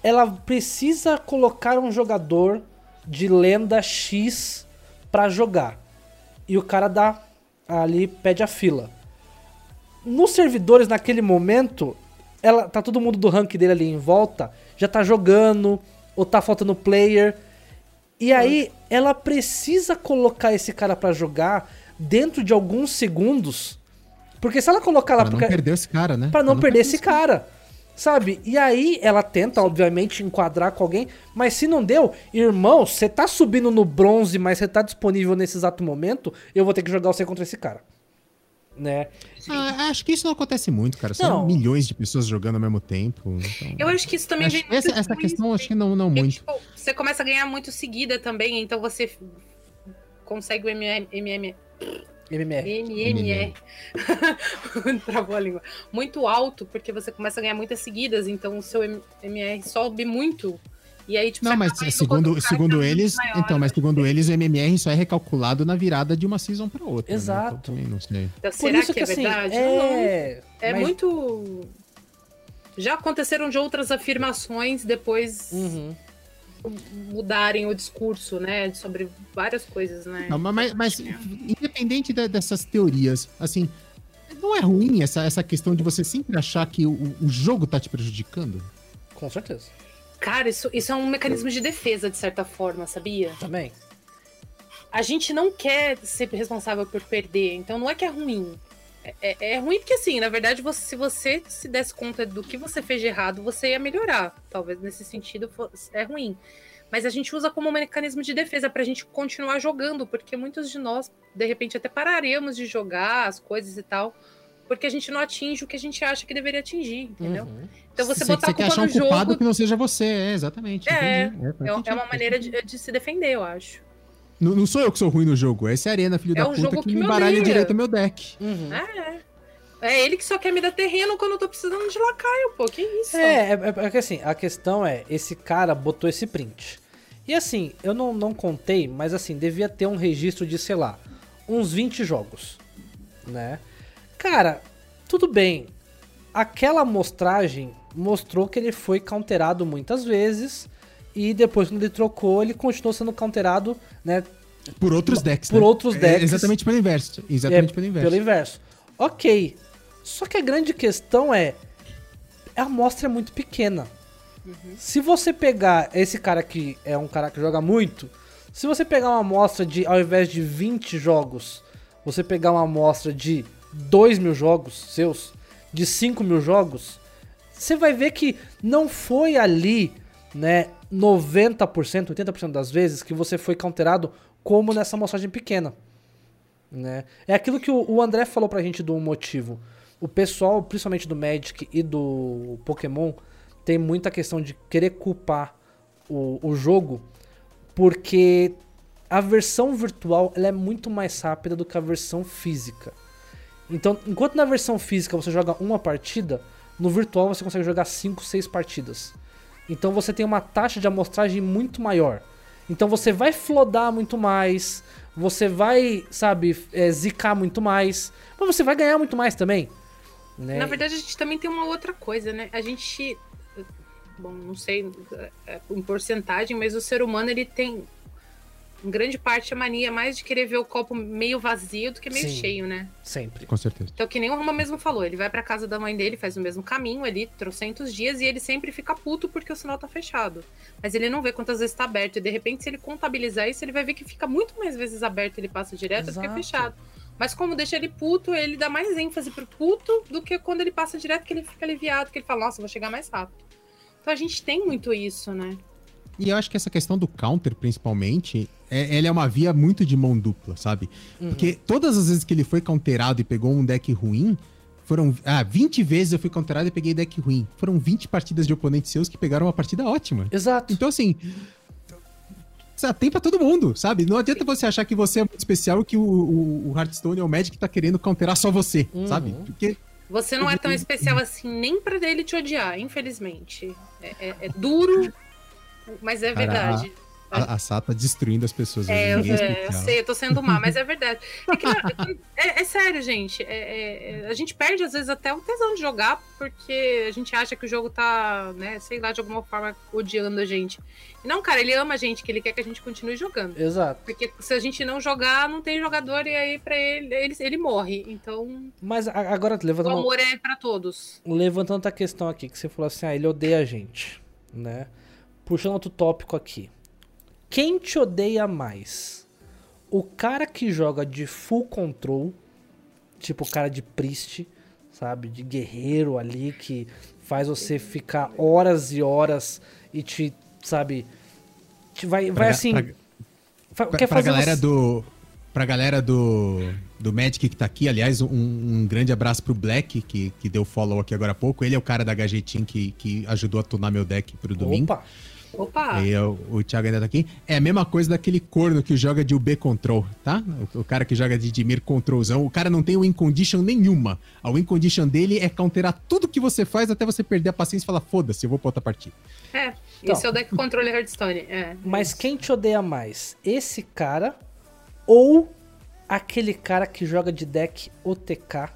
ela precisa colocar um jogador de lenda X pra jogar. E o cara dá ali, pede a fila. Nos servidores, naquele momento, ela tá todo mundo do rank dele ali em volta, já tá jogando, ou tá faltando player. E aí, ela precisa colocar esse cara pra jogar dentro de alguns segundos. Porque se ela colocar lá Pra não porque- perder esse cara, né? Pra não perder esse cara. Sabe? E aí ela tenta, obviamente, enquadrar com alguém, mas se não deu, irmão, você tá subindo no bronze, mas você tá disponível nesse exato momento, eu vou ter que jogar você contra esse cara. Né? Ah, acho que isso não acontece muito, cara. São Não. milhões de pessoas jogando ao mesmo tempo. então- Eu acho que isso também Acho- vem muito essa, essa questão isso, acho que não, não porque, muito. tipo, você começa a ganhar muito seguida também, então você consegue o MM, MM, MMR. MMR. Travou a língua. Muito alto, porque você começa a ganhar muitas seguidas, então o seu M- MR sobe muito. E aí, tipo, Não, mas segundo, segundo tá eles, maior. então, mas segundo eles, o MMR só é recalculado na virada de uma season pra outra. né? Exato. Então, também não sei. Então, Por será isso que, que, é assim, verdade? Não, é... é mas- muito. Já aconteceram de outras afirmações depois Uhum. mudarem o discurso, né? Sobre várias coisas, né? Não, mas, mas independente da- dessas teorias, assim, não é ruim essa, essa questão de você sempre achar que o, o jogo tá te prejudicando? Com certeza. Cara, isso, isso é um mecanismo de defesa, de certa forma, sabia? Também. A gente não quer ser responsável por perder, então não é que é ruim. É, é- é ruim porque, assim, na verdade, você- se você se desse conta do que você fez de errado, você ia melhorar. Talvez nesse sentido fosse- é ruim. Mas a gente usa como um mecanismo de defesa pra gente continuar jogando, porque muitos de nós, de repente, até pararemos de jogar as coisas e tal, porque a gente não atinge o que a gente acha que deveria atingir, entendeu? Uhum. Então você botar a quer culpa achar no um culpado jogo que não seja você, é, exatamente. É, entendi. é, é sentido, uma maneira de, de se defender, eu acho. Não, não sou eu que sou ruim no jogo, é a arena, filho É da puta, jogo que, que me me embaralha odeia. direito o meu deck. Uhum. É. É ele que só quer me dar terreno quando eu tô precisando de lacaio, pô. Que isso? É, é, é, é que assim, a questão é, esse cara botou esse print. E assim, eu não, não contei, mas assim, devia ter um registro de, sei lá, uns 20 jogos, né? Cara, tudo bem. Aquela amostragem mostrou que ele foi counterado muitas vezes e depois quando ele trocou, ele continuou sendo counterado, né, Por outros decks, Por né? outros É, decks. exatamente pelo inverso. Exatamente é, pelo inverso. Pelo inverso. Ok. Só que a grande questão é. A amostra é muito pequena. Se você pegar esse cara que é um cara que joga muito, se você pegar uma amostra de, ao invés de 20 jogos, você pegar uma amostra de 2 mil jogos seus, de 5 mil jogos, você vai ver que não foi ali, né, 90%, 80% das vezes que você foi counterado como nessa amostragem pequena. Né? É aquilo que o, André falou pra gente do motivo. O pessoal, principalmente do Magic e do Pokémon, tem muita questão de querer culpar o, o jogo porque a versão virtual ela é muito mais rápida do que a versão física. Então, enquanto na versão física você joga uma partida, no virtual você consegue jogar 5, 6 partidas. Então você tem uma taxa de amostragem muito maior. Então você vai flodar muito mais, você vai, sabe, é, zicar muito mais, mas você vai ganhar muito mais também. Né? Na verdade, a gente também tem uma outra coisa, né? A gente. Bom, não sei é, em porcentagem, mas o ser humano ele tem em grande parte a mania mais de querer ver o copo meio vazio do que meio Sim. cheio, né? Sempre. Com certeza. Então, que nem o Roma mesmo falou, ele vai pra casa da mãe dele, faz o mesmo caminho ali, trocentos dias, e ele sempre fica puto porque o sinal tá fechado. Mas ele não vê quantas vezes tá aberto, e de repente, se ele contabilizar isso, ele vai ver que fica muito mais vezes aberto, ele passa direto do que Exato. fechado. Mas como deixa ele puto, ele dá mais ênfase pro puto do que quando ele passa direto, que ele fica aliviado, que ele fala, nossa, vou chegar mais rápido. Então a gente tem muito isso, né? E eu acho que essa questão do counter, principalmente, é, ele é uma via muito de mão dupla, sabe? Porque todas as vezes que ele foi counterado e pegou um deck ruim, foram. Ah, 20 vezes eu fui counterado e peguei deck ruim. Foram 20 partidas de oponentes seus que pegaram uma partida ótima. Exato. Então, assim. sabe, Tem pra todo mundo, sabe? Não adianta você achar que você é muito especial e que o, o, o Hearthstone ou o Magic tá querendo counterar só você, Uhum. sabe? Porque Você não é tão especial assim nem pra ele te odiar, infelizmente. É, é- é duro, mas é Cara, verdade. a, a Sá tá destruindo as pessoas. É, eu, é é, eu sei, eu tô sendo má, mas é verdade. É, que na- é- é sério, gente. É- é- é- a gente perde, às vezes, até o tesão de jogar, porque a gente acha que o jogo tá, né, sei lá, de alguma forma odiando a gente. E não, cara, ele ama a gente, que ele quer que a gente continue jogando. Exato. Porque se a gente não jogar, não tem jogador, e aí pra ele, ele, ele morre. Então, Mas a- agora, o levantando, amor é pra todos. levantando outra questão aqui, que você falou assim, ah, ele odeia a gente, né? Puxando outro tópico aqui. Quem te odeia mais? O cara que joga de full control, tipo o cara de priest, sabe? De guerreiro ali, que faz você ficar horas e horas e te, sabe? Te vai, vai Pra- assim. pra- fa- Pra, quer pra fazer galera você- do. Pra galera do, do Magic que tá aqui, aliás, um, um grande abraço pro Black, que, que deu follow aqui agora há pouco. Ele é o cara da Team que, que ajudou a tunar meu deck pro domingo. Opa! Opa! E o, o Thiago ainda tá aqui. É a mesma coisa daquele corno que joga de UB Control, tá? O, o cara que joga de Dimir Controlzão. O cara não tem win condition nenhuma. A win condition dele é counterar tudo que você faz até você perder a paciência e falar, foda-se, eu vou pra outra partida. É, Então. esse é o deck controle Hearthstone. É, Mas quem te odeia mais? Esse cara ou aquele cara que joga de deck OTK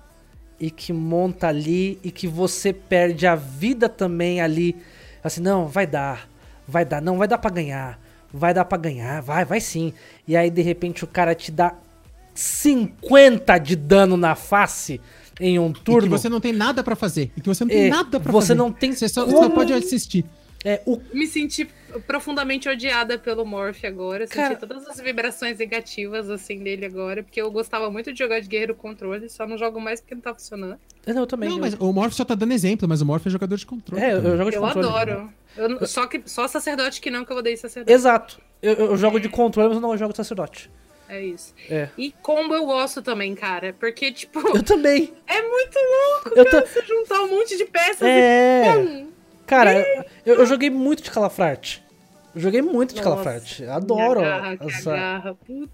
e que monta ali e que você perde a vida também ali? Assim, não, vai dar, vai dar, não, vai dar pra ganhar, vai dar pra ganhar, vai, vai sim. E aí de repente o cara te dá 50 de dano na face em um E que turno. você não tem nada pra fazer. E que você não tem É, nada pra você fazer. não tem Você só, como- só pode assistir. É, o Me senti profundamente odiada pelo Morph agora. Senti Cara- todas as vibrações negativas, assim, dele agora. Porque eu gostava muito de jogar de guerreiro controle, só não jogo mais porque não tá funcionando. não, eu também. Não, eu- mas o Morph só tá dando exemplo, mas o Morph é jogador de controle. É, eu, eu jogo de Eu controle. adoro. Eu- só, que, só sacerdote que não, que eu odeio sacerdote. Exato. Eu, eu jogo de controle, mas eu não jogo de sacerdote. É isso. É. E combo eu gosto também, cara. Porque, tipo, Eu também. é muito louco, Eu cara, tô- você juntar um monte de peças É. e. Cara, eu, eu joguei muito de Calafrate. Eu joguei muito de Nossa, Calafrate. Adoro. Me agarra, que essa- agarra. Puta.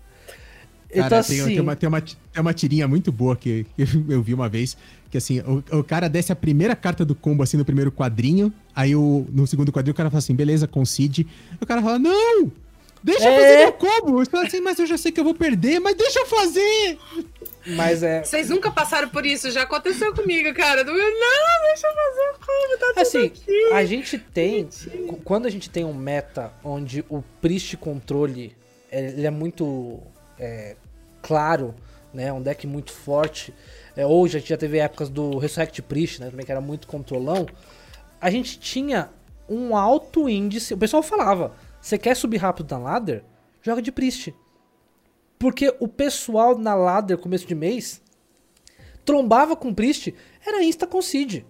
Então, Cara, assim. tem, tem uma, tem, uma, tem uma tirinha muito boa que, que eu vi uma vez. Que assim, o, o cara desce a primeira carta do combo assim no primeiro quadrinho. Aí o, no segundo quadrinho o cara fala assim, beleza, concede. O cara fala, não! Deixa eu É. fazer meu combo! Eu falo assim, mas eu já sei que eu vou perder, mas deixa eu fazer! Mas é. Vocês nunca passaram por isso, já aconteceu comigo, cara. Do... Não, deixa eu fazer o combo, tá tudo Assim, aqui. a gente tem. qu- Quando a gente tem um meta onde o Priest controle é- ele é muito é, claro, né? Um deck muito forte. É, hoje a gente já teve épocas do Resurrect Priest, né? Também que era muito controlão. A gente tinha um alto índice. O pessoal falava: você quer subir rápido na ladder? Joga de Priest. Porque o pessoal na ladder, começo de mês, trombava com o Priest, era insta concede.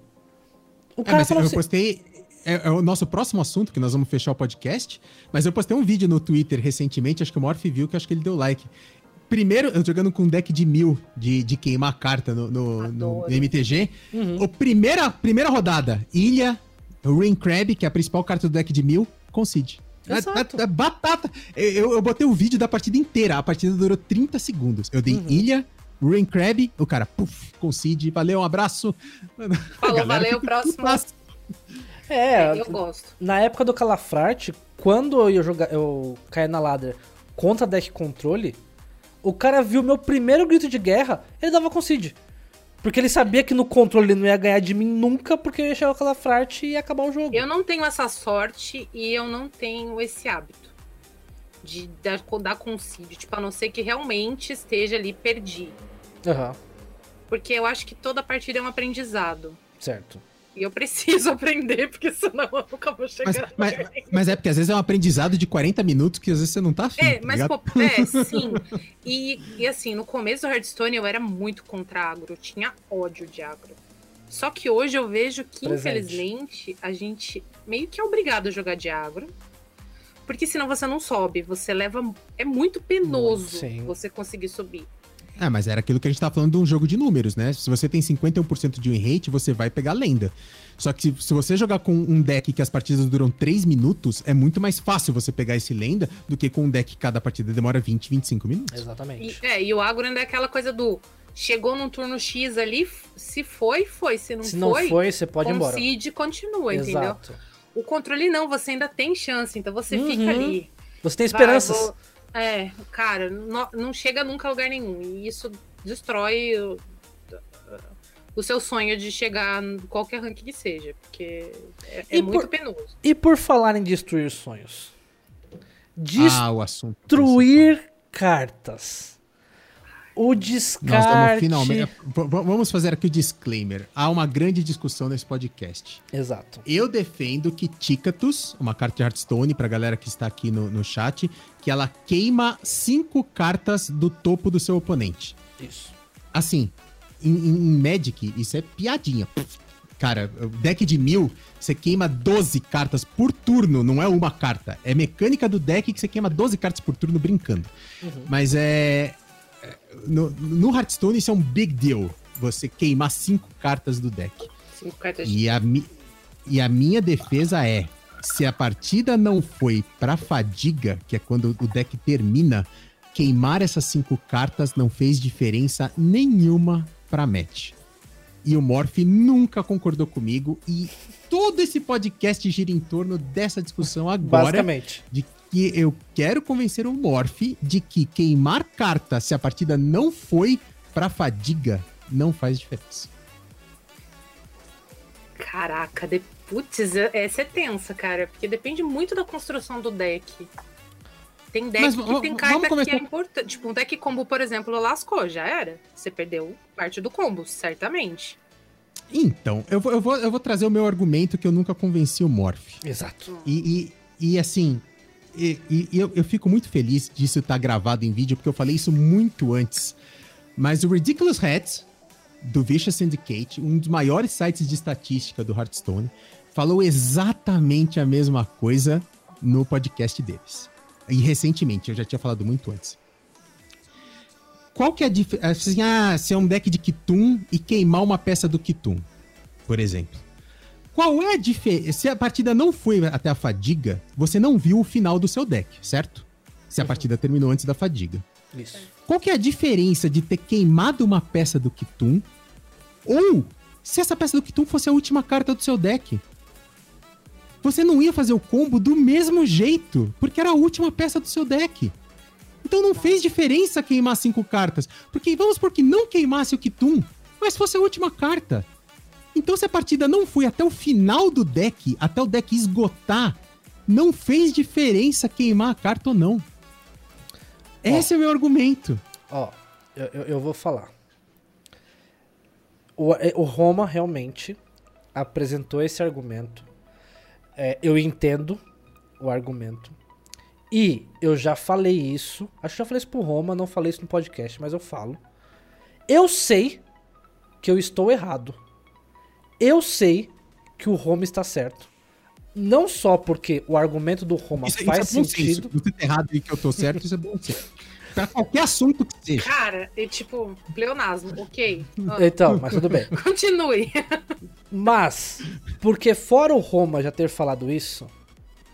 O É, cara mas falou eu assim, postei. É, é o nosso próximo assunto, que nós vamos fechar o podcast. Mas eu postei um vídeo no Twitter recentemente, acho que o Morph viu, que acho que ele deu like. Primeiro, eu jogando com um deck de mil de, de queimar carta no, no, no. MTG. Uhum. O primeira, primeira rodada, Ilha, Rain Crab, que é a principal carta do deck de mil, concede. É, Exato. é- é batata. Eu, eu- eu botei o vídeo da partida inteira. A partida durou 30 segundos. Eu dei Uhum. Ilha, Rain Crab, o cara, puf, concede. Valeu, um abraço. Falou, galera valeu, próximo. putaça. é, Eu gosto. na época do Calafrate, quando eu ia jogar, eu caí na ladder contra deck controle, o cara viu meu primeiro grito de guerra, ele dava concede. Porque ele sabia que no controle ele não ia ganhar de mim nunca, porque eu ia chegar o Calafrate e ia acabar o jogo. Eu não tenho essa sorte e eu não tenho esse hábito de dar, dar concídio. Tipo, a não ser que realmente esteja ali perdi. Aham, Porque eu acho que toda partida é um aprendizado. certo. E eu preciso aprender, porque senão eu nunca vou Mas, chegar. mas, mas é porque às vezes é um aprendizado de 40 minutos que às vezes você não tá afim. É, tá mas ligado? pô, é, sim. E, e assim, no começo do Hearthstone eu era muito contra agro, eu tinha ódio de agro. Só que hoje eu vejo que, Presente. infelizmente, a gente meio que é obrigado a jogar de agro. Porque senão você não sobe, você leva. É muito penoso Sim. você conseguir subir. É, mas era aquilo que a gente tava falando de um jogo de números, né? Se você tem 51% de win rate, você vai pegar lenda. Só que se, se você jogar com um deck que as partidas duram 3 minutos, é muito mais fácil você pegar esse lenda do que com um deck que cada partida demora 20, 25 minutos. Exatamente. E, é, e o agro ainda é aquela coisa do. Chegou num turno X ali, se foi, foi. Se não Se não foi, foi, você pode ir embora. concede, continua, entendeu? Exato. O controle não, você ainda tem chance, então você Uhum. fica ali. Você tem Vai, esperanças. vou- É, cara, no- não chega nunca a lugar nenhum. E isso destrói o, o seu sonho de chegar em qualquer rank que seja. Porque é, é muito por- penoso. E por falar em destruir sonhos. Ah, o assunto. Destruir cartas. O descarte. finalmente. V- vamos fazer aqui o disclaimer. Há uma grande discussão nesse podcast. Exato. Eu defendo que Ticatus, uma carta de Hearthstone, pra galera que está aqui no, no chat, que ela queima cinco cartas do topo do seu oponente. Isso. Assim, em, em- Magic, isso é piadinha. Cara, deck de mil, você queima 12 cartas por turno, não é uma carta. É mecânica do deck que você queima 12 cartas por turno brincando. Mas é. No, no Hearthstone, isso é um big deal. Você queimar cinco cartas do deck. Cinco cartas de... E a, mi- e a minha defesa é: se a partida não foi pra fadiga, que é quando o deck termina, queimar essas cinco cartas não fez diferença nenhuma pra match. E o Morph nunca concordou comigo, e todo esse podcast gira em torno dessa discussão agora Basicamente. de que eu quero convencer o Morph de que queimar carta se a partida não foi pra fadiga não faz diferença. Caraca, de... putz, é- essa é tensa, cara. Porque depende muito da construção do deck. Tem deck Mas que tem carta que começar- é importante. Tipo, um deck combo, por exemplo, lascou, já era. Você perdeu parte do combo, certamente. Então, eu vou, eu, vou, eu vou trazer o meu argumento que eu nunca convenci o Morph. Exato. E, e, e, assim, e, e- eu, eu fico muito feliz disso estar gravado em vídeo, porque eu falei isso muito antes. Mas o Ridiculous Heads, do Vicious Syndicate, um dos maiores sites de estatística do Hearthstone, falou exatamente a mesma coisa no podcast deles. E recentemente, eu já tinha falado muito antes. Qual que é a diferença? Assim, ah, se é um deck de Kitum e queimar uma peça do Kitum, por exemplo. Qual é a diferença? Se a partida não foi até a fadiga, você não viu o final do seu deck, certo? Se a partida terminou antes da fadiga. Isso. Qual que é a diferença de ter queimado uma peça do Kitum ou se essa peça do Kitum fosse a última carta do seu deck? Você não ia fazer o combo do mesmo jeito, porque era a última peça do seu deck. Então não fez diferença queimar cinco cartas, porque vamos por que não queimasse o Kitum, mas fosse a última carta. Então se a partida não foi até o final do deck, até o deck esgotar, não fez diferença queimar a carta ou não. Esse é o meu argumento. Ó, eu, eu, eu vou falar. O, é, o Roma realmente apresentou esse argumento. É, eu entendo o argumento. E eu já falei isso. Acho que já falei isso pro Roma, não falei isso no podcast, mas eu falo. Eu sei que eu estou errado. Eu sei que o Roma está certo. Não só porque o argumento do Roma Isso, faz isso é bom senso. sentido. Você tá errado e que eu tô certo, isso é bom senso. Pra qualquer assunto que seja. Cara, é tipo, pleonasmo, ok. Ah, Então, mas tudo bem. Continue. Mas, porque fora o Roma já ter falado isso,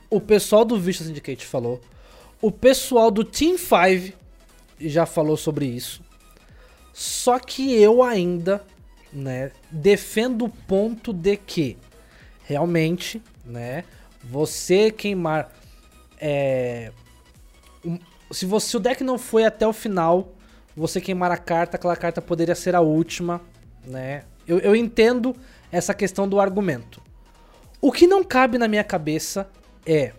o pessoal do Vista Syndicate falou, o pessoal do Team 5 já falou sobre isso. Só que eu ainda, né, defendo o ponto de que realmente, né, você queimar é, um- se você se o deck não foi até o final, você queimar a carta, aquela carta poderia ser a última, né? Eu, eu entendo essa questão do argumento. O que não cabe na minha cabeça é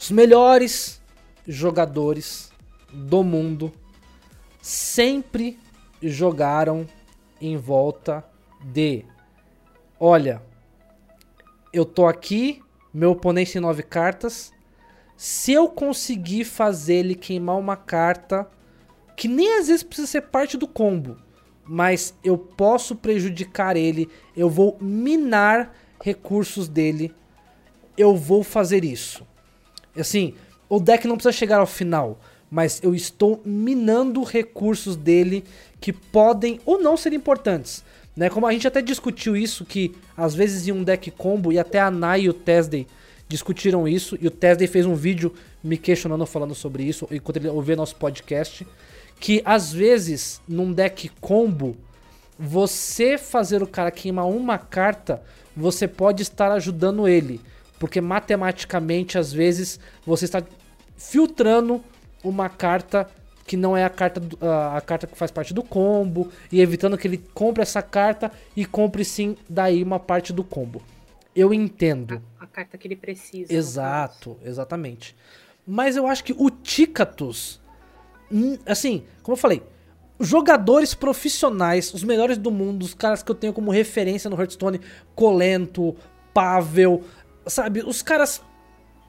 os melhores jogadores do mundo sempre jogaram em volta de olha, eu tô aqui, meu oponente tem nove cartas. Se eu conseguir fazer ele queimar uma carta que nem às vezes precisa ser parte do combo, mas eu posso prejudicar ele, eu vou minar recursos dele, eu vou fazer isso. Assim, o deck não precisa chegar ao final, mas eu estou minando recursos dele que podem ou não ser importantes. Né? Como a gente até discutiu isso, que às vezes em um deck combo, e até a Nai e o Tesday discutiram isso, e o Tesday fez um vídeo me questionando, falando sobre isso, enquanto ele ouvia nosso podcast, que às vezes num deck combo, você fazer o cara queimar uma carta, você pode estar ajudando ele. Porque matematicamente, às vezes, você está filtrando uma carta que não é a carta, a, a carta que faz parte do combo, e evitando que ele compre essa carta e compre sim daí uma parte do combo. Eu entendo. A carta que ele precisa. Exato, exatamente. Mas eu acho que o Ticatus, hum, assim, como eu falei, jogadores profissionais, os melhores do mundo, os caras que eu tenho como referência no Hearthstone, Colento, Pavel, sabe, os caras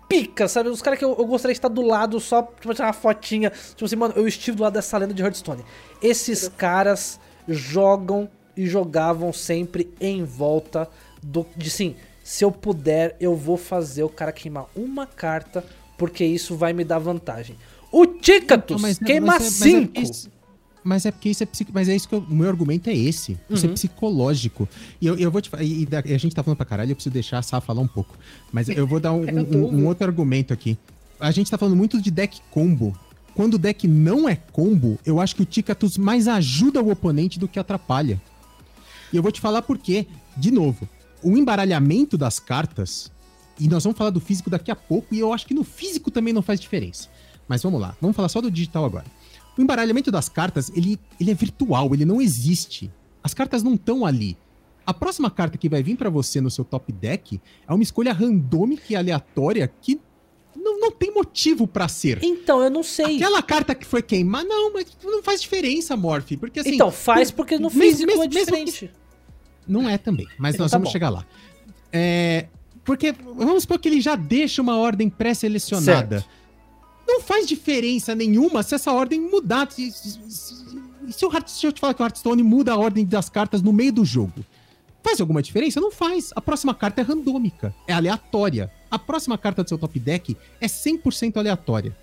pica, sabe, os caras que eu, eu gostaria de estar do lado só pra tirar uma fotinha, tipo assim, mano, eu estive do lado dessa lenda de Hearthstone. Esses caras jogam e jogavam sempre em volta do, de sim, se eu puder, eu vou fazer o cara queimar uma carta, porque isso vai me dar vantagem. O Ticatus Mas é- queima mas é- mas é 5. Mas é porque isso é psico... Mas é isso que eu- o meu argumento é esse. Isso Uhum. é psicológico. E eu, eu vou te fa- e, e a gente tá falando pra caralho, eu preciso deixar a Sá falar um pouco. Mas eu vou dar um, um- um outro argumento aqui. A gente tá falando muito de deck combo. Quando o deck não é combo, eu acho que o Ticatus mais ajuda o oponente do que atrapalha. E eu vou te falar por quê. De novo, o embaralhamento das cartas, e nós vamos falar do físico daqui a pouco, e eu acho que no físico também não faz diferença. Mas vamos lá, vamos falar só do digital agora. O embaralhamento das cartas, ele, ele é virtual, ele não existe. As cartas não estão ali. A próxima carta que vai vir pra você no seu top deck é uma escolha randômica e aleatória que não, não tem motivo pra ser. Então, eu não sei. Aquela carta que foi queimar, não, mas não faz diferença, Morph. Porque assim. então, faz porque no físico mesmo- é diferente. Não é também, mas Então nós tá vamos bom. chegar lá. É, porque, vamos supor que ele já deixa uma ordem pré-selecionada. Certo. Não faz diferença nenhuma se essa ordem mudar. Se, se- se- o Heart- se eu te falar que o Hearthstone muda a ordem das cartas no meio do jogo, faz alguma diferença? Não faz. A próxima carta é randômica, é aleatória. A próxima carta do seu top deck é 100% aleatória.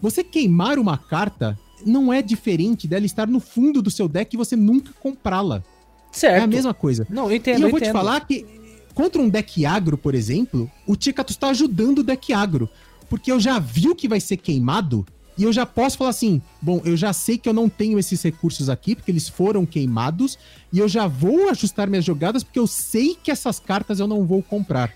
Você queimar uma carta não é diferente dela estar no fundo do seu deck e você nunca comprá-la. Certo. É a mesma coisa. Não, eu entendo, e eu eu vou te entendo. falar que contra um deck agro, por exemplo, o Ticatus tá ajudando o deck agro. Porque eu já vi o que vai ser queimado e eu já posso falar assim: bom, eu já sei que eu não tenho esses recursos aqui, porque eles foram queimados, e eu já vou ajustar minhas jogadas, porque eu sei que essas cartas eu não vou comprar.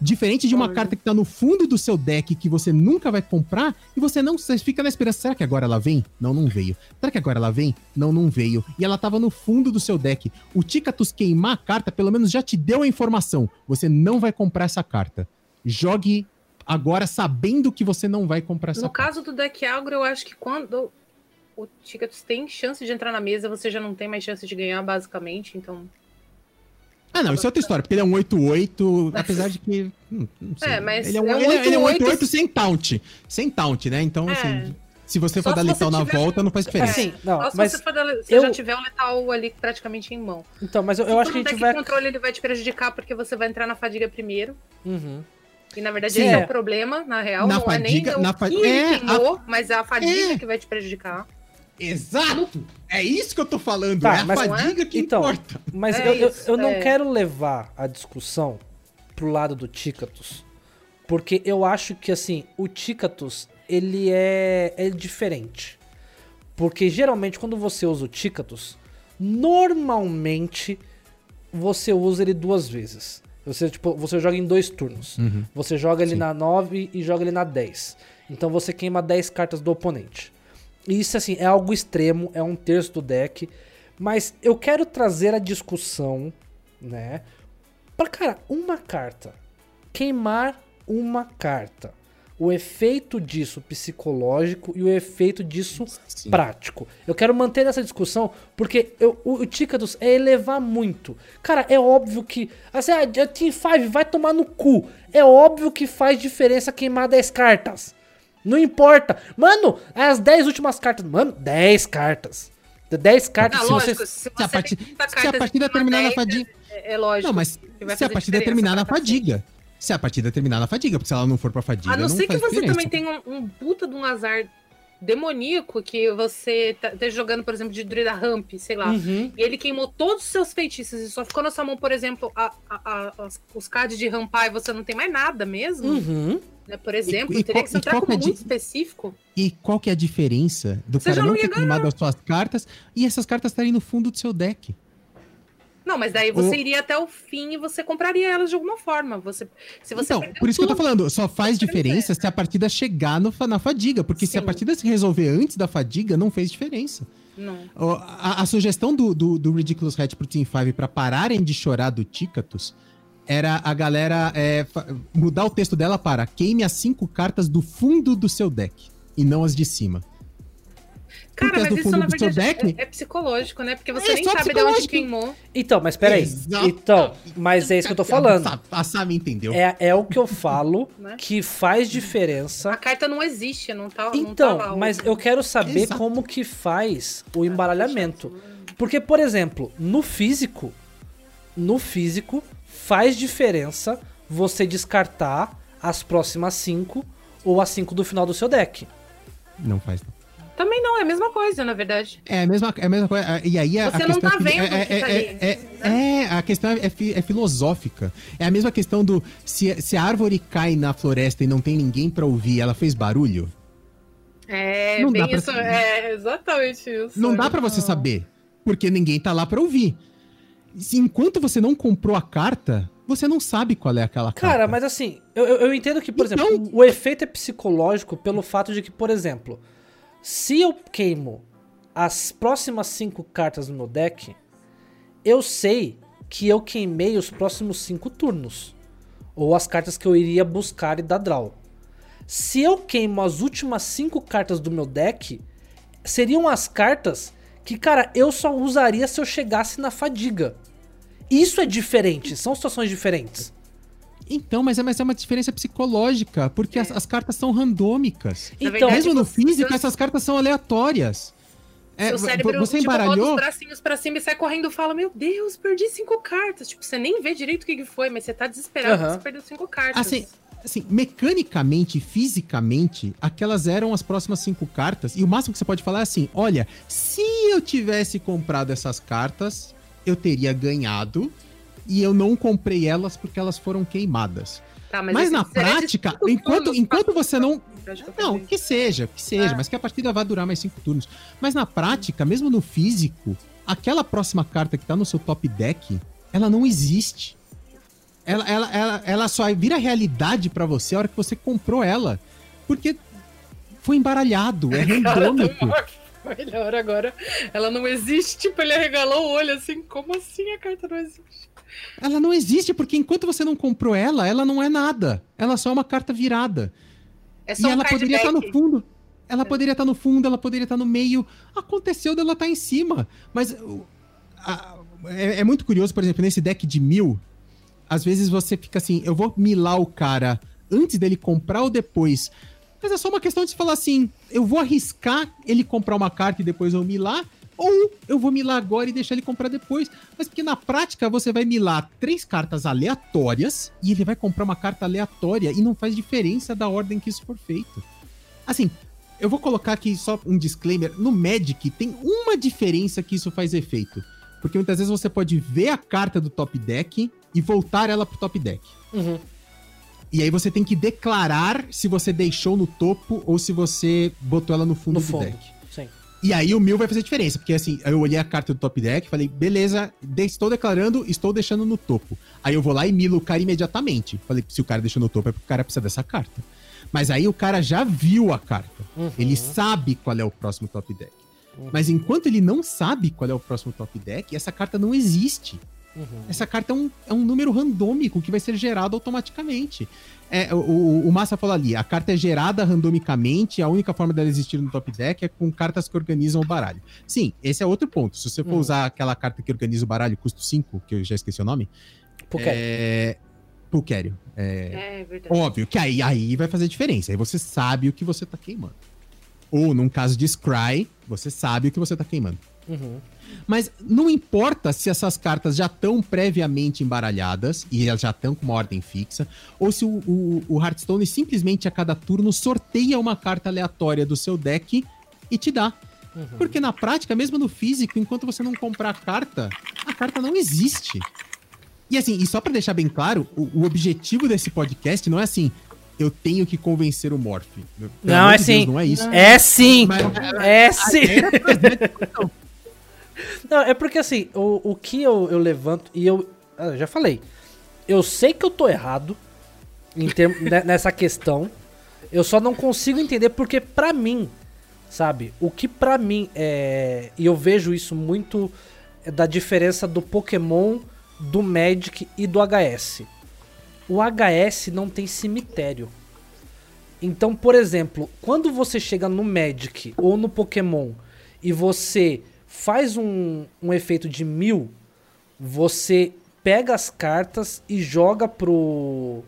Diferente de uma Olha. carta que tá no fundo do seu deck que você nunca vai comprar e você não você fica na esperança. Será que agora ela vem? Não, não veio. Será que agora ela vem? Não, não veio. E ela tava no fundo do seu deck. O Ticatus queimar a carta, pelo menos já te deu a informação. Você não vai comprar essa carta. Jogue agora sabendo que você não vai comprar essa No caso do deck agro, eu acho que quando o Ticatus tem chance de entrar na mesa, você já não tem mais chance de ganhar, basicamente. Então, Ah, não, isso é outra história, porque ele é um 88, apesar de que. hum, não sei. É, mas ele é um, é um ele é- ele é um 88 88 sem taunt. Sem taunt, né? Então, É. assim, se você Só for dar se letal na tiver- volta, não faz diferença. Assim, não, Só se mas você, for dar- se eu- já tiver o letal ali praticamente em mão. Então, mas eu, eu Se acho que a um gente deck vai. controle, ele vai te prejudicar porque você vai entrar na fadiga primeiro. Uhum. E na verdade Sim, esse é. é. o problema, na real. Na não fadiga- é nem na o fa- que ele é, queimou, mas é a fadiga É. que vai te prejudicar. Exato! É isso que eu tô falando. Tá, é a mas- fadiga que Então, importa. Mas É eu, eu, isso, eu não é. quero levar a discussão pro lado do Tícatus, porque eu acho que, assim, o Tícatus, ele é, é diferente. Porque, geralmente, quando você usa o Tícatus, normalmente, você usa ele duas vezes. Você, tipo, você joga em dois turnos. Você joga ele Sim. na 9 e joga ele na 10. Então, você queima 10 cartas do oponente. Isso, assim, é algo extremo, é um terço do deck. Mas eu quero trazer a discussão, né? Pra, cara, uma carta. Queimar uma carta. O efeito disso psicológico e o efeito disso Sim. prático. Eu quero manter essa discussão porque eu- o, o Tícados é elevar muito. Cara, é óbvio que. Assim, ah, a Team 5 vai tomar no cu. É óbvio que faz diferença queimar 10 cartas. Não importa. Mano, as 10 últimas cartas. Mano, 10 cartas. 10 cartas. Ah, se lógico, você- se a você parti- tem 30 se a cartas partida terminar na 10, fadiga- É, é lógico. Não, mas se a partida terminar na fadiga. Se a partida terminar na fadiga, porque se ela não for pra fadiga. A não, ser que você diferença. também tenha um, um puta de um azar demoníaco que você tá, esteja jogando, por exemplo, de druida ramp, sei lá. Uhum. E ele queimou todos os seus feitiços e só ficou na sua mão, por exemplo, a, a- a- os cards de rampar e você não tem mais nada mesmo. Uhum. né? Por exemplo, e teria qual- que ser um e que é muito de- específico. E qual que é a diferença do Você cara não não ter queimado as suas cartas e essas cartas estarem no fundo do seu deck? Não, mas daí você O- iria até o fim e você compraria elas de alguma forma. Você, se você então, por isso que eu tô tudo, falando, só faz diferença se a partida chegar no na fadiga, porque se a Sim. partida se resolver antes da fadiga, não fez diferença. Não. A, a sugestão do, do, do Ridiculous Hat pro Team 5 pra pararem de chorar do Tícatus era a galera é, mudar o texto dela para queime as cinco cartas do fundo do seu deck e não as de cima. Cara, Porque as mas do isso fundo na verdade deck- é, é psicológico, né? Porque você É nem sabe de onde queimou. Então, mas peraí. Exato. Então, mas é isso que eu tô falando. A, a Sam entendeu. É, é o que eu falo Né? que faz A diferença. carta não existe, não tá, não tá Então, lá. mas eu quero saber Exato. como que faz o embaralhamento. Porque, por exemplo, no físico, no físico, faz diferença você descartar as próximas cinco ou as cinco do final do seu deck. Não faz. não. Também não, é a mesma coisa, na verdade. É a mesma, é a mesma coisa. E aí a, Você a não questão tá é, vendo é, o que é, tá é, ali, é, é, a questão é, fi- é filosófica. É a mesma questão do se, se a árvore cai na floresta e não tem ninguém pra ouvir, ela fez barulho. É, Não dá bem pra isso. saber. É exatamente isso. Não dá pra você saber, porque ninguém tá lá pra ouvir. Se enquanto você não comprou a carta, você não sabe qual é aquela carta. Cara, mas assim, eu, eu- eu entendo que, por Então- exemplo, o efeito é psicológico pelo fato de que, por exemplo, se eu queimo as próximas cinco cartas do meu deck, eu sei que eu queimei os próximos cinco turnos. Ou as cartas que eu iria buscar e dar draw. Se eu queimo as últimas cinco cartas do meu deck, seriam as cartas que, cara, eu só usaria se eu chegasse na fadiga. Isso é diferente, são situações diferentes. Então, mas é, mas é uma diferença psicológica, porque as, as cartas são randômicas. Então, Mesmo no físico, essas cartas são aleatórias. É, Seu cérebro você tipo, bota embaralhou. os bracinhos pra cima e sai correndo e fala: Meu Deus, perdi cinco cartas. Tipo, você nem vê direito o que, que foi, mas você tá desesperado porque você perdeu cinco cartas. Assim, assim, mecanicamente, fisicamente, aquelas eram as próximas cinco cartas. E o máximo que você pode falar é assim: olha, se eu tivesse comprado essas cartas, eu teria ganhado. E eu não comprei elas porque elas foram queimadas. Tá, Mas, esse na prática, enquanto, enquanto você não. Não, que seja, que seja, Ah. mas que a partida vai durar mais cinco turnos. Mas na prática, mesmo no físico, aquela próxima carta que tá no seu top deck, ela não existe. Ela, ela, ela, ela só vira realidade pra você a hora que você comprou ela. Porque foi embaralhado, é randômico. Melhor agora. Ela não existe. Tipo, ele arregalou o olho assim. Como assim a carta não existe? Ela não existe, porque enquanto você não comprou ela, ela não é nada. Ela só é uma carta virada. É E só um ela poderia estar no deck. fundo. Ela poderia estar no fundo, ela poderia estar no meio. Aconteceu dela estar em cima. Mas a- é, é muito curioso, por exemplo, nesse deck de mil, às vezes você fica assim, eu vou milar o cara antes dele comprar ou depois. Mas é só uma questão de se falar assim, eu vou arriscar ele comprar uma carta e depois eu milar, ou eu vou milar agora e deixar ele comprar depois. Mas porque na prática você vai milar três cartas aleatórias e ele vai comprar uma carta aleatória e não faz diferença da ordem que isso for feito. Assim, eu vou colocar aqui só um disclaimer. No Magic tem uma diferença que isso faz efeito. Porque muitas vezes você pode ver a carta do top deck e voltar ela pro top deck. Uhum. E aí você tem que declarar se você deixou no topo ou se você botou ela no fundo No do fundo. deck. E aí o mil vai fazer diferença, porque assim, eu olhei a carta do top deck, falei, beleza, estou declarando, estou deixando no topo. Aí eu vou lá e milo o cara imediatamente. Falei, se o cara deixou no topo é porque o cara precisa dessa carta. Mas aí o cara já viu a carta. Uhum. Ele sabe qual é o próximo top deck. Mas enquanto ele não sabe qual é o próximo top deck, essa carta não existe. Uhum. Essa carta é um, é um número randômico que vai ser gerado automaticamente. É, o, o, o Massa falou ali, a carta é gerada randomicamente, a única forma dela existir no top deck é com cartas que organizam o baralho. Sim, esse é outro ponto. Se você for Uhum. usar aquela carta que organiza o baralho, custo 5, que eu já esqueci o nome, Porque é... Pulquério. É... É verdade. Óbvio que aí, aí vai fazer diferença. Aí você sabe o que você tá queimando. Ou, num caso de Scry, você sabe o que você tá queimando. Uhum. Mas não importa se essas cartas já estão previamente embaralhadas e elas já estão com uma ordem fixa, ou se o, o, o Hearthstone simplesmente a cada turno sorteia uma carta aleatória do seu deck e te dá. Uhum. Porque na prática, mesmo no físico, enquanto você não comprar a carta, a carta não existe. E assim, e só pra deixar bem claro, o, o objetivo desse podcast não é assim, eu tenho que convencer o Morph. Não, é de sim. não é isso. É sim! Mas- É sim! É discussão. Não, é porque assim, o, o que eu, eu levanto, e eu, ah, eu já falei, eu sei que eu tô errado em term- ne- nessa questão, eu só não consigo entender porque pra mim, sabe, o que pra mim é, e eu vejo isso muito é da diferença do Pokémon, do Magic e do HS. O HS não tem cemitério. Então, por exemplo, quando você chega no Magic ou no Pokémon e você faz um, um efeito de mil, você pega as cartas e joga pro.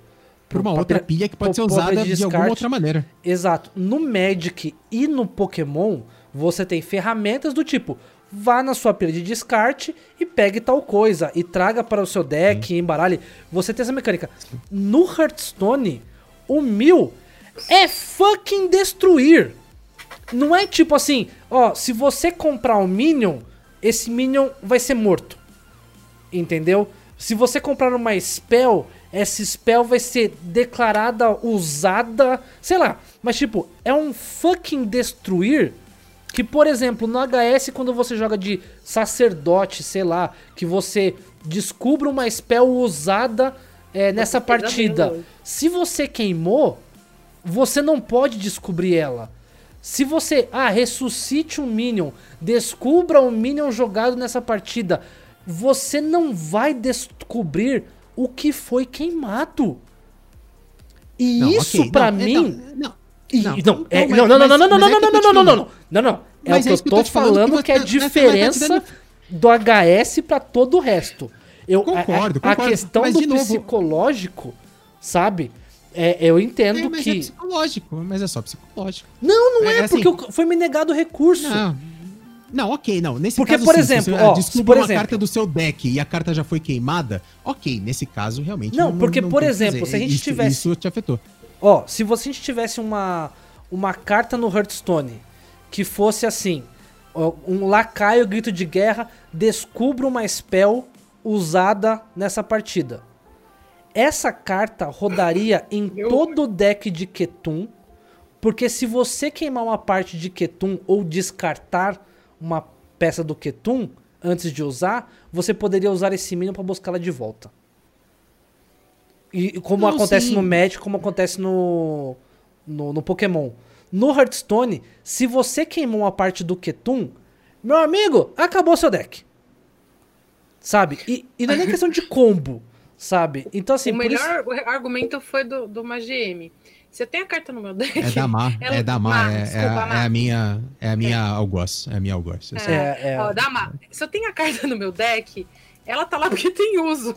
Por uma outra pilha que pode ser usada de de alguma outra maneira. Exato. No Magic e no Pokémon, você tem ferramentas do tipo: vá na sua pilha de descarte e pegue tal coisa e traga para o seu deck e embaralhe. Você tem essa mecânica. No Hearthstone, o mil é fucking destruir. Não é tipo assim, ó, se você comprar um Minion, esse Minion vai ser morto. Entendeu? Se você comprar uma spell, essa spell vai ser declarada, usada, sei lá. Mas tipo, é um fucking destruir que, por exemplo, no HS, quando você joga de sacerdote, sei lá, que você descubra uma spell usada é, nessa partida. Se você queimou, você não pode descobrir ela. Se você, ah, ressuscite um Minion, descubra um Minion jogado nessa partida, você não vai descobrir o que foi queimado. E Não, isso ok, pra não, é, mim. não, não, Não, não, é- não, não, não, não, não, não, é não, não, não, não, não, não, não, não. É o que é eu tô falando, que é a diferença do HS pra todo o resto. Eu, Concordo, a, a questão do psicológico, sabe? É, eu entendo É, mas que. é psicológico, mas é só psicológico. Não, não é, É, assim- porque foi me negado o recurso. Não, não, ok, não. Nesse Porque, caso, por sim, exemplo, você ó, ah, descobre por uma exemplo- carta do seu deck e a carta já foi queimada, ok, nesse caso realmente Não, porque, por tem o que exemplo, se a gente isso, tivesse- Isso te afetou. Ó, se você tivesse uma, uma carta no Hearthstone que fosse assim: ó, um lacaio grito de guerra, descubra uma spell usada nessa partida. Essa carta rodaria em Meu- todo o deck de Ketum, porque se você queimar uma parte de Ketum ou descartar uma peça do Ketum antes de usar, você poderia usar esse minion para buscá-la de volta. E como Não, acontece sim. no Magic, como acontece no, no, no Pokémon. No Hearthstone, se você queimou uma parte do Ketum, meu amigo, acabou seu deck. Sabe? E, e não é nem questão de combo, sabe? Então assim, o por isso- melhor argumento foi do, do uma GM. Se eu tenho a carta no meu deck. É da Mar, ela- é da Mar, Mar, é, desculpa, é, a- é Mar. a minha, é a minha algoz, é a minha algoz. eu sei. É, é. Ó, Dama, se eu tenho a carta no meu deck, ela tá lá porque tem uso.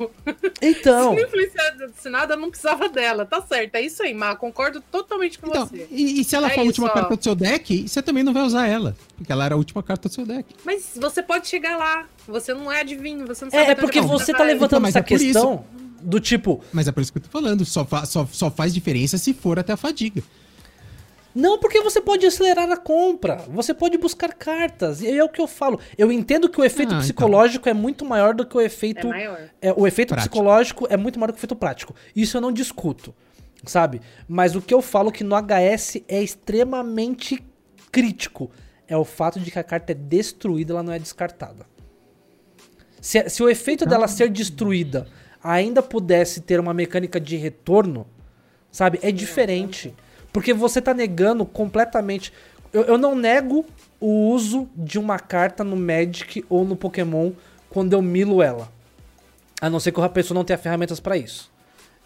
Então, Se não influenciasse nada, eu não precisava dela. Tá certo, é isso aí, Má. Concordo totalmente com Então, você. e, e se ela É for a última ó. carta do seu deck, você também não vai usar ela, porque ela era a última carta do seu deck. Mas você pode chegar lá. Você não é adivinho, você não sabe. é, é porque você tá levantando mas essa é por isso. questão do tipo, Mas é por isso que eu tô falando, só, fa- só, só faz diferença se for até a fadiga. Não, porque você pode acelerar a compra. Você pode buscar cartas. E é o que eu falo. Eu entendo que o efeito Ah, então. psicológico é muito maior do que o É efeito. maior. é, o efeito Prático. psicológico é muito maior do que o efeito prático. Isso eu não discuto. Sabe? Mas o que eu falo que no HS é extremamente crítico. É o fato de que a carta é destruída, ela não é descartada. Se, se o efeito dela ser destruída ainda pudesse ter uma mecânica de retorno, sabe? É diferente. Porque você tá negando completamente. Eu, eu não nego o uso de uma carta no Magic ou no Pokémon quando eu milo ela. A não ser que a pessoa não tenha ferramentas pra isso.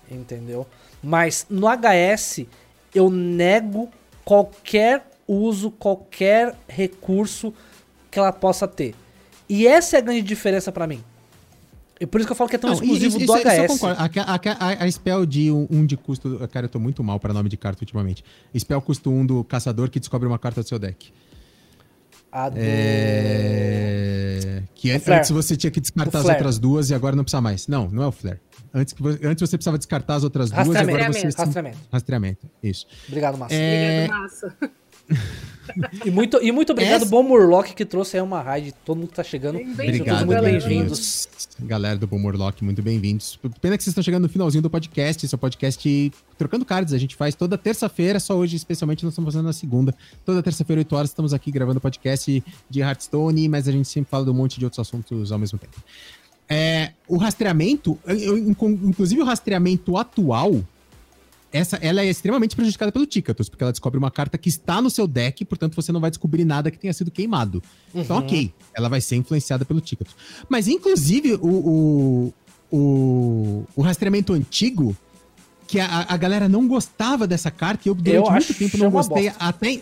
Entendeu? Mas no HS eu nego qualquer uso, qualquer recurso que ela possa ter. E essa é a grande diferença pra mim. E por isso que eu falo que é tão Não, exclusivo isso- do isso- isso eu HS. concordo. A, a, a, a spell de um, um de custo. Cara, eu tô muito mal pra nome de carta ultimamente. Spell custo 1 um do caçador que descobre uma carta do seu deck. A do... É... Que an- Flare. antes você tinha que descartar as outras duas e agora não precisa mais. Não, não é o Flare. Antes, antes você precisava descartar as outras duas e Rastreamento. agora você. Rastreamento. Rastreamento. Isso. Obrigado, Márcio. É, Obrigado, massa. E muito, e muito obrigado, Essa- Bom Murloc, que trouxe aí uma raid. Todo mundo que tá chegando. Obrigado, todos muito galera. bem-vindos. Galera do Bomorlock, muito bem-vindos. Pena que vocês estão chegando no finalzinho do podcast. Esse é o podcast Trocando Cards. A gente faz toda terça-feira, só hoje, especialmente, nós estamos fazendo na segunda. Toda terça-feira, 8 horas, estamos aqui gravando podcast de Hearthstone, mas a gente sempre fala de um monte de outros assuntos ao mesmo tempo. É, o rastreamento, inclusive o rastreamento atual, essa, ela é extremamente prejudicada pelo Ticatus, porque ela descobre uma carta que está no seu deck, portanto você não vai descobrir nada que tenha sido queimado. Então, ok, ela vai ser influenciada pelo Ticatus. Mas, inclusive, o, o, o, o rastreamento antigo, que a, a galera não gostava dessa carta, e eu durante Eu muito tempo não gostei até.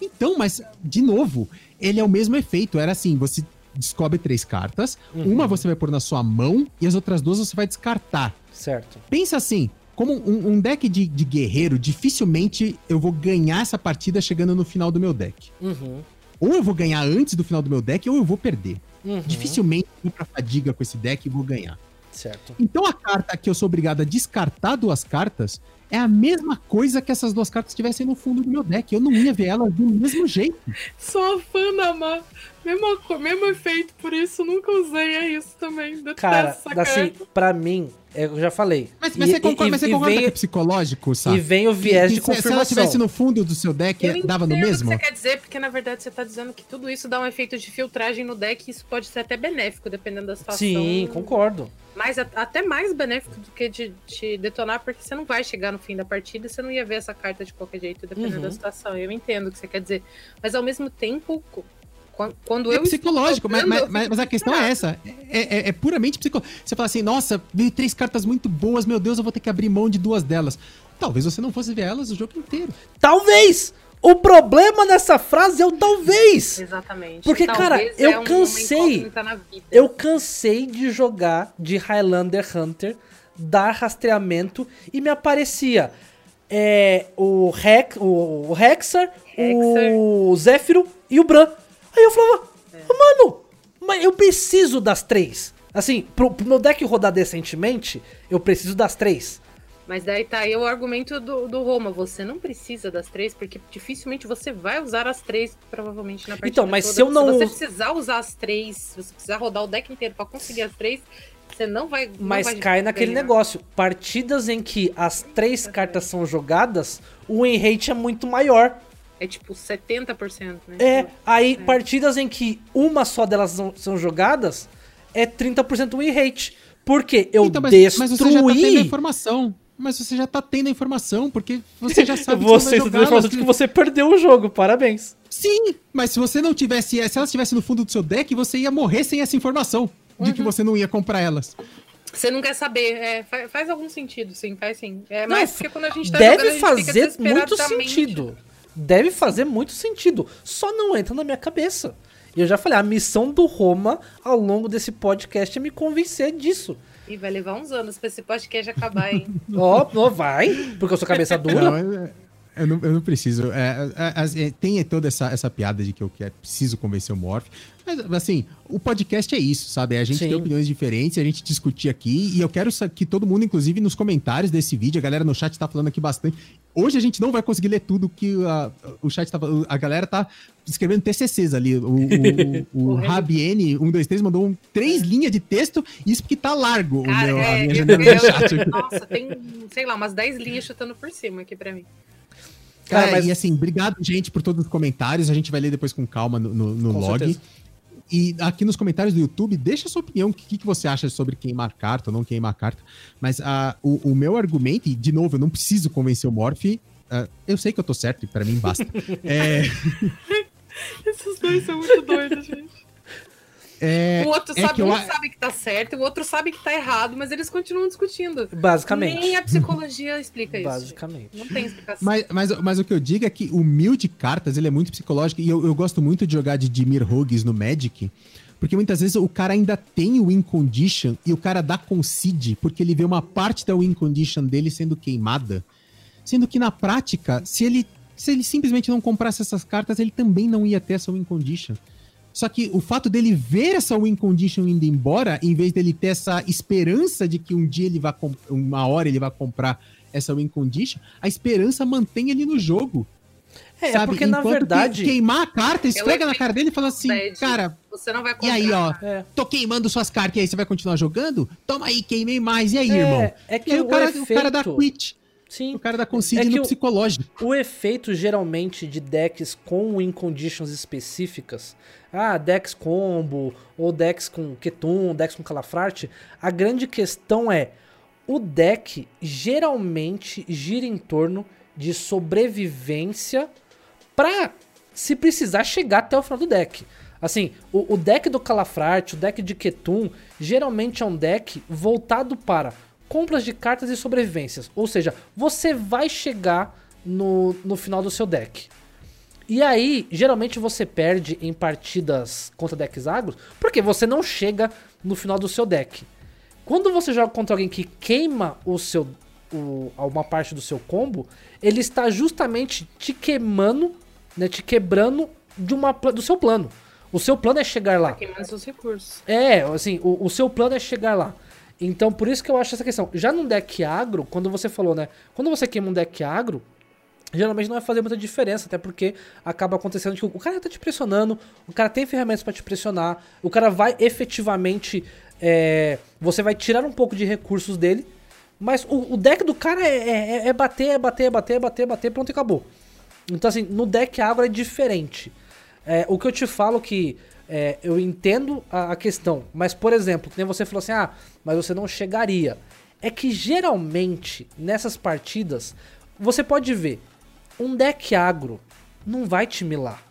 Então, mas, de novo, ele é o mesmo efeito. Era assim: você descobre três cartas, Uhum. uma você vai pôr na sua mão e as outras duas você vai descartar. Certo. Pensa assim, como um, um deck de, de guerreiro, dificilmente eu vou ganhar essa partida chegando no final do meu deck. Uhum. Ou eu vou ganhar antes do final do meu deck, ou eu vou perder. Uhum. Dificilmente eu vou pra fadiga com esse deck e vou ganhar. Certo. Então a carta que eu sou obrigado a descartar duas cartas é a mesma coisa que essas duas cartas estivessem no fundo do meu deck. Eu não ia ver elas do mesmo jeito. Sou fã da Má. Mesmo, mesmo efeito, por isso nunca usei. É isso também. Detesto Cara, essa assim, carta. pra mim, eu já falei. Mas, mas E- você concorda, e- mas você e concorda vem- que é psicológico, sabe? E vem o viés Que- de que se- Se ela confirmação. estivesse no fundo do seu deck, Eu dava no entendo mesmo? o que você quer dizer, porque na verdade você tá dizendo que tudo isso dá um efeito de filtragem no deck e isso pode ser até benéfico, dependendo da situação. Sim, concordo. Mas até mais benéfico do que de te detonar, porque você não vai chegar no fim da partida e você não ia ver essa carta de qualquer jeito, dependendo Uhum. da situação. Eu entendo o que você quer dizer. Mas ao mesmo tempo, quando É eu. psicológico, mas, mas, mas- a questão é essa. É, é- é puramente psicológico. Você fala assim, nossa, veio três cartas muito boas, meu Deus, eu vou ter que abrir mão de duas delas. Talvez você não fosse ver elas o jogo inteiro. Talvez! O problema dessa frase é o talvez! Exatamente. Porque, cara, Talvez eu é um- cansei. incógnita na vida. Eu cansei de jogar de Highlander Hunter, dar rastreamento e me aparecia é, o, Rex, o, o Hexar, o Zéfiro e o Bran. Aí eu falava, "Ah, mano, mas eu preciso das três. Assim, pro, pro meu deck rodar decentemente, eu preciso das três. Mas daí tá aí o argumento do, do Roma. Você não precisa das três, porque dificilmente você vai usar as três, provavelmente, na partida Então, mas toda. se eu não Se você precisar usar as três, se você precisar rodar o deck inteiro pra conseguir as três, você não vai. não Mas vai cai naquele ganhar. negócio. Partidas em que as três cartas são jogadas, o win rate é muito maior. É tipo 70%, né? É, aí partidas em que uma só delas são, são jogadas, é 30% win rate. Porque eu Então, mas, destruí... mas você já tá tendo a informação. Mas você já tá tendo a informação, porque você já sabe você que você tendo a informação de que você perdeu o jogo, parabéns. Sim, mas se você não tivesse, se elas estivessem no fundo do seu deck, você ia morrer sem essa informação de Uhum. que você não ia comprar elas. Você não quer saber. É, faz, faz algum sentido, sim, faz sim. É Não, mais porque quando a gente tá jogando, a Deve gente fazer fica muito sentido. Deve fazer muito sentido. Só não entra na minha cabeça. E eu já falei, a missão do Roma ao longo desse podcast é me convencer disso. E vai levar uns anos pra esse podcast acabar, hein? Ó, ó, vai, porque eu sou cabeça dura. Não, é- eu, não, eu não preciso. É, é, é, tem toda essa, essa piada de que eu quero, preciso convencer o Morph. Mas, assim, o podcast é isso, sabe? A gente Sim. tem opiniões diferentes, a gente discutir aqui. E eu quero que todo mundo, inclusive nos comentários desse vídeo, a galera no chat tá falando aqui bastante. Hoje a gente não vai conseguir ler tudo que a, o chat tá falando. A galera tá escrevendo TCCs ali. O, o, o, o Rabiene 123 mandou um, três linhas de texto, isso porque tá largo o Cara, meu, a é, minha eu- janela eu- do chat. Nossa, tem, sei lá, umas 10 linhas chutando por cima aqui pra mim. Cara, Cara, mas- e assim, obrigado, gente, por todos os comentários. A gente vai ler depois com calma no, no- no Com log. certeza. E aqui nos comentários do YouTube, deixa a sua opinião. O que, que você acha sobre queimar carta ou não queimar carta. Mas ah, o, o meu argumento, e de novo, eu não preciso convencer o Morph. ah, eu sei que eu tô certo e pra mim basta. é, Esses dois são muito doidos, gente. É, o outro é sabe, que eu um sabe que tá certo, o outro sabe que tá errado, mas eles continuam discutindo. Basicamente. Nem a psicologia explica isso. Basicamente. Não tem explicação. Mas, mas, mas o que eu digo é que o mil de cartas ele é muito psicológico e eu, eu gosto muito de jogar de Dimir Hughes no Magic, porque muitas vezes o cara ainda tem o win condition e o cara dá concede porque ele vê uma parte da win condition dele sendo queimada. Sendo que na prática, se ele, se ele simplesmente não comprasse essas cartas, ele também não ia ter essa win condition. Só que o fato dele ver essa win condition indo embora, em vez dele ter essa esperança de que um dia ele vai uma hora ele vai comprar essa win condition, a esperança mantém ele no jogo. É, sabe? porque na Enquanto que verdade. queimar a carta, esfrega na cara dele e fala assim, Bad. cara, Você não vai e comprar. aí, ó, É. tô queimando suas cartas, e aí você vai continuar jogando? Toma aí, queimei mais, e aí, É, irmão? é que e aí o o cara, o efeito- cara dá quit, Sim. o cara dá concede É que no o- psicológico. O efeito geralmente de decks com win conditions específicas, ah, decks combo, ou decks com Ketum, decks com Calafrate, a grande questão é, o deck geralmente gira em torno de sobrevivência pra se precisar chegar até o final do deck. Assim, o, o deck do Calafrate, o deck de Ketum, geralmente é um deck voltado para compras de cartas e sobrevivências. Ou seja, você vai chegar no, no final do seu deck. E aí, geralmente você perde em partidas contra decks agros, porque você não chega no final do seu deck. Quando você joga contra alguém que queima o seu o- uma parte do seu combo, ele está justamente te queimando, né, te quebrando de uma do seu plano. O seu plano é chegar lá. Tá queimando seus recursos. É, assim, o, o seu plano é chegar lá. Então, por isso que eu acho essa questão. Já num deck agro, quando você falou, né? Quando você queima um deck agro, geralmente não vai fazer muita diferença, até porque acaba acontecendo que o cara tá te pressionando, o cara tem ferramentas pra te pressionar, o cara vai efetivamente. é, você vai tirar um pouco de recursos dele, mas o, o deck do cara é, é- é bater, é bater, é bater, é bater, é bater, pronto e acabou. Então, assim, no deck agro é diferente. É, o que eu te falo que é, eu entendo a, a questão, mas, por exemplo, que nem você falou assim, ah, mas você não chegaria. É que geralmente, nessas partidas, você pode ver, um deck agro não vai te milar.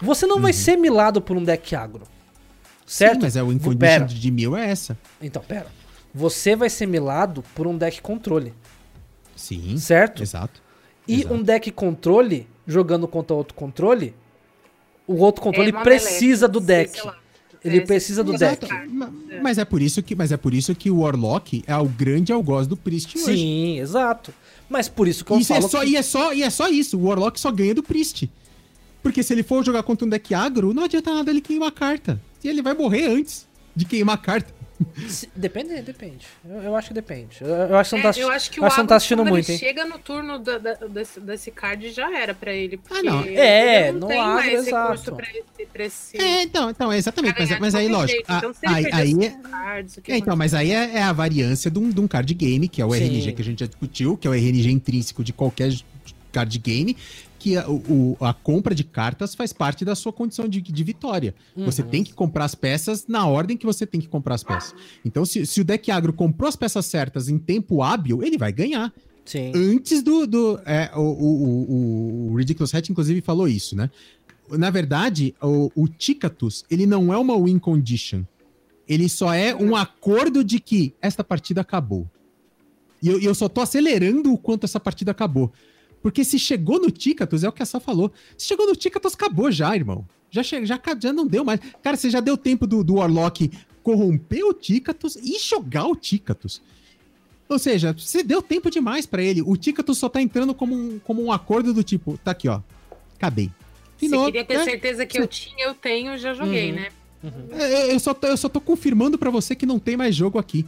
Você não vai ser milado por um deck agro. Certo? Sim, mas é o win condition Pera. de mil é essa. Então, pera. Você vai ser milado por um deck controle. Sim, Certo? exato. E Exato. um deck controle, jogando contra outro controle, o outro controle É precisa do deck. Ele precisa do Exato. deck. Ma- Mas é por isso que, mas é por isso que o Warlock é o grande algoz do Priest hoje. Sim, exato. Mas por isso que eu Isso é falo só, que- e, é só, e é só isso. O Warlock só ganha do Priest. Porque se ele for jogar contra um deck agro, não adianta nada ele queimar a carta. E ele vai morrer antes de queimar a carta. Depende, depende. Eu, eu acho que depende. Eu, eu acho que não É, tá, eu acho que o acho não tá assistindo quando muito, ele hein? chega no turno da- da- desse, desse card, já era pra ele. Porque não. É, ele no tem mais exato. recurso pra esse... Pra esse É, então, então exatamente. Mas, ganhar mas aí, lógico. jeito. a- Então, aí, é, cards, É, então, mas aí é, é a variância de um, de um card game, que é o Sim. RNG que a gente já discutiu, que é o RNG intrínseco de qualquer card game, que a, o- a compra de cartas faz parte da sua condição de, de vitória. Você Uhum. tem que comprar as peças na ordem que você tem que comprar as peças. Então, se, se o deck agro comprou as peças certas em tempo hábil, ele vai ganhar. Sim. Antes do. do é, o, o, o, o Ridiculous Hat, inclusive, falou isso, né? Na verdade, o, o Ticatus, ele não é uma win condition. Ele só é um acordo de que esta partida acabou. E eu, e eu só tô acelerando o quanto essa partida acabou. Porque se chegou no Tícatos, é o que a Sá falou. Se chegou no Tícatos, acabou já, irmão. Já, já, já não deu mais. Cara, você já deu tempo do, do Warlock corromper o Tícatos e jogar o Tícatos. Ou seja, você deu tempo demais pra ele. O Tícatos só tá entrando como um, como um acordo do tipo, tá aqui, ó. Acabei. Se Finou, queria ter né? certeza que eu tinha, eu tenho, já joguei, Uhum. né? É, Eu só, tô, eu só tô confirmando pra você que não tem mais jogo aqui.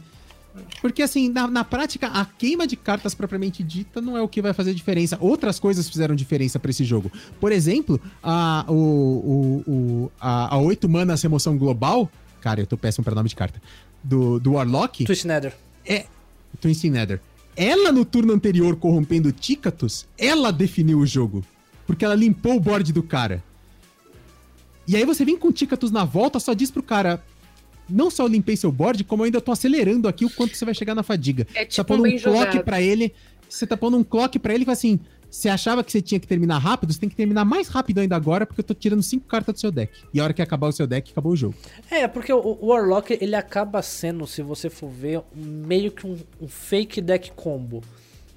Porque, assim, na, na prática, a queima de cartas propriamente dita não é o que vai fazer diferença. Outras coisas fizeram diferença pra esse jogo. Por exemplo, a, o, o, o- a, a 8 manas remoção global. Cara, eu tô péssimo pra nome de carta. Do, do Warlock. Twist Nether. É. Twisting Nether. Ela, no turno anterior, corrompendo Tícatos, ela definiu o jogo. Porque ela limpou o board do cara. E aí você vem com Tícatos na volta, só diz pro cara. Não só eu limpei seu board, como eu ainda tô acelerando aqui o quanto você vai chegar na fadiga. É você tá tipo pondo um um clock pra ele. Você tá pondo um clock pra ele que assim. Você achava que você tinha que terminar rápido, você tem que terminar mais rápido ainda agora, porque eu tô tirando cinco cartas do seu deck. E a hora que acabar o seu deck, acabou o jogo. É, porque o, o Warlock, ele acaba sendo, se você for ver, meio que um, um fake deck combo.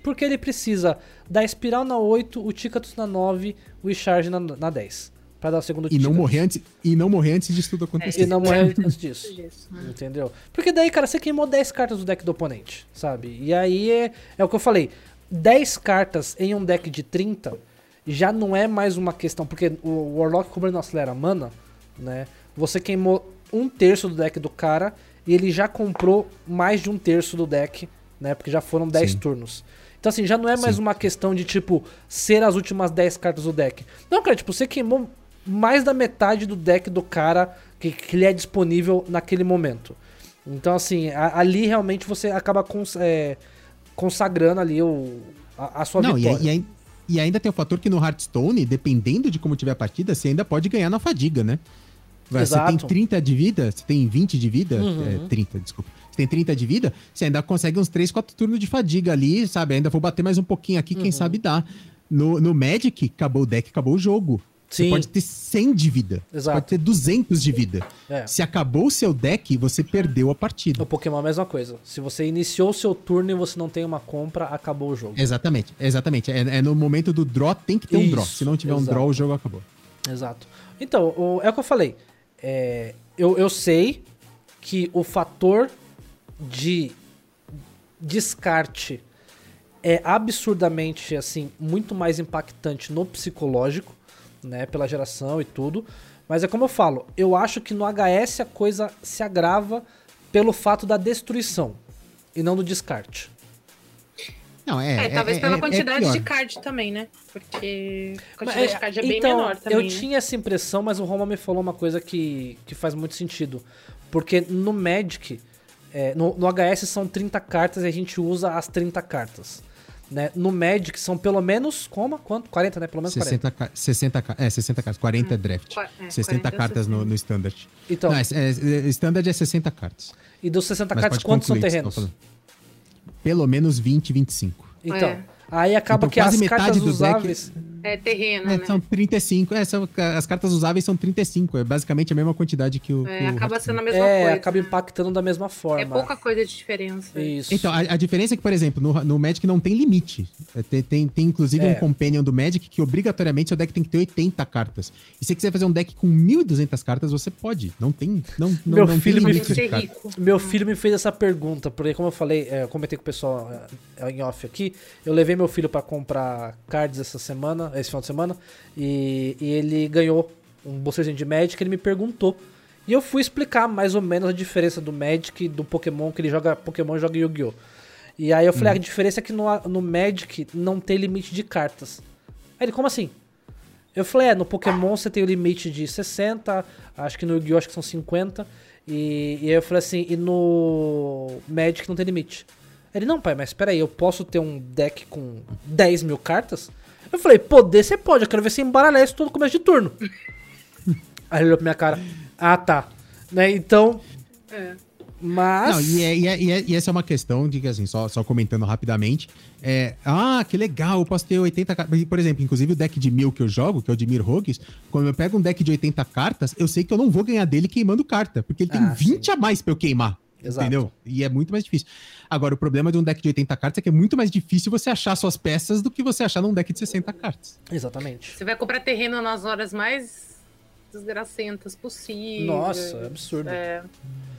Porque ele precisa da Espiral na 8, o Tícatus na 9, o Icharge na, na 10. Pra dar o segundo E não morrer antes, e não morrer antes disso tudo acontecer. E não morrer antes disso. Isso, né? Entendeu? Porque daí, cara, você queimou 10 cartas do deck do oponente, sabe? E aí é, é o que eu falei. 10 cartas em um deck de 30 já não é mais uma questão. Porque o Warlock, como ele não acelera mana, né? Você queimou um terço do deck do cara e ele já comprou mais de um terço do deck, né? Porque já foram 10 Sim. turnos. Então, assim, já não é mais Sim. uma questão de, tipo, ser as últimas 10 cartas do deck. Não, cara, tipo, você queimou mais da metade do deck do cara que, que ele é disponível naquele momento. Então, assim, a- ali realmente você acaba cons- é, consagrando ali o, a, a sua Não, e, vitória. e ai- e ainda tem o fator que no Hearthstone, dependendo de como tiver a partida, você ainda pode ganhar na fadiga, né? Vai, Você tem Exato. 30 de vida, você tem 20 de vida, Uhum. é, 30, desculpa. Você tem 30 de vida, você ainda consegue uns 3, 4 turnos de fadiga ali, sabe? Ainda vou bater mais um pouquinho aqui, Uhum. quem sabe dá. No, no Magic, acabou o deck, acabou o jogo. Você Sim. pode ter 100 de vida. Você Exato. pode ter 200 de vida. É. Se acabou o seu deck, você perdeu a partida. No Pokémon é a mesma coisa. Se você iniciou o seu turno e você não tem uma compra, acabou o jogo. Exatamente, exatamente. É, é no momento do draw, tem que ter um draw. Isso, Se não tiver um exato. draw, o jogo acabou. Exato. Então, o- é o que eu falei. É, eu, eu sei que o fator de descarte é absurdamente, assim, muito mais impactante no psicológico, né, pela geração e tudo. Mas é como eu falo, eu acho que no HS a coisa se agrava pelo fato da destruição e não do descarte. Não, é. É, talvez é- pela é- é quantidade de card também, né? Porque a Mas, quantidade de card é bem então, menor também. Eu né? tinha essa impressão, mas o Roma me falou uma coisa que, que faz muito sentido. Porque no Magic, é, no, no HS são 30 cartas e a gente usa as 30 cartas. Né? No Magic são pelo menos, como? Quanto? 40, né? Pelo menos 40. 60, ca- 60, ca- é, 60 cartas, 40 é draft. Qua- é, 60 40 cartas no, 60. no standard. Então, Não, é, é- é- standard é 60 cartas. e dos 60 Mas cartas, quantos são concluir, terrenos? tá falando. Pelo menos 20, 25. Então, É. aí acaba Então, que as cartas do deck- usáveis... É terreno, É, né? são 35. É, são, as cartas usáveis são 35. É basicamente a mesma quantidade que o. É, que o acaba Hearthstone. sendo a mesma É, coisa. acaba impactando da mesma forma. É pouca coisa de diferença. Isso. Então, a, a diferença é que, por exemplo, no, no Magic não tem limite. É, Tem, tem, tem, inclusive É. um companion do Magic que obrigatoriamente seu deck tem que ter 80 cartas. E se você quiser fazer um deck com 1.200 cartas, você pode. Não tem. Não, não, Meu não filho tem me cartas. rico. Meu filho me fez essa pergunta, porque como eu falei, é, eu comentei com o pessoal é, em off aqui, eu levei meu filho pra comprar cards essa semana, esse final de semana, e, e ele ganhou um boosterzinho de Magic, ele me perguntou. E eu fui explicar mais ou menos a diferença do Magic e do Pokémon, que ele joga Pokémon e joga Yu-Gi-Oh! E aí eu falei, a diferença é que no, no Magic não tem limite de cartas. Aí ele, como assim? Eu falei, é, no Pokémon você tem o limite de 60, acho que no Yu-Gi-Oh! acho que são 50. E, e aí eu falei assim, e no Magic não tem limite. Ele, não, pai, mas espera aí, eu posso ter um deck com 10 mil cartas? Eu falei, poder você pode, eu quero ver você embaralhar isso todo começo de turno. aí ele olhou pra minha cara, ah tá. Né, então, É. Mas. Não, e, é- e é- e é- e essa é uma questão de que, assim, só, só comentando rapidamente. É, ah, que legal, eu posso ter 80 cartas. Por exemplo, inclusive o deck de mil que eu jogo, que é o de Mir Rogues, quando eu pego um deck de 80 cartas, eu sei que eu não vou ganhar dele queimando carta, porque ele tem Ah, 20 a mais pra eu queimar. Exato. Entendeu? E é muito mais difícil. Agora, o problema de um deck de 80 cartas é que é muito mais difícil você achar suas peças do que você achar num deck de 60 cartas. Exatamente. Você vai comprar terreno nas horas mais desgracentas possíveis. Nossa, é absurdo. É.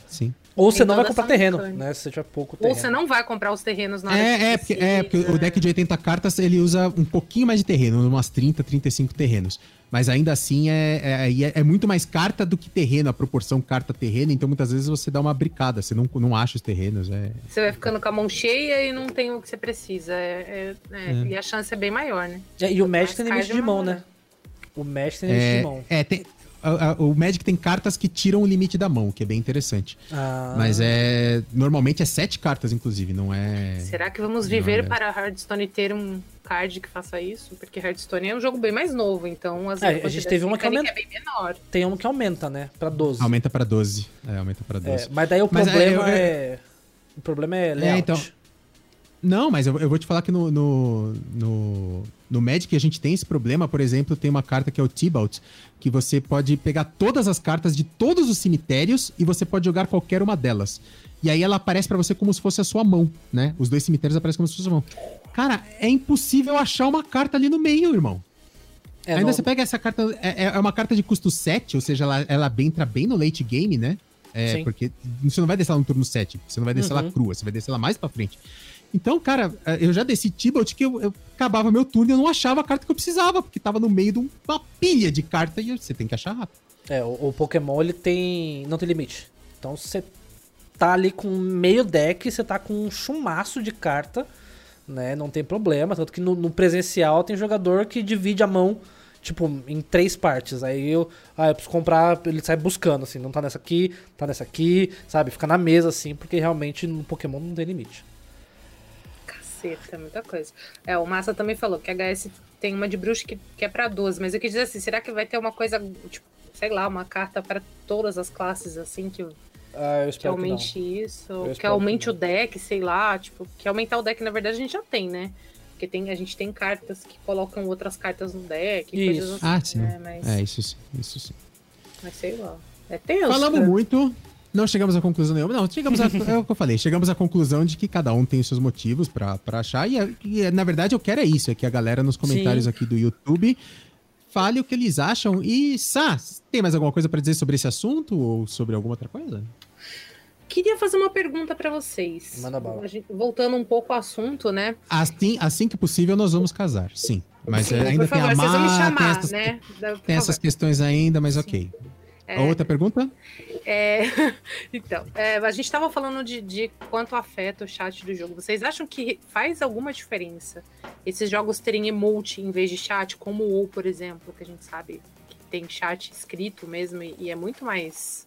Sim. Ou você não vai comprar terreno, mecânica. né? Se você tiver pouco Ou terreno. você não vai comprar os terrenos na hora É, que é, porque, é, porque o deck de 80 cartas ele usa um pouquinho mais de terreno, umas 30, 35 terrenos. Mas ainda assim é, é, é, é muito mais carta do que terreno, a proporção carta-terreno, então muitas vezes você dá uma bricada, você não, não acha os terrenos. É... Você vai ficando com a mão cheia e não tem o que você precisa. É, é- é, É. E a chance é bem maior, né? É, E o Magic Mas tem limite de mão, né? O Magic tem limite de mão. é, tem- a- a- o Magic tem cartas que tiram o limite da mão, que é bem interessante. Ah, Mas é. Normalmente é sete cartas, inclusive, não é. Será que vamos viver é. para Hearthstone ter um card que faça isso? Porque Hearthstone é um jogo bem mais novo, então as É, a gente teve uma que mecânica é bem menor. Tem um que aumenta, né? Pra 12. Aumenta pra 12. É, aumenta pra 12. É, mas daí o Mas, é, problema eu- é. O problema é layout. então, Não, mas eu, eu vou te falar que no, no, no, no Magic a gente tem esse problema. Por exemplo, tem uma carta que é o Tibalt, que você pode pegar todas as cartas de todos os cemitérios e você pode jogar qualquer uma delas. E aí ela aparece pra você como se fosse a sua mão, né? Os dois cemitérios aparecem como se fosse a sua mão. Cara, é impossível achar uma carta ali no meio, irmão. É, Ainda não- você pega essa carta. É, é uma carta de custo 7, ou seja, ela, ela entra bem no late game, né? É, Sim. porque você não vai descer ela no turno 7, você não vai descer Uhum. ela crua, você vai descer ela mais pra frente. Então, cara, eh, eu já desci Tibalt que eu, eu acabava meu turno e eu não achava a carta que eu precisava, porque tava no meio de uma pilha de carta e você tem que achar rápido. É, o, o Pokémon ele tem. não tem limite. Então você tá ali com meio deck, você tá com um chumaço de carta, né? Não tem problema. Tanto que no, no presencial tem jogador que divide a mão, tipo, em três partes. Aí eu. Ah, eu preciso comprar, ele sai buscando, assim, não tá nessa aqui, tá nessa aqui, sabe? Fica na mesa, assim, porque realmente no Pokémon não tem limite. Caceta, muita coisa. É, o Massa também falou que a HS tem uma de bruxa que, que é pra 12, mas eu quis dizer assim, será que vai ter uma coisa, tipo, sei lá, uma carta pra todas as classes, assim, que, Ah, eu que espero que, aumente isso? Eu Que aumente que o deck, sei lá, tipo, que aumentar o deck, na verdade, a gente já tem, né? Porque tem, a gente tem cartas que colocam outras cartas no deck, Isso. coisas assim, Ah, sim. né? Mas, É, isso sim, isso sim. mas sei lá. É tenso. Falamos né? muito, não chegamos a conclusão nenhuma. Não, chegamos a, é o que eu falei, chegamos à conclusão de que cada um tem os seus motivos pra, pra achar. E, e, na verdade eu quero é isso, é que a galera nos comentários Sim. aqui do YouTube fale o que eles acham. E, Sá, tem mais alguma coisa pra dizer sobre esse assunto ou sobre alguma outra coisa? Queria fazer uma pergunta pra vocês. Manda bala. A gente- voltando um pouco ao assunto, né? Assim, assim que possível nós vamos casar, sim. Mas Sim, é, ainda por favor, tem a vocês vão me Má, chamar, tem essas, né? Tem essas questões ainda, mas ok. É. A outra pergunta? É, então, é, a gente estava falando de, de quanto afeta o chat do jogo. Vocês acham que faz alguma diferença esses jogos terem emote em vez de chat, como o WoW, por exemplo, que a gente sabe que tem chat escrito mesmo e, e é muito mais.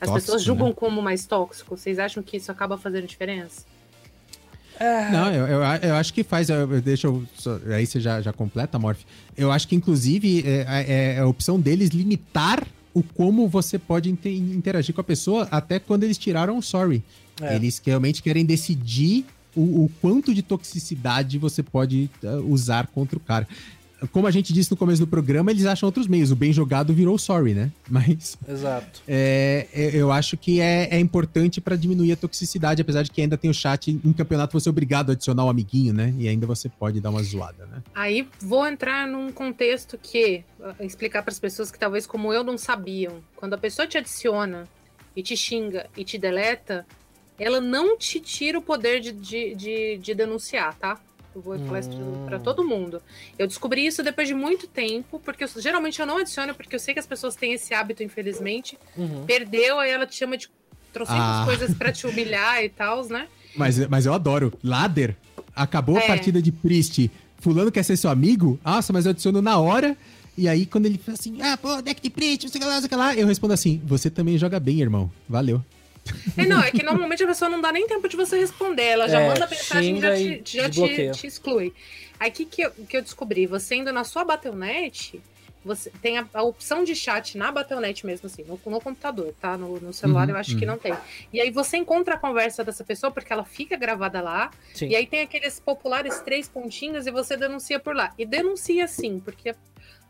As Tóxico, pessoas julgam né? como mais tóxico. Vocês acham que isso acaba fazendo diferença? Não, eu, eu, eu acho que faz. eu- eu- deixa eu. aí você já, já completa, Morph. Eu acho que, inclusive, é, é- é a opção deles limitar o como você pode inte- interagir com a pessoa até quando eles tiraram o sorry. É. Eles realmente querem decidir o, o quanto de toxicidade você pode uh, usar contra o cara. Como a gente disse no começo do programa, eles acham outros meios. O bem jogado virou sorry, né? Mas Exato. é, é, eu acho que é, é importante pra diminuir a toxicidade, apesar de que ainda tem o chat em campeonato você é obrigado a adicionar o amiguinho, né? E ainda você pode dar uma zoada, né? Aí vou entrar num contexto que ah, explicar para as pessoas que talvez como eu não sabiam. Quando a pessoa te adiciona e te xinga e te deleta, ela não te tira o poder de, de, de, de denunciar, tá? Eu vou isso Hum. para todo mundo. Eu descobri isso depois de muito tempo, porque eu- geralmente eu não adiciono, porque eu sei que as pessoas têm esse hábito, infelizmente. Uhum. Perdeu, aí ela te chama de trocentas Ah. coisas para te humilhar e tal, né? Mas, mas eu adoro. Ladder, acabou a É. partida de Priest, fulano quer ser seu amigo? Nossa, mas eu adiciono na hora. E aí, quando ele fala assim, ah, pô, deck de Priest, não sei o que lá, não sei o que lá, eu respondo assim, você também joga bem, irmão. Valeu. É, não, é que normalmente a pessoa não dá nem tempo de você responder. Ela já É, manda mensagem e já, xinga te, e já te, te exclui. Aí o que, que, eu, que eu descobri? Você indo na sua Battle.net você tem a, a opção de chat na Battle.net mesmo, assim, no, no computador, tá? No, no celular Uhum, eu acho que uhum. não tem. E aí você encontra a conversa dessa pessoa, porque ela fica gravada lá, Sim. e aí tem aqueles populares três pontinhos e você denuncia por lá. E denuncia sim, porque a,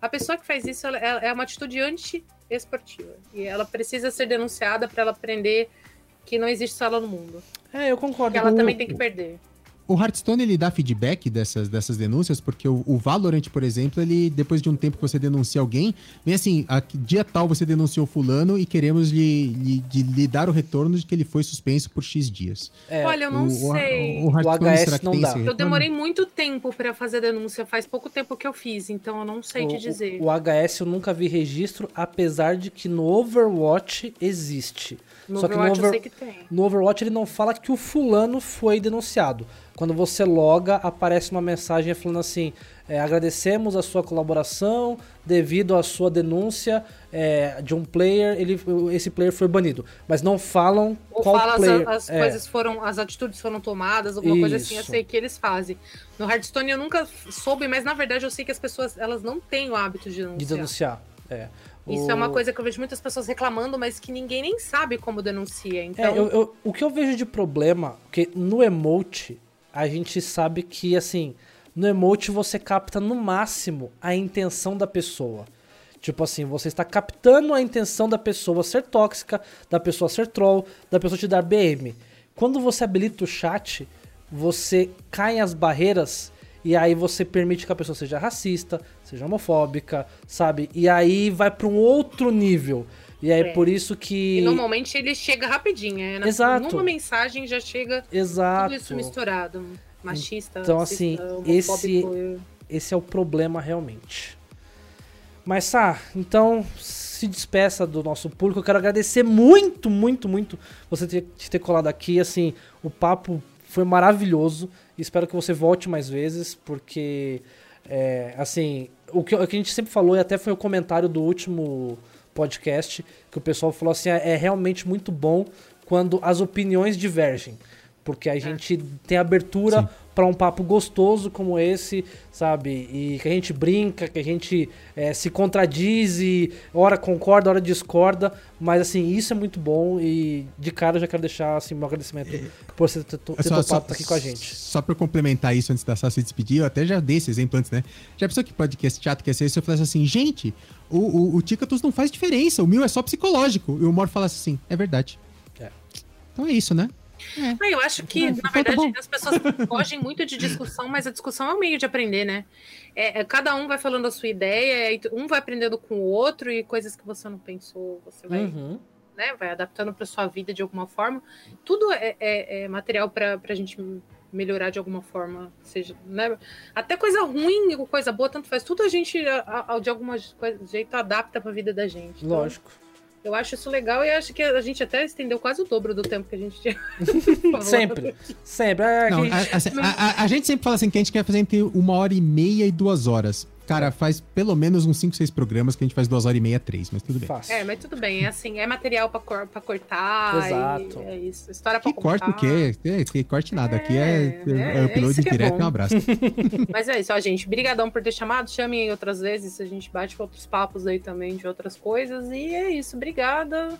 a pessoa que faz isso ela, ela é uma atitude anti-esportiva. E ela precisa ser denunciada para ela aprender que não existe sala no mundo. É, eu concordo. Que ela o- também tem que perder. O Hearthstone ele dá feedback dessas, dessas denúncias, porque o, o Valorant, por exemplo, ele, depois de um tempo que você denuncia alguém, vem assim, a, dia tal você denunciou fulano e queremos lhe, lhe, de lhe dar o retorno de que ele foi suspenso por X dias. É, Olha, eu não o, sei. O, o Hearthstone, HS será que não tem dá. Eu demorei muito tempo para fazer denúncia, faz pouco tempo que eu fiz, então eu não sei o, te dizer. O, o HS eu nunca vi registro, apesar de que no Overwatch existe. No Só que no, Overwatch eu Over- sei que tem. no Overwatch ele não fala que o fulano foi denunciado. Quando você loga, aparece uma mensagem falando assim: é, agradecemos a sua colaboração devido à sua denúncia é, de um player, ele, esse player foi banido. Mas não falam Ou qual fala player. as, as é. coisas foram, as atitudes foram tomadas, alguma coisa assim, eu Isso. sei que eles fazem. No Hearthstone eu nunca soube, mas na verdade eu sei que as pessoas, elas não têm o hábito de denunciar. de denunciar. É. Isso O- é uma coisa que eu vejo muitas pessoas reclamando, mas que ninguém nem sabe como denuncia. Então, É, eu- eu- o que eu vejo de problema, porque no emote, a gente sabe que, assim, no emote você capta no máximo a intenção da pessoa. Tipo assim, você está captando a intenção da pessoa ser tóxica, da pessoa ser troll, da pessoa te dar BM. Quando você habilita o chat, você cai as barreiras e aí você permite que a pessoa seja racista, seja homofóbica, sabe? E aí vai para um outro nível. E aí É. por isso que. e normalmente ele chega rapidinho, é, na- Exato. Numa mensagem já chega Exato. tudo isso misturado. Machista, Então, racista, assim, homofóbico, Esse é o problema realmente. Mas, Sá, então se despeça do nosso público. Eu quero agradecer muito, muito, muito você ter, ter colado aqui. Assim, o papo foi maravilhoso. Espero que você volte mais vezes, porque, é, assim, o que, o que a gente sempre falou, e até foi o comentário do último podcast, que o pessoal falou assim: é, é realmente muito bom quando as opiniões divergem. Porque a gente tem abertura Sim. Para um papo gostoso como esse, sabe? E que a gente brinca, que a gente é, se contradiz e hora concorda, hora discorda. Mas assim, isso é muito bom e de cara eu já quero deixar assim, meu agradecimento por você ter, ter É só, topado só, estar aqui com a gente. Só eu complementar isso antes da Sá se despedir, eu até já dei esse exemplo antes, né? Já pensou que podcast chato quer ser se eu falasse assim, gente, o, o, o Ticatus não faz diferença, o meu é só psicológico. E o Mor falasse assim, é verdade. É. Então é isso, né? Ah, eu acho que, na então tá verdade, as pessoas fogem muito de discussão, mas a discussão é um meio de aprender, né? É, é, cada um vai falando a sua ideia, um vai aprendendo com o outro, e coisas que você não pensou, você vai, Uhum. né, vai adaptando para sua vida de alguma forma. Tudo é, é- é material para a gente melhorar de alguma forma, seja, né? Até coisa ruim ou coisa boa, tanto faz. Tudo a gente, a- a- de algum jeito, adapta para a vida da gente. Então, Lógico. Eu acho isso legal e acho que a gente até estendeu quase o dobro do tempo que a gente tinha. Sempre. Sempre. É, a, gente- a- a- a gente sempre fala assim que a gente quer fazer entre uma hora e meia e duas horas. Cara, faz pelo menos uns 5, 6 programas que a gente faz duas horas e meia, três, mas tudo bem. Fácil. É, mas tudo bem, é assim, é material pra, cor, pra cortar. Exato. e É isso. História pra Que corte o quê? Que, que corte nada. Aqui é, É, é, é, upload que é direto e um abraço. Mas é isso, ó, gente. Brigadão por ter chamado. Chamem aí outras vezes, a gente bate com outros papos aí também de outras coisas. E é isso, obrigada.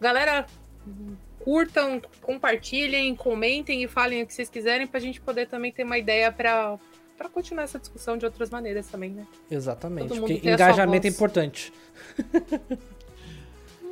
Galera, curtam, compartilhem, comentem e falem o que vocês quiserem pra gente poder também ter uma ideia pra, pra continuar essa discussão de outras maneiras também, né? Exatamente. Porque engajamento é importante.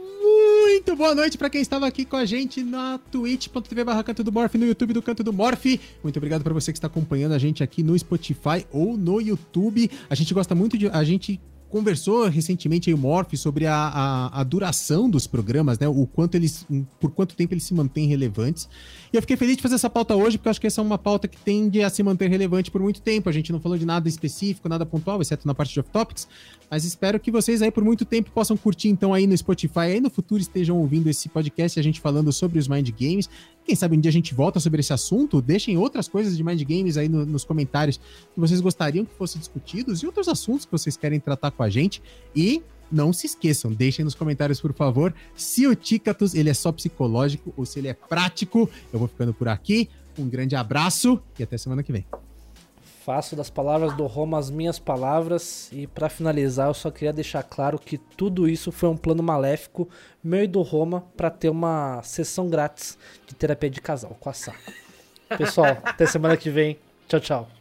Muito boa noite pra quem estava aqui com a gente na twitch.tv barra Canto do Morph, no YouTube do Canto do Morph. Muito obrigado pra você que está acompanhando a gente aqui no Spotify ou no YouTube. A gente gosta muito de... A gente conversou recentemente aí o Morph sobre a, a, a duração dos programas, né? O quanto eles... Por quanto tempo eles se mantêm relevantes. E eu fiquei feliz de fazer essa pauta hoje, porque eu acho que essa é uma pauta que tende a se manter relevante por muito tempo. A gente não falou de nada específico, nada pontual, exceto na parte de off-topics. Mas espero que vocês aí por muito tempo possam curtir então aí no Spotify, aí no futuro estejam ouvindo esse podcast, a gente falando sobre os Mind Games. Quem sabe um dia a gente volta sobre esse assunto, deixem outras coisas de Mind Games aí no- nos comentários que vocês gostariam que fossem discutidos e outros assuntos que vocês querem tratar com a gente. E não se esqueçam, deixem nos comentários, por favor, se o Ticatus ele é só psicológico ou se ele é prático. Eu vou ficando por aqui. Um grande abraço e até semana que vem. Faço das palavras do Roma as minhas palavras. E pra finalizar, eu só queria deixar claro que tudo isso foi um plano maléfico meu e do Roma pra ter uma sessão grátis de terapia de casal com a Sá. Pessoal, até semana que vem. Tchau, tchau.